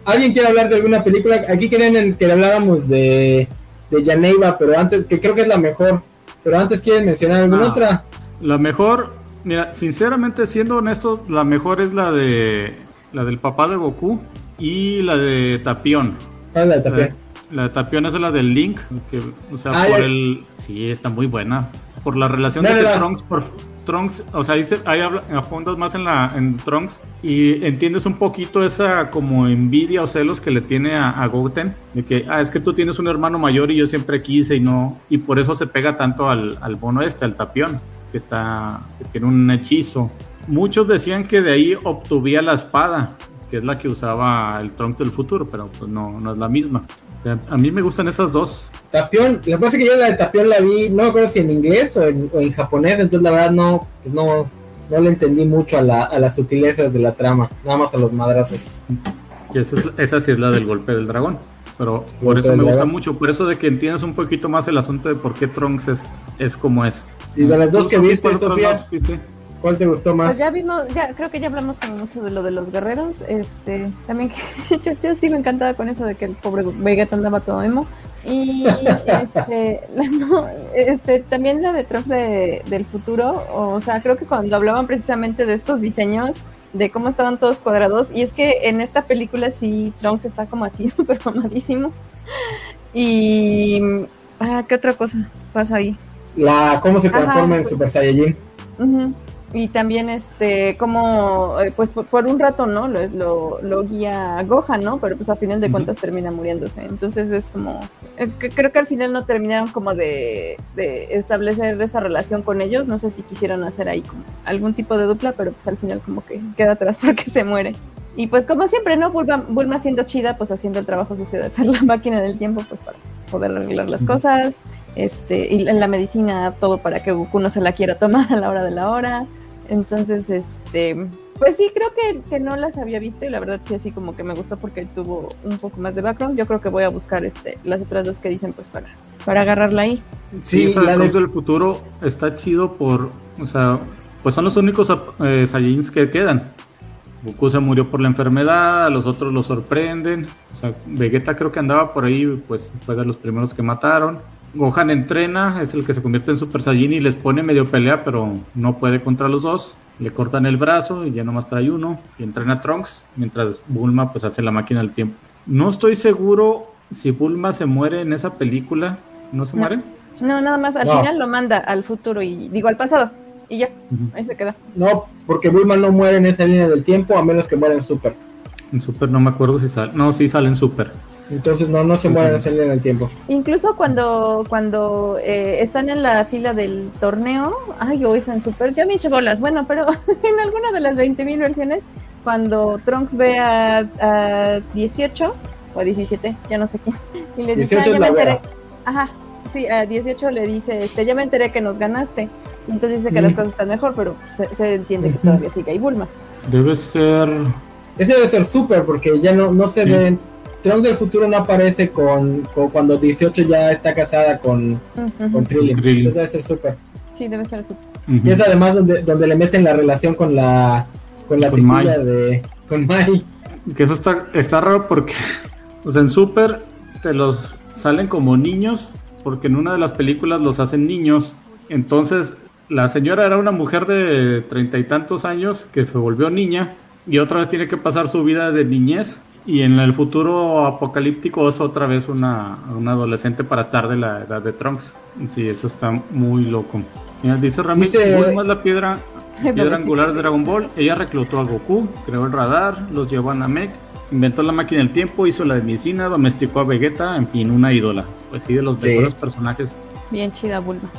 ¿alguien quiere hablar de alguna película? Aquí querían que le habláramos de, de Yaneiva, pero antes, que creo que es la mejor. Pero antes quieren mencionar alguna otra. La mejor, mira, sinceramente, siendo honesto, la mejor es la de la del papá de Goku y la de Tapión. Ah, la de Tapión. La, de Tapión es la del Link, que, o sea, ah, por el... Sí, está muy buena. Por la relación de Trunks, por, Trunks, o sea, dice, ahí apuntas más en la en Trunks y entiendes un poquito esa como envidia o celos que le tiene a, a Goten, de que, ah, es que tú tienes un hermano mayor y yo siempre quise y no, y por eso se pega tanto al, al bono este, al tapión, que está, que tiene un hechizo. Muchos decían que de ahí obtuvía la espada, que es la que usaba el Trunks del futuro, pero pues no, no es la misma. a mí me gustan esas dos. Tapión, lo que pasa es que yo la de Tapión la vi, no me acuerdo si en inglés o en, japonés, entonces la verdad no, pues no, no le entendí mucho a, la, a las sutilezas de la trama, nada más a los madrazos. Y esa, esa sí es la del golpe del dragón. Pero por eso me gusta mucho, por eso de que entiendas un poquito más el asunto de por qué Trunks es, es como es. Y de las dos que viste, Sofía, ¿Cuál te gustó más? Pues ya vimos, ya creo que ya hablamos mucho de lo de los guerreros. Este, también que yo, yo sigo encantada con eso de que el pobre Vegeta andaba todo emo. Y este, este, también la de Trunks de, del futuro, o sea, creo que cuando hablaban precisamente de estos diseños, de cómo estaban todos cuadrados, y es que en esta película sí Trunks está como así, súper mamadísimo. Y, ah, ¿qué otra cosa pasa ahí? La, cómo se transforma en Super Saiyajin y también este como eh, pues por, un rato no lo, lo, guía Gohan no pero pues a final de cuentas termina muriéndose entonces es como eh, creo que al final no terminaron como de, establecer esa relación con ellos no sé si quisieron hacer ahí como algún tipo de dupla pero pues al final como que queda atrás porque se muere Y pues como siempre, ¿no? Bulma, siendo chida, pues haciendo el trabajo sucio de hacer la máquina del tiempo, pues para poder arreglar las cosas. Este, y en la medicina todo para que Goku no se la quiera tomar a la hora de la hora. Entonces, este, pues sí, creo que, que, no las había visto y la verdad sí, así como que me gustó porque tuvo un poco más de background. Yo creo que voy a buscar este las otras dos que dicen pues para, para agarrarla ahí. Sí, la de... del futuro está chido por, o sea, pues son los únicos eh, Saiyajins que quedan. Goku se murió por la enfermedad, los otros lo sorprenden. O sea, Vegeta creo que andaba por ahí, pues fue de los primeros que mataron. Gohan entrena, es el que se convierte en Super Saiyajin y les pone medio pelea, pero no puede contra los dos. Le cortan el brazo y ya nomás trae uno. Y entrena a Trunks, mientras Bulma pues hace la máquina del tiempo. No estoy seguro si Bulma se muere en esa película. ¿No se muere? No, nada más al final lo manda al futuro y digo al pasado. Y ya, ahí se queda. No, porque Bulma no muere en esa línea del tiempo, a menos que muera en Super. En Super no me acuerdo si sale. No, sí sale en Super. Entonces no, no se muere en esa línea del tiempo. Incluso cuando, cuando eh, están en la fila del torneo, ay, yo en Super, ya me hice bolas. Bueno, pero en alguna de las 20.000 versiones, cuando Trunks ve a, a 18 o a 17, ya no sé qué, y le dice, ah, ya me enteré. Ajá, sí, a 18 le dice, este, ya me enteré que nos ganaste. Entonces dice que las cosas están mejor, pero se, entiende que todavía sigue ahí Bulma. Debe ser. Ese debe ser súper, porque ya no, no se ven. Trunks del futuro no aparece con, cuando 18 ya está casada con, con Krillin. debe ser súper. Sí, debe ser súper. Y es además donde, donde le meten la relación con la con la de con Mai. Que eso está, está raro porque o sea, en Super te los salen como niños porque en una de las películas los hacen niños. Entonces la señora era una mujer de treinta y tantos años que se volvió niña y otra vez tiene que pasar su vida de niñez y en el futuro apocalíptico es otra vez una, adolescente para estar de la edad de Trunks. Sí, eso está muy loco. dice Ramírez, dice... es la piedra, piedra angular de Dragon Ball. Ella reclutó a Goku, creó el radar, los llevó a Namek, inventó la máquina del tiempo, hizo la medicina, domesticó a Vegeta, en fin, una ídola. Pues sí, de los mejores personajes. Bien chida, Bulma.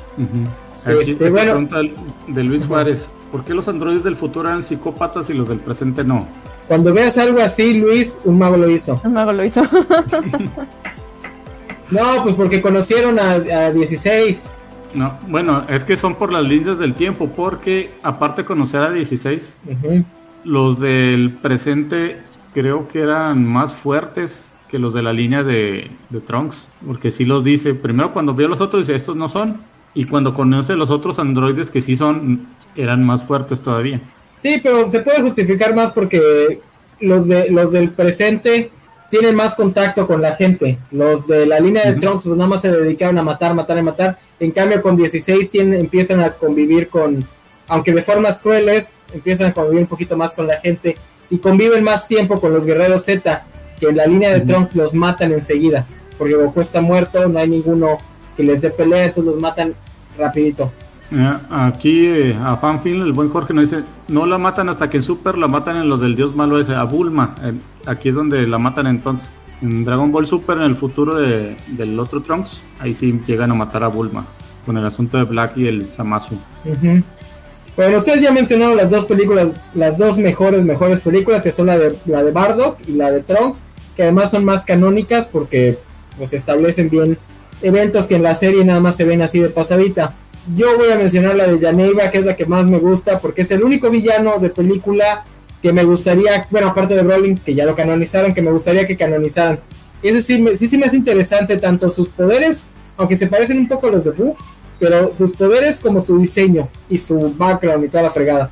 Este, pregunta de Luis Juárez. ¿Por qué los androides del futuro eran psicópatas y los del presente no? Cuando veas algo así, Luis, un mago lo hizo. Un mago lo hizo. no, pues porque conocieron a, 16. No, bueno, es que son por las líneas del tiempo, porque aparte de conocer a 16, los del presente creo que eran más fuertes que los de la línea de, de Trunks, porque sí los dice, primero cuando vio a los otros dice, estos no son, y cuando conoce a los otros androides que sí son, eran más fuertes todavía. Sí, pero se puede justificar más porque los, de, los del presente tienen más contacto con la gente. Los de la línea de Trunks pues nada más se dedicaron a matar, matar y matar. En cambio con 16 tienen, empiezan a convivir con, aunque de formas crueles, empiezan a convivir un poquito más con la gente y conviven más tiempo con los guerreros Z, que en la línea de Trunks los matan enseguida, porque Goku está muerto, no hay ninguno que les dé pelea, entonces los matan rapidito. Aquí eh, a Fanfil, el buen Jorge nos dice, no la matan hasta que en Super la matan en los del dios malo ese, a Bulma. aquí es donde la matan entonces. En Dragon Ball Super, en el futuro del otro Trunks, ahí sí llegan a matar a Bulma. Con el asunto de Black y el Samasu. Bueno, ustedes ya mencionaron las dos películas, las dos mejores, mejores películas, que son la de, la de Bardock y la de Trunks, que además son más canónicas porque pues establecen bien eventos que en la serie nada más se ven así de pasadita. Yo voy a mencionar la de Janeiva, que es la que más me gusta, porque es el único villano de película que me gustaría, bueno, aparte de Rowling, que ya lo canonizaron, que me gustaría que canonizaran. Ese sí, sí, sí me es interesante tanto sus poderes, aunque se parecen un poco a los de Boo, pero sus poderes como su diseño y su background y toda la fregada.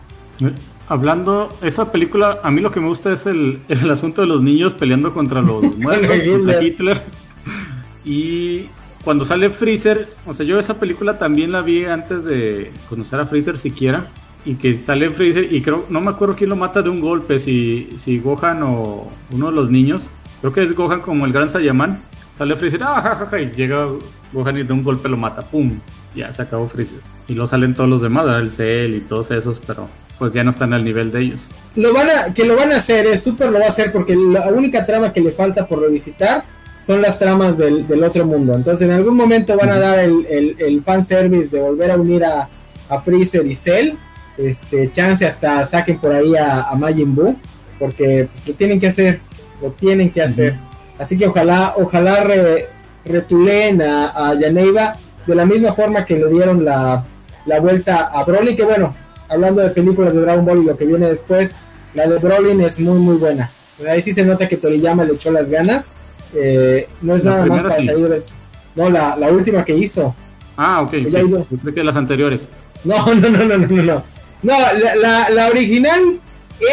Hablando, esa película, a mí lo que me gusta es el, el asunto de los niños peleando contra los muertos, contra Hitler. Y cuando sale Freezer, o sea, yo esa película también la vi antes de conocer a Freezer siquiera. Y que sale Freezer y creo, no me acuerdo quién lo mata de un golpe, si, si Gohan o uno de los niños. Creo que es Gohan como el gran Saiyaman. Sale Freezer, ah, y llega Gohan y de un golpe lo mata, ¡pum! Ya se acabó Freezer. Y lo salen todos los demás, el Cell y todos esos, pero pues ya no están al nivel de ellos. Lo van a, que lo van a hacer, es súper lo va a hacer porque la única trama que le falta por revisitar son las tramas del, otro mundo. Entonces en algún momento van a dar el, el, el fanservice de volver a unir a, a, Freezer y Cell. Este, chance hasta saquen por ahí a, a Majin Buu. porque pues, lo tienen que hacer, lo tienen que hacer. Así que ojalá, ojalá retulen a, a Yaneiva de la misma forma que le dieron la, la vuelta a Broly, que bueno, hablando de películas de Dragon Ball y lo que viene después, la de Broly es muy muy buena. Ahí sí se nota que Toriyama le echó las ganas. Eh, no es nada más para salir de... No, la, la última que hizo. Ah, ok. Yo creo que las anteriores. No, no, no, no, no, no. No, la, la, original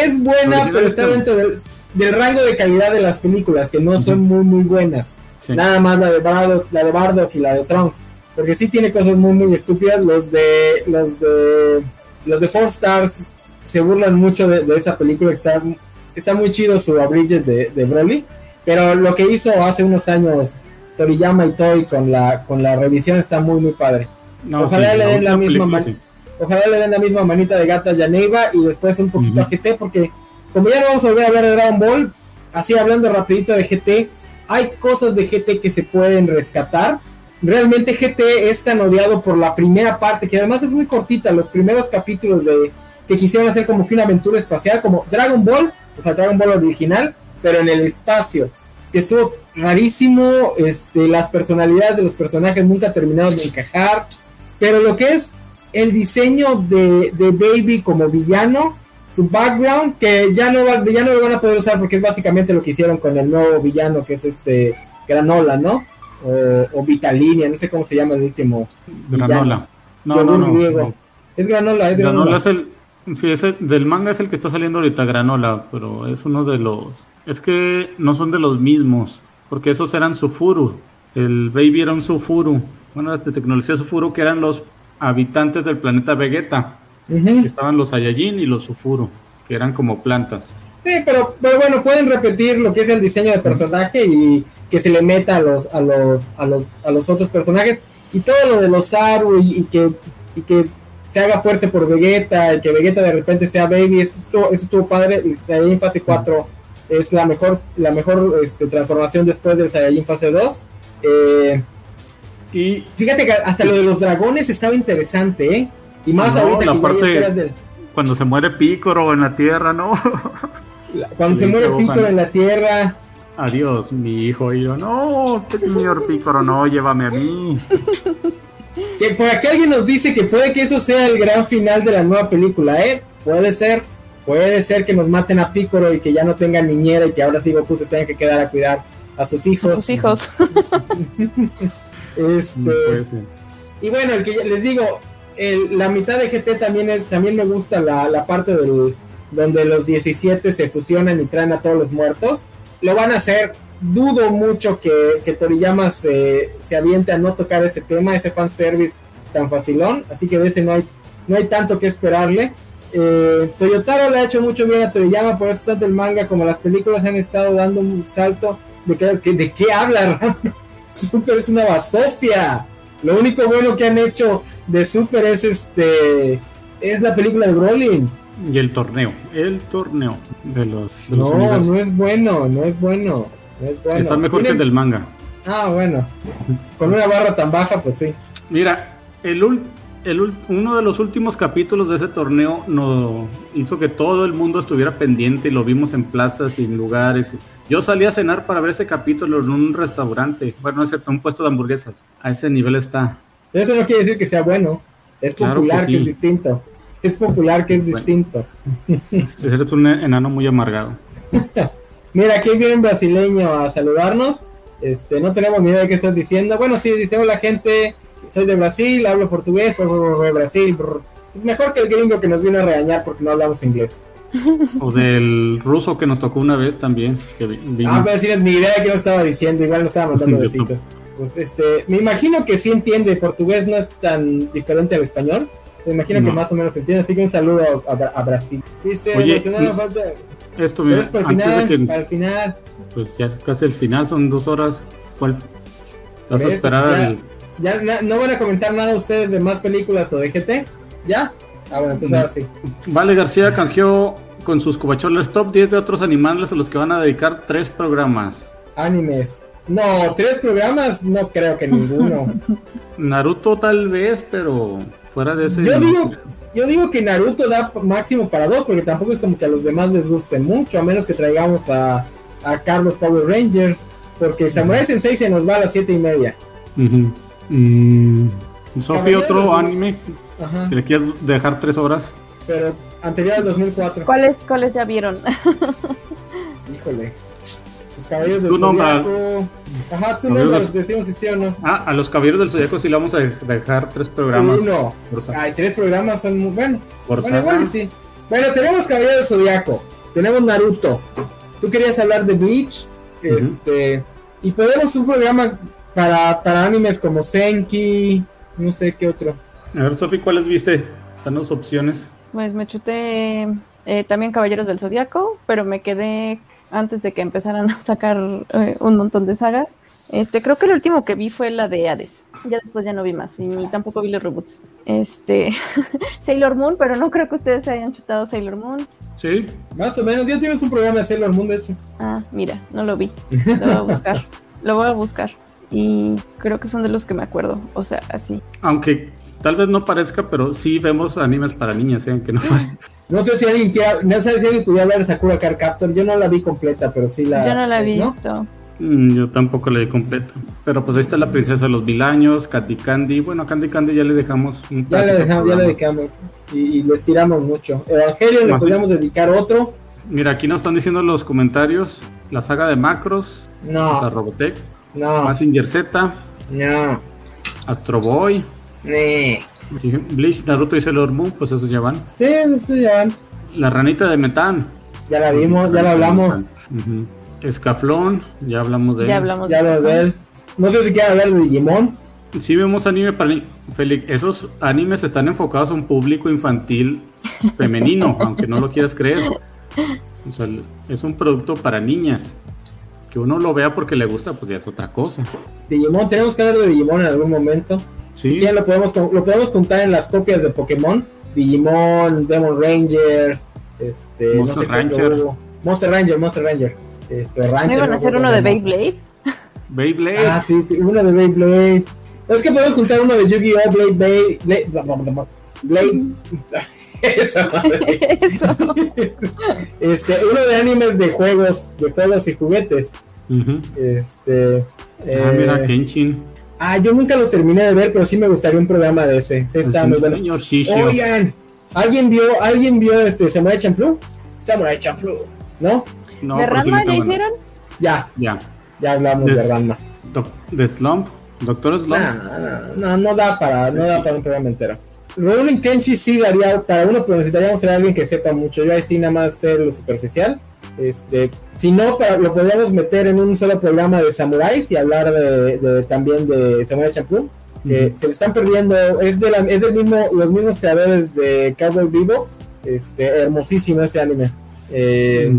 es buena, pero está dentro del, del, rango de calidad de las películas, que no son muy, muy buenas. Nada más la de Bardock, la de Bardock y la de Trunks. Porque sí tiene cosas muy, muy estúpidas. Los de, los de, los de Four Stars se burlan mucho de, esa película. Está, está muy chido su abridge de, de Broly. Pero lo que hizo hace unos años Toriyama y Toy con la, con la revisión está muy, muy padre. ojalá le den la misma Ojalá le den la misma manita de gata a Yaneiva y después un poquito a GT, porque como ya no vamos a volver a hablar de Dragon Ball, así hablando rapidito de GT, hay cosas de GT que se pueden rescatar. Realmente GT es tan odiado por la primera parte, que además es muy cortita, los primeros capítulos de que quisieron hacer como que una aventura espacial, como Dragon Ball, o sea, Dragon Ball original, pero en el espacio, que estuvo rarísimo, este, las personalidades de los personajes nunca terminaron de encajar, pero lo que es el diseño de, Baby como villano, su background, que ya no, ya no lo van a poder usar porque es básicamente lo que hicieron con el nuevo villano que es este Granola, ¿no? O, o Vitalinia, no sé cómo se llama el último. Granola. No, no, no, Es Granola, es Granola. Granola es el, sí, ese, del manga es el que está saliendo ahorita, Granola, pero es uno de los... Es que no son de los mismos, porque esos eran Sufuru. El Baby era un Sufuru. Bueno, de tecnología Sufuru que eran los habitantes del planeta Vegeta. Estaban los Saiyajin y los Sufuru, que eran como plantas. Sí, pero, pero bueno, pueden repetir lo que es el diseño de personaje y que se le meta a los, a los, a los, a los otros personajes. Y todo lo de los Saru y, que, y que se haga fuerte por Vegeta y que Vegeta de repente sea Baby, eso estuvo, eso estuvo padre. El Saiyajin fase 4 es la mejor, la mejor este, transformación después del Saiyajin fase 2. Eh, y fíjate que hasta lo de los dragones estaba interesante, ¿eh? Y más ahorita que parte Cuando se muere Pícoro en la tierra, ¿no? cuando se muere Pícoro en la tierra. Adiós, mi hijo. Y yo, no, señor Pícoro, no, llévame a mí. que por aquí alguien nos dice que puede que eso sea el gran final de la nueva película, ¿eh? Puede ser. Puede ser que nos maten a Pícoro y que ya no tenga niñera y que ahora sí Goku se tenga que quedar a cuidar a sus hijos. A sus hijos. Este, y bueno, el que les digo, la mitad de GT también, también me gusta la, parte del, donde los 17 se fusionan y traen a todos los muertos. Lo van a hacer. Dudo mucho que, que Toriyama se, se aviente a no tocar ese tema, ese fanservice tan facilón. Así que de ese no hay, no hay tanto que esperarle. Eh, Toyotaro le ha hecho mucho bien a Toriyama, por eso tanto el manga como las películas han estado dando un salto. ¿De qué, de qué habla Super es una basofia. Lo único bueno que han hecho de Super es este es la película de Brolin. Y el torneo, el torneo de los. no, no es bueno, no es bueno. Está mejor que el del manga. Ah, bueno. Con una barra tan baja, pues sí. Mira, el, el, uno de los últimos capítulos de ese torneo nos hizo que todo el mundo estuviera pendiente y lo vimos en plazas y en lugares. Yo salí a cenar para ver ese capítulo en un restaurante, bueno, es un puesto de hamburguesas. A ese nivel está. Eso no quiere decir que sea bueno. Es popular que, es distinto. Es popular que es distinto. Eres un enano muy amargado. Mira, aquí viene un brasileño a saludarnos. Este, no tenemos ni idea de qué estás diciendo. Bueno, sí, dice hola gente, soy de Brasil, hablo portugués, pues de Brasil. Es mejor que el gringo que nos vino a regañar porque no hablamos inglés. O del ruso que nos tocó una vez también. Ah, pero sí, ni idea de qué nos estaba diciendo, igual no estaba mandando besitos. Pues este, me imagino que sí entiende, portugués no es tan diferente al español. Me imagino que más o menos entiende, así que un saludo a, Brasil. Dice, Oye, falta. Esto, mira, para el final, que, para el final. Pues ya es casi el final, son dos horas. ¿Cuál? ¿Vas a esperar ya, no van a comentar nada ustedes de más películas o de GT? ¿Ya? Ah, bueno, entonces ahora sí. Vale García canjeó con sus cubacholes top 10 de otros animales a los que van a dedicar tres programas. Animes. No, tres programas, no creo que ninguno. Naruto tal vez, pero fuera de ese. Yo digo, yo digo que Naruto da máximo para dos, porque tampoco es como que a los demás les guste mucho, a menos que traigamos a, a Carlos Power Ranger, porque Samurai Sensei se nos va a las siete y media. Mm, Sofía, otro anime que le quieras dejar tres horas. Pero anterior al 2004. ¿Cuáles, ¿Cuáles ya vieron? Híjole. Los Caballeros del Zodiaco. Ajá, tú no decimos si sí o no. Ah, a los Caballeros del Zodiaco sí le vamos a dejar tres programas. Uno. Ay, tres programas son muy. Bueno, Por bueno igual sí. Bueno, tenemos Caballeros del Zodiaco. Tenemos Naruto. Tú querías hablar de Bleach. Este. Y podemos un programa para, para animes como Senki. No sé qué otro. A ver, Sofi, ¿cuáles viste? Danos opciones. Pues me chuté eh, también Caballeros del Zodiaco, pero me quedé antes de que empezaran a sacar eh, un montón de sagas. Este, creo que el último que vi fue la de Hades. Ya después ya no vi más y ni tampoco vi los reboots. Este, Sailor Moon, pero no creo que ustedes se hayan chutado Sailor Moon. Sí, más o menos. Ya tienes un programa de Sailor Moon, de hecho. Ah, mira, no lo vi. Lo voy a buscar. lo voy a buscar. Y creo que son de los que me acuerdo. O sea, así. Aunque tal vez no parezca, pero sí vemos animes para niñas, ¿eh? aunque no parezca. No sé si alguien quiere, no sé si alguien pudiera ver Sakura Car Captor. Yo no la vi completa, pero sí la. Yo no la he visto. Mm, yo tampoco la vi completa. Pero pues ahí está la princesa de los vilaños, Candy Candy. Bueno, a Candy Candy ya le dejamos un Ya le dejamos, ya le dedicamos. Y, les tiramos mucho. Evangelio le podríamos dedicar otro. Mira, aquí nos están diciendo los comentarios. La saga de Macros. No. O sea, Robotech. No. Massinger Z. No. Astro Boy. Nee. Bleach, Naruto y Sailor Moon, pues eso ya van. Sí, eso ya van. La ranita de Metán. Ya la vimos, ya la hablamos. Escaflón, ya hablamos de él. Ya hablamos ya de, él. No sé si quiere hablar de Digimon. Sí vemos anime para Félix, esos animes están enfocados a un público infantil femenino, aunque no lo quieras creer. O sea, es un producto para niñas. Que uno lo vea porque le gusta, pues ya es otra cosa. Digimon, tenemos que hablar de Digimon en algún momento. Sí. lo podemos, lo podemos contar en las copias de Pokémon. Digimon, Demon Ranger, este, Monster Ranger. Monster Ranger, Monster Ranger. Este, ¿No iban a hacer uno de Beyblade? Beyblade. Ah, sí, uno de Beyblade. Es que podemos juntar uno de Yu-Gi-Oh! Blade, Blade, Blade, Blade. Eso. Eso. este, uno de animes de juegos, de juegos y juguetes. Este. Ah, mira, eh, Kenshin. Ah, yo nunca lo terminé de ver, pero sí me gustaría un programa de ese. Sí, está muy bueno. Oigan, ¿alguien vio, ¿alguien vio este Samurai Champloo? Samurai Champloo, ¿no? no ¿De Ranma ya hicieron? Ya. Ya. Ya hablamos de Ranma. ¿De Slump? ¿Doctor Slump? No, no, no, da para, no da para un programa entero. Rolling Kenshi sí daría para uno, pero necesitaríamos a alguien que sepa mucho. Yo ahí sí nada más sé lo superficial. Este, si no, lo podríamos meter en un solo programa de samuráis y hablar de, también de Samurai Champloo. Que se le están perdiendo, es, de la, es del mismo, los mismos creadores de Cowboy Vivo. Este, hermosísimo ese anime. Eh,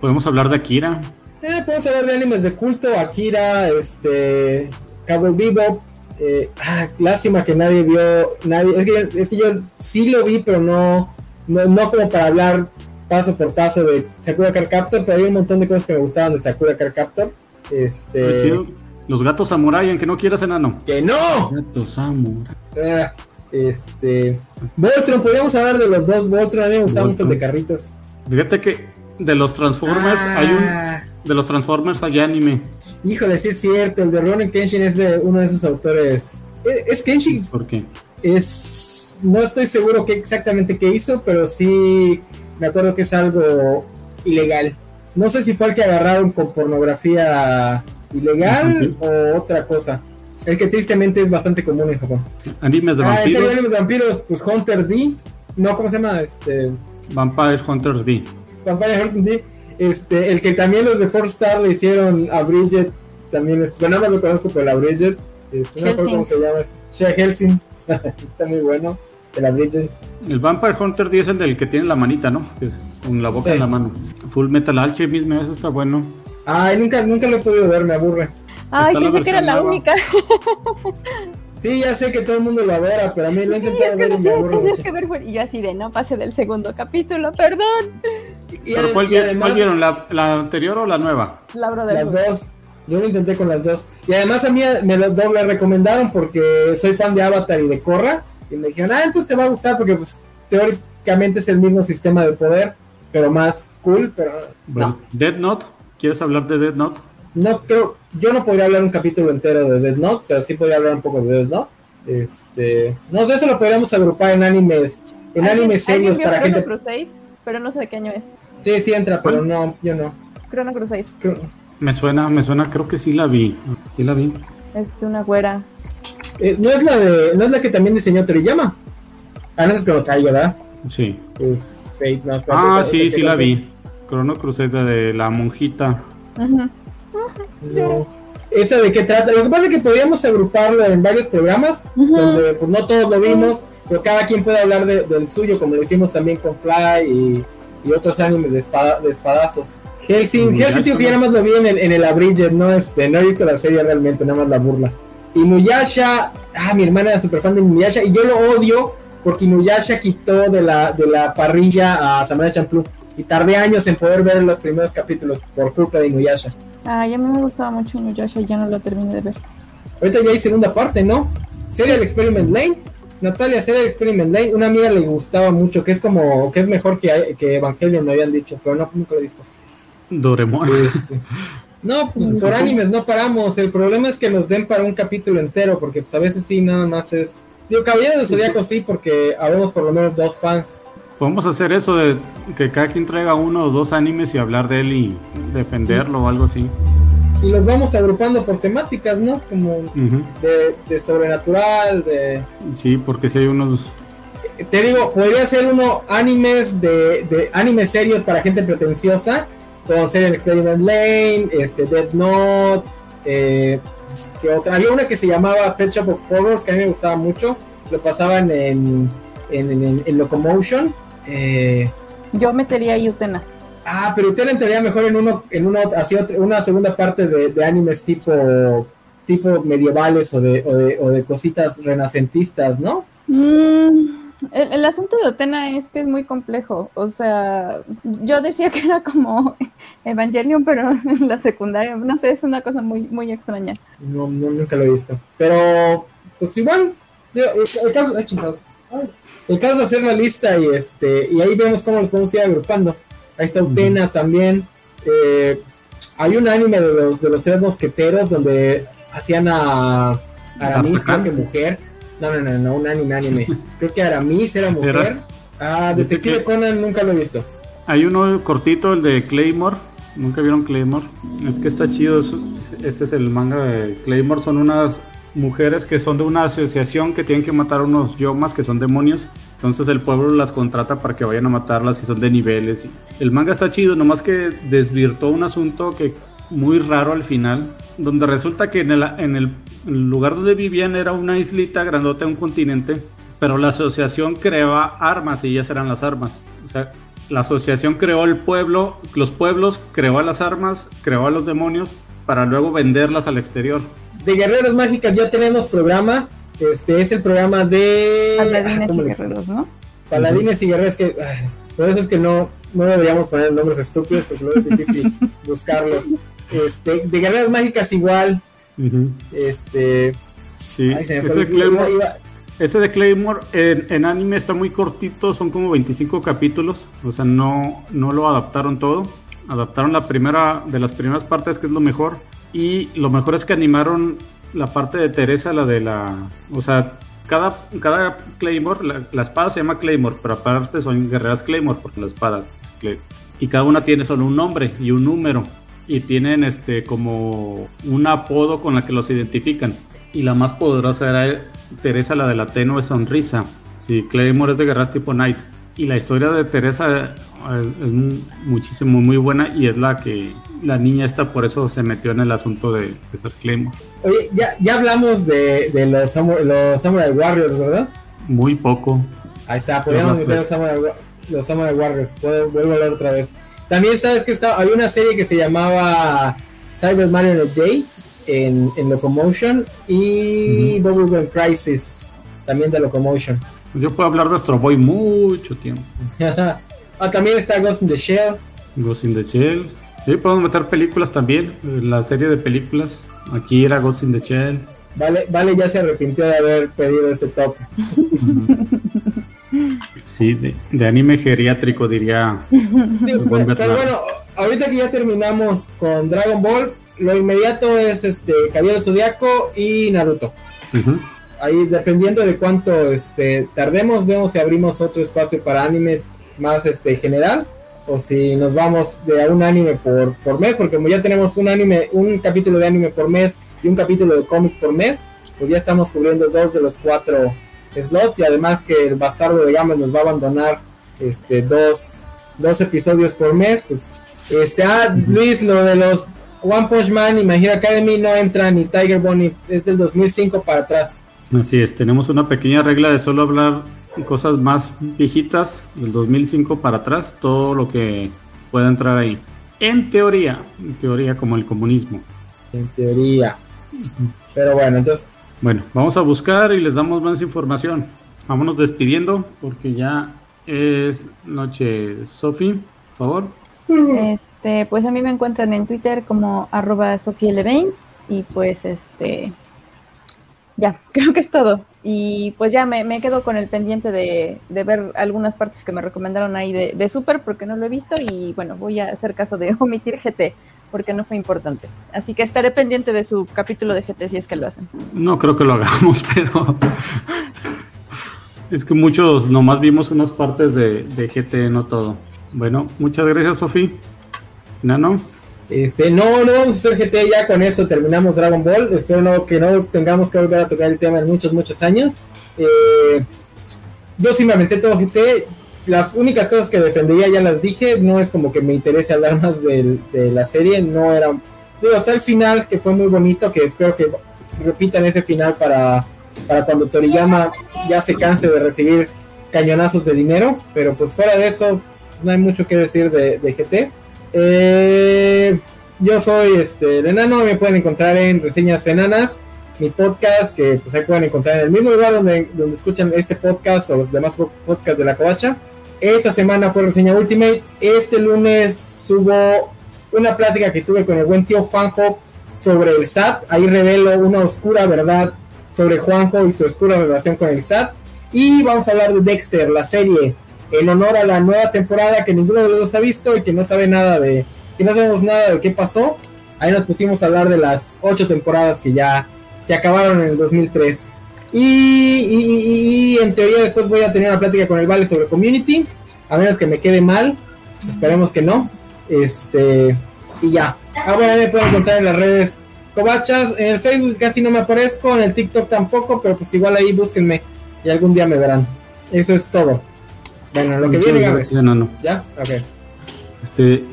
podemos hablar de Akira. Eh, podemos hablar de animes de culto, Akira, este, Cowboy Vivo. Eh, ah, lástima que nadie vio, nadie, es que, es que yo sí lo vi, pero no, no, no como para hablar paso por paso de Sakura Car Captor, pero hay un montón de cosas que me gustaban de Sakura Car Captor. Este. Los gatos samurai, en que no quieras enano. ¡Que no! Gatos samurai. Ah, este. Voltron, podríamos hablar de los dos Voltron. A mí me gustaban mucho de carritos. Fíjate que de los Transformers hay un. Ah. De los Transformers hay anime. Híjole, sí es cierto. El de Ronin Kenshin es de uno de esos autores. Es, Kenshin. ¿Por qué? Es. No estoy seguro qué exactamente qué hizo, pero sí me acuerdo que es algo ilegal. No sé si fue el que agarraron con pornografía ilegal o otra cosa. Es que tristemente es bastante común en Japón. Animes de ah, vampiros. animes de vampiros, pues Hunter D. No, ¿cómo se llama? Este. Vampire Hunter D. Vampire Hunter D. Este, el que también los de Four Star le hicieron a Bridget. También es, bueno, nada más lo conozco por la Bridget. Este, no sé cómo se llama. Shea Helsing. Está muy bueno. El Vampire Hunter 10 es el del que tiene la manita, ¿no? con la boca en la mano. Full Metal Alchemist, eso está bueno. Ay, nunca, nunca lo he podido ver, me aburre. Ay, pensé que era la única. Sí, ya sé que todo el mundo lo adora, pero a mí lo he intentado ver y me aburre que ver, y yo así de, no pase del segundo capítulo, perdón. ¿Pero cuál, vieron? ¿La, ¿La, anterior o la nueva? La Las dos. Yo lo intenté con las dos. Y además a mí me lo doble recomendaron porque soy fan de Avatar y de Korra Y me dijeron, ah, entonces te va a gustar porque pues teóricamente es el mismo sistema de poder, pero más cool, pero bueno, Dead Note, ¿quieres hablar de Dead Note? No creo, yo no podría hablar un capítulo entero de Dead Note, pero sí podría hablar un poco de Dead Note. Este, no sé, eso lo podríamos agrupar en animes, en animes serios para gente. Crusade, pero no sé de qué año es. Sí, sí entra, pero no, yo no. Chrono Crusade. Me suena, me suena, creo que sí la vi. Sí la vi. Es una güera. Eh, no es la de, no es la que también diseñó Toriyama. Ah, no es lo traigo, ¿verdad? Sí. ah, sí, sí la vi. Chrono Crusade de la monjita. ¿Esa de qué trata? Lo que pasa es que podríamos agruparlo en varios programas, donde pues no todos lo vimos, pero cada quien puede hablar del suyo, como lo hicimos también con Fly y, otros animes de, de espadazos. Helsing, Helsing tío, que ya nada más lo vi en el, en el Abridger, no, este, no he visto la serie realmente, nada más la burla. Inuyasha, ah, mi hermana era súper fan de Inuyasha y yo lo odio porque Inuyasha quitó de la, de la parrilla a Samurai Champloo y tardé años en poder ver los primeros capítulos por culpa de Inuyasha. Ah, ya me gustaba mucho Inuyasha y ya no lo terminé de ver. Ahorita ya hay segunda parte, ¿no? Serial Experiment Lane. Natalia, Serial Experiment Lane, una amiga le gustaba mucho, que es como, que es mejor que, que Evangelion, me habían dicho, pero no, nunca lo he visto. Doremon. Este, no, pues por animes no paramos. El problema es que nos den para un capítulo entero, porque pues a veces sí, nada más es. Digo, Caballero de Zodíaco sí, porque habemos por lo menos dos fans. Podemos hacer eso de que cada quien traiga uno o dos animes y hablar de él y defenderlo o algo así. Y los vamos agrupando por temáticas, ¿no? Como de, sobrenatural, de... Sí, porque si hay unos... Te digo, podría ser uno animes de, de animes serios para gente pretenciosa con Serial Experiment Lane, este, Dead Note, eh, que otra, había una que se llamaba Pet Shop of Horrors que a mí me gustaba mucho, lo pasaban en, en, en, Locomotion. Eh, Yo metería Utena. Ah, pero Utena entraría mejor en uno, en uno, así una segunda parte de, de animes tipo tipo medievales o de, o de, o de cositas renacentistas, ¿no? Mm, el, asunto de Otena es que es muy complejo. O sea, yo decía que era como Evangelion, pero en la secundaria, no sé, es una cosa muy, muy extraña. No, nunca lo he visto. Pero, pues igual, el caso, el caso es hacer una lista y este y ahí vemos cómo los podemos ir agrupando. Ahí está Utena también. Eh, hay un anime de los de los tres mosqueteros donde hacían a Aramis, creo que mujer no, no, no, no, un anime, anime. Creo que Aramis era mujer. Ah, Detective Conan nunca lo he visto. Hay uno cortito, el de Claymore. ¿Nunca vieron Claymore? Es que está chido. Este es el manga de Claymore. Son unas mujeres que son de una asociación que tienen que matar unos yomas que son demonios. Entonces el pueblo las contrata para que vayan a matarlas y son de niveles. El manga está chido, nomás que desvirtuó un asunto que muy raro al final, donde resulta que en el, en el lugar donde vivían era una islita grandota, un continente, pero la asociación creaba armas y ellas eran las armas. O sea, la asociación creó el pueblo, los pueblos, creó a las armas, creó a los demonios para luego venderlas al exterior. De Guerreros Mágicas ya tenemos programa, este es el programa de... Paladines y Guerreros, ¿no? Paladines y Guerreros que... por eso es que no, no deberíamos poner nombres estúpidos porque luego es difícil buscarlos. Este, de Guerreras Mágicas igual. Este. Sí, ese, de Claymore, ese, de Claymore, en, anime está muy cortito, son como 25 capítulos. O sea, no, no lo adaptaron todo. Adaptaron la primera de las primeras partes, que es lo mejor. Y lo mejor es que animaron la parte de Teresa, la de la. O sea, cada, cada Claymore, la, espada se llama Claymore, pero aparte son guerreras Claymore, porque la espada Y cada una tiene solo un nombre y un número y tienen este como un apodo con la que los identifican. Y la más poderosa era Teresa, la de la tenue sonrisa. Sí, Claymore es de guerra tipo Knight. Y la historia de Teresa es, muchísimo, muy buena y es la que la niña esta por eso se metió en el asunto de, ser Claymore. Oye, ya, ya hablamos de, de los, Samurai, Warriors, ¿verdad? Muy poco. Ahí está, podríamos meter los Samurai, los Samurai Warriors. vuelvo a hablar otra vez. También sabes que está, había una serie que se llamaba Cyber Marionette J en, en Locomotion y uh Crisis también de Locomotion. Yo puedo hablar de Astro Boy mucho tiempo. ah, también está Ghost in the Shell. Ghost in the Shell. Sí, podemos meter películas también. La serie de películas. Aquí era Ghost in the Shell. Vale, vale ya se arrepintió de haber pedido ese top. Sí, de, anime geriátrico diría. pero, bueno, ahorita que ya terminamos con Dragon Ball, lo inmediato es este Caballero Zodiaco y Naruto. Ahí dependiendo de cuánto este tardemos, vemos si abrimos otro espacio para animes más este general o si nos vamos de un anime por, por mes, porque como ya tenemos un anime, un capítulo de anime por mes y un capítulo de cómic por mes, pues ya estamos cubriendo dos de los cuatro slots y además que el bastardo de Gama nos va a abandonar este dos, dos episodios por mes, pues este ah, Luis, lo de los One Punch Man y My Hero Academy no entra ni Tiger Bunny, es del 2005 para atrás. Así es, tenemos una pequeña regla de solo hablar cosas más viejitas, del 2005 para atrás, todo lo que pueda entrar ahí. En teoría, en teoría como el comunismo. En teoría. Pero bueno, entonces... Bueno, vamos a buscar y les damos más información. Vámonos despidiendo porque ya es noche. Sofi, por favor. Este, pues a mí me encuentran en Twitter como arroba y pues este ya, creo que es todo. Y pues ya me, quedo con el pendiente de, ver algunas partes que me recomendaron ahí de, de, Super porque no lo he visto y bueno, voy a hacer caso de omitir GT porque no fue importante. Así que estaré pendiente de su capítulo de GT si es que lo hacen. No creo que lo hagamos, pero es que muchos nomás vimos unas partes de, de GT, no todo. Bueno, muchas gracias, Sofi. Nano. Este, no, no vamos a hacer GT ya con esto, terminamos Dragon Ball. Espero no, que no tengamos que volver a tocar el tema en muchos, muchos años. Eh, yo sí me aventé todo GT. Las únicas cosas que defendería ya las dije. No es como que me interese hablar más de, la serie. No era. Digo, hasta el final, que fue muy bonito. Que espero que repitan ese final para, para cuando Toriyama ya se canse de recibir cañonazos de dinero. Pero pues fuera de eso, no hay mucho que decir de, de GT. Eh, yo soy este, el enano, me pueden encontrar en Reseñas Enanas, mi podcast, que pues ahí pueden encontrar en el mismo lugar donde, donde escuchan este podcast o los demás podcasts de la covacha. Esta semana fue Reseña Ultimate. Este lunes subo una plática que tuve con el buen tío Juanjo sobre el SAT. Ahí revelo una oscura verdad sobre Juanjo y su oscura relación con el SAT. Y vamos a hablar de Dexter, la serie en honor a la nueva temporada que ninguno de los dos ha visto y que no sabe nada de, que no sabemos nada de qué pasó. Ahí nos pusimos a hablar de las ocho temporadas que ya que acabaron en el 2003. Y, en teoría después voy a tener una plática con el Vale sobre Community, a menos que me quede mal, esperemos que no. Este, y ya. Ah, bueno, me pueden encontrar en las redes Cobachas, en el Facebook casi no me aparezco, en el TikTok tampoco, pero pues igual ahí búsquenme y algún día me verán. Eso es todo. Bueno, lo que viene, Games. No, no. ¿Ya? Ok. Este,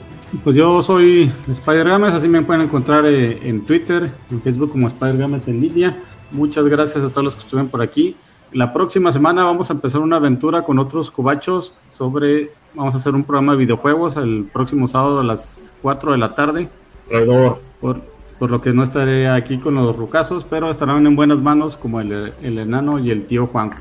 pues yo soy Spider Games, así me pueden encontrar eh, en Twitter, en Facebook como Spider Games en línea. Muchas gracias a todos los que estuvieron por aquí. La próxima semana vamos a empezar una aventura con otros cobachos sobre, vamos a hacer un programa de videojuegos el próximo sábado a las 4 de la tarde. Por, por lo que no estaré aquí con los rucasos, pero estarán en buenas manos como el, el enano y el tío Juan.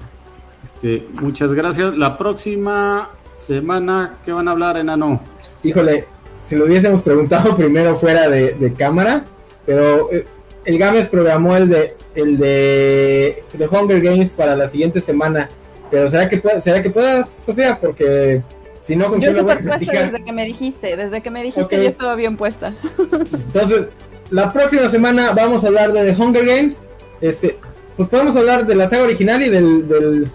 Este, muchas gracias. La próxima semana, ¿qué van a hablar, enano? Híjole, si lo hubiésemos preguntado primero fuera de, cámara, pero eh, el Games programó el de el de, de, Hunger Games para la siguiente semana. Pero será que será que puedas, Sofía, porque si no, yo súper puesta desde que me dijiste, desde que me dijiste yo estaba bien puesta. Entonces, la próxima semana vamos a hablar de The Hunger Games. Este, pues podemos hablar de la saga original y del del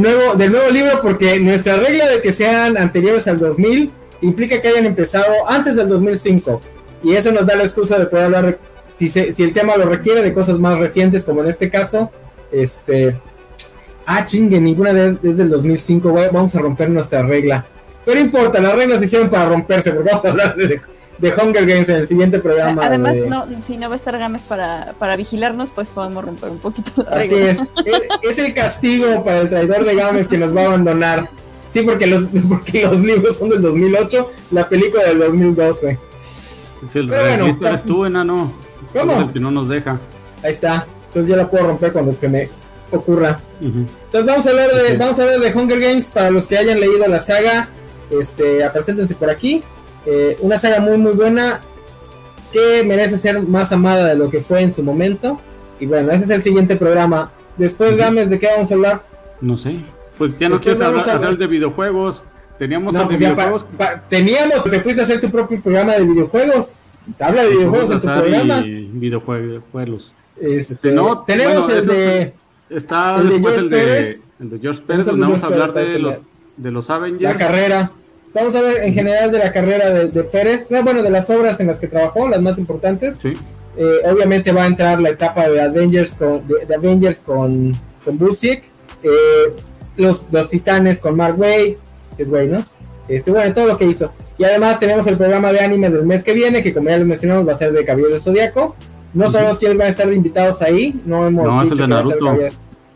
nuevo, del nuevo libro porque nuestra regla de que sean anteriores al 2000 implica que hayan empezado antes del 2005 y eso nos da la excusa de poder hablar si, si el tema lo requiere de cosas más recientes como en este caso este ah chingue ninguna de, es del 2005 vamos a romper nuestra regla. Pero importa las reglas se hicieron para romperse porque vamos a hablar de, de Hunger Games en el siguiente programa. Además, no, si no va a estar Games para, para vigilarnos, pues podemos romper un poquito la Así es. es. el castigo para el traidor de Games que nos va a abandonar. Sí, porque los, porque los libros son del 2008, la película del 2012. Sí, el bueno, eres tú, enano. ¿Cómo? el que no nos deja. Ahí está. Entonces ya la puedo romper cuando se me ocurra. Entonces vamos a hablar de, vamos a hablar de Hunger Games para los que hayan leído la saga. Este, preséntense por aquí. Eh, una saga muy muy buena que merece ser más amada de lo que fue en su momento. y bueno, ese es el siguiente programa. Después, Gámez, ¿de qué vamos a hablar? No sé. Pues ya no quieres hablar, hacer de videojuegos. Teníamos no, pues videojuegos. teníamos, te fuiste a hacer tu propio programa de videojuegos. Habla de videojuegos en tu programa. Videojuegos. Este, este, no, tenemos el de. Está el después de el, de, el de George Pérez, donde vamos a hablar de los, de los Avengers. La carrera. Vamos a ver en general de la carrera de, de Pérez, bueno, de las obras en las que trabajó, las más importantes. Sí. Eh, obviamente va a entrar la etapa de Avengers con, de, Avengers con, con Busiek, eh, los, los Titanes con Mark Way, que es Way, ¿no? Este, bueno, todo lo que hizo. Y además tenemos el programa de anime del mes que viene, que como ya les mencionamos va a ser de Caballero Zodíaco. No sabemos quiénes van a estar invitados ahí, no hemos no, dicho es el de Naruto.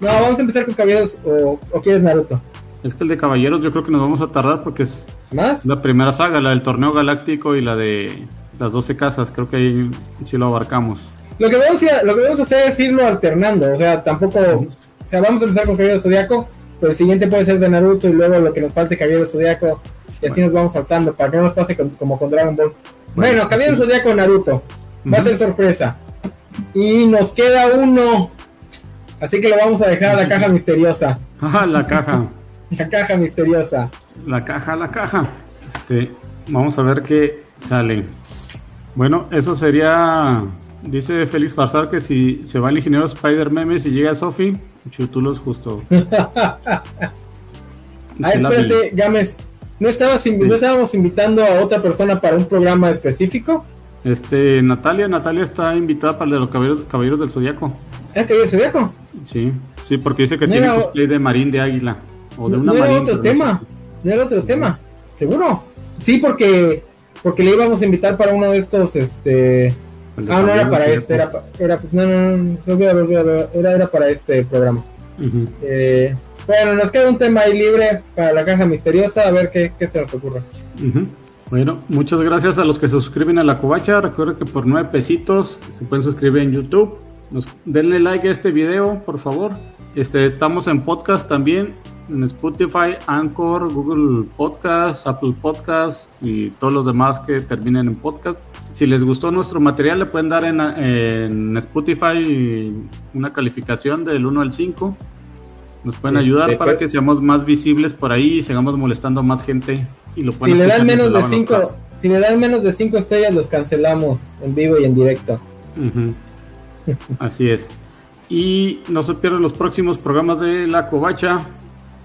no, vamos a empezar con Caballeros o, o quieres Naruto. Es que el de Caballeros yo creo que nos vamos a tardar porque es ¿Más? la primera saga, la del torneo galáctico y la de las 12 casas, creo que ahí sí lo abarcamos. Lo que vamos a, lo que vamos a hacer es irlo alternando, o sea, tampoco, o sea, vamos a empezar con Caballero Zodíaco, pero el siguiente puede ser de Naruto y luego lo que nos falte Caballero Zodíaco y así nos vamos saltando para que no nos pase como con Dragon Ball. Bueno, bueno Caballero Zodíaco Naruto, va a ser sorpresa. Y nos queda uno, así que lo vamos a dejar a la caja misteriosa. Ajá, la caja. La caja misteriosa. La caja, la caja. Este, vamos a ver qué sale. Bueno, eso sería. Dice Félix Farsar que si se va el ingeniero Spider Memes y llega Sofi, chutulos justo. ah, espérate, Gámez. ¿No, estabas ¿No estábamos invitando a otra persona para un programa específico? Este, Natalia, Natalia está invitada para el de los Caballeros, del Zodiaco. ¿Es Caballeros del Zodiaco? Sí, sí, porque dice que tiene cosplay de Marín de Águila. O de una no era otro tema, no era otro tema, seguro. Sí, porque porque le íbamos a invitar para uno de estos, este... Ah, no era para este, era, era pues no, no, no, era, era para este programa. eh, bueno, nos queda un tema ahí libre para la caja misteriosa, a ver qué, qué se nos ocurre. Bueno, muchas gracias a los que se suscriben a la covacha. Recuerden que por nueve pesitos se pueden suscribir en YouTube. Nos, denle like a este video, por favor. Este, estamos en podcast también en Spotify, Anchor, Google Podcast, Apple Podcast y todos los demás que terminen en podcast. Si les gustó nuestro material, le pueden dar en, Spotify una calificación del 1 al 5. Nos pueden ayudar este, para que seamos más visibles por ahí y sigamos molestando a más gente. Y lo si le dan menos de 5, si le dan menos de 5 estrellas, los cancelamos en vivo y en directo. Así es. Y no se pierdan los próximos programas de La Covacha.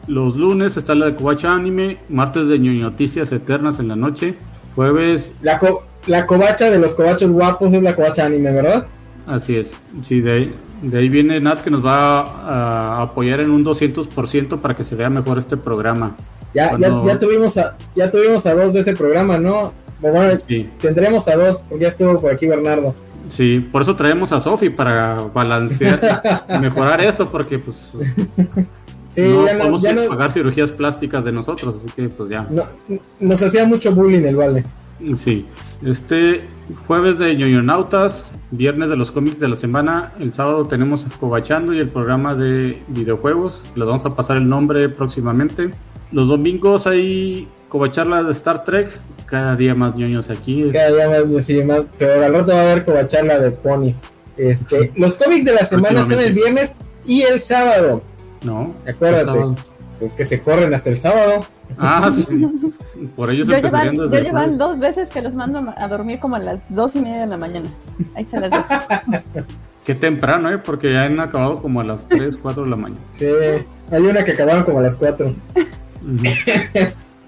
Los lunes está la de Covacha Anime, martes de Noticias Eternas en la noche, jueves... La, la covacha de los covachos guapos es la covacha anime, ¿verdad? Así es, sí, de ahí, de ahí viene Nat que nos va a, apoyar en un 200% para que se vea mejor este programa. Ya, ya, tuvimos a, ya tuvimos a dos de ese programa, ¿no? Bueno, tendremos a dos, porque ya estuvo por aquí Bernardo. Sí, por eso traemos a Sofi para balancear, mejorar esto, porque pues Sí, no ya podemos ya pagar cirugías plásticas de nosotros, así que pues ya. nos hacía mucho bullying el vale. Sí, este jueves de ñoñonautas, viernes de los cómics de la semana, el sábado tenemos Cobachando y el programa de videojuegos, les vamos a pasar el nombre próximamente. Los domingos hay Cobacharla de Star Trek, cada día más ñoños aquí. Cada día más, sí, más pero al rato va a haber Cobacharla de ponies. Este, los cómics de la semana son el viernes y el sábado. No. Acuérdate. Pues que se corren hasta el sábado. Ah, sí. Por ellos yo llevan, yo llevan dos veces que los mando a dormir como a las dos y media de la mañana. Ahí se las dejo. Qué temprano, ¿eh? Porque ya han acabado como a las 3, 4 de la mañana. Sí, hay una que acabaron como a las 4.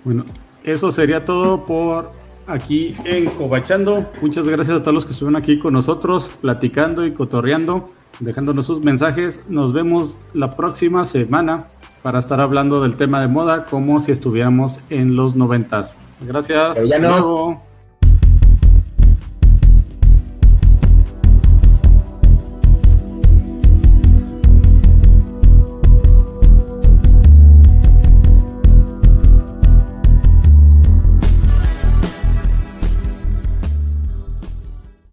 bueno, eso sería todo por aquí en Cobachando. Muchas gracias a todos los que estuvieron aquí con nosotros, platicando y cotorreando dejándonos sus mensajes. Nos vemos la próxima semana para estar hablando del tema de moda como si estuviéramos en los noventas. Gracias. ya no.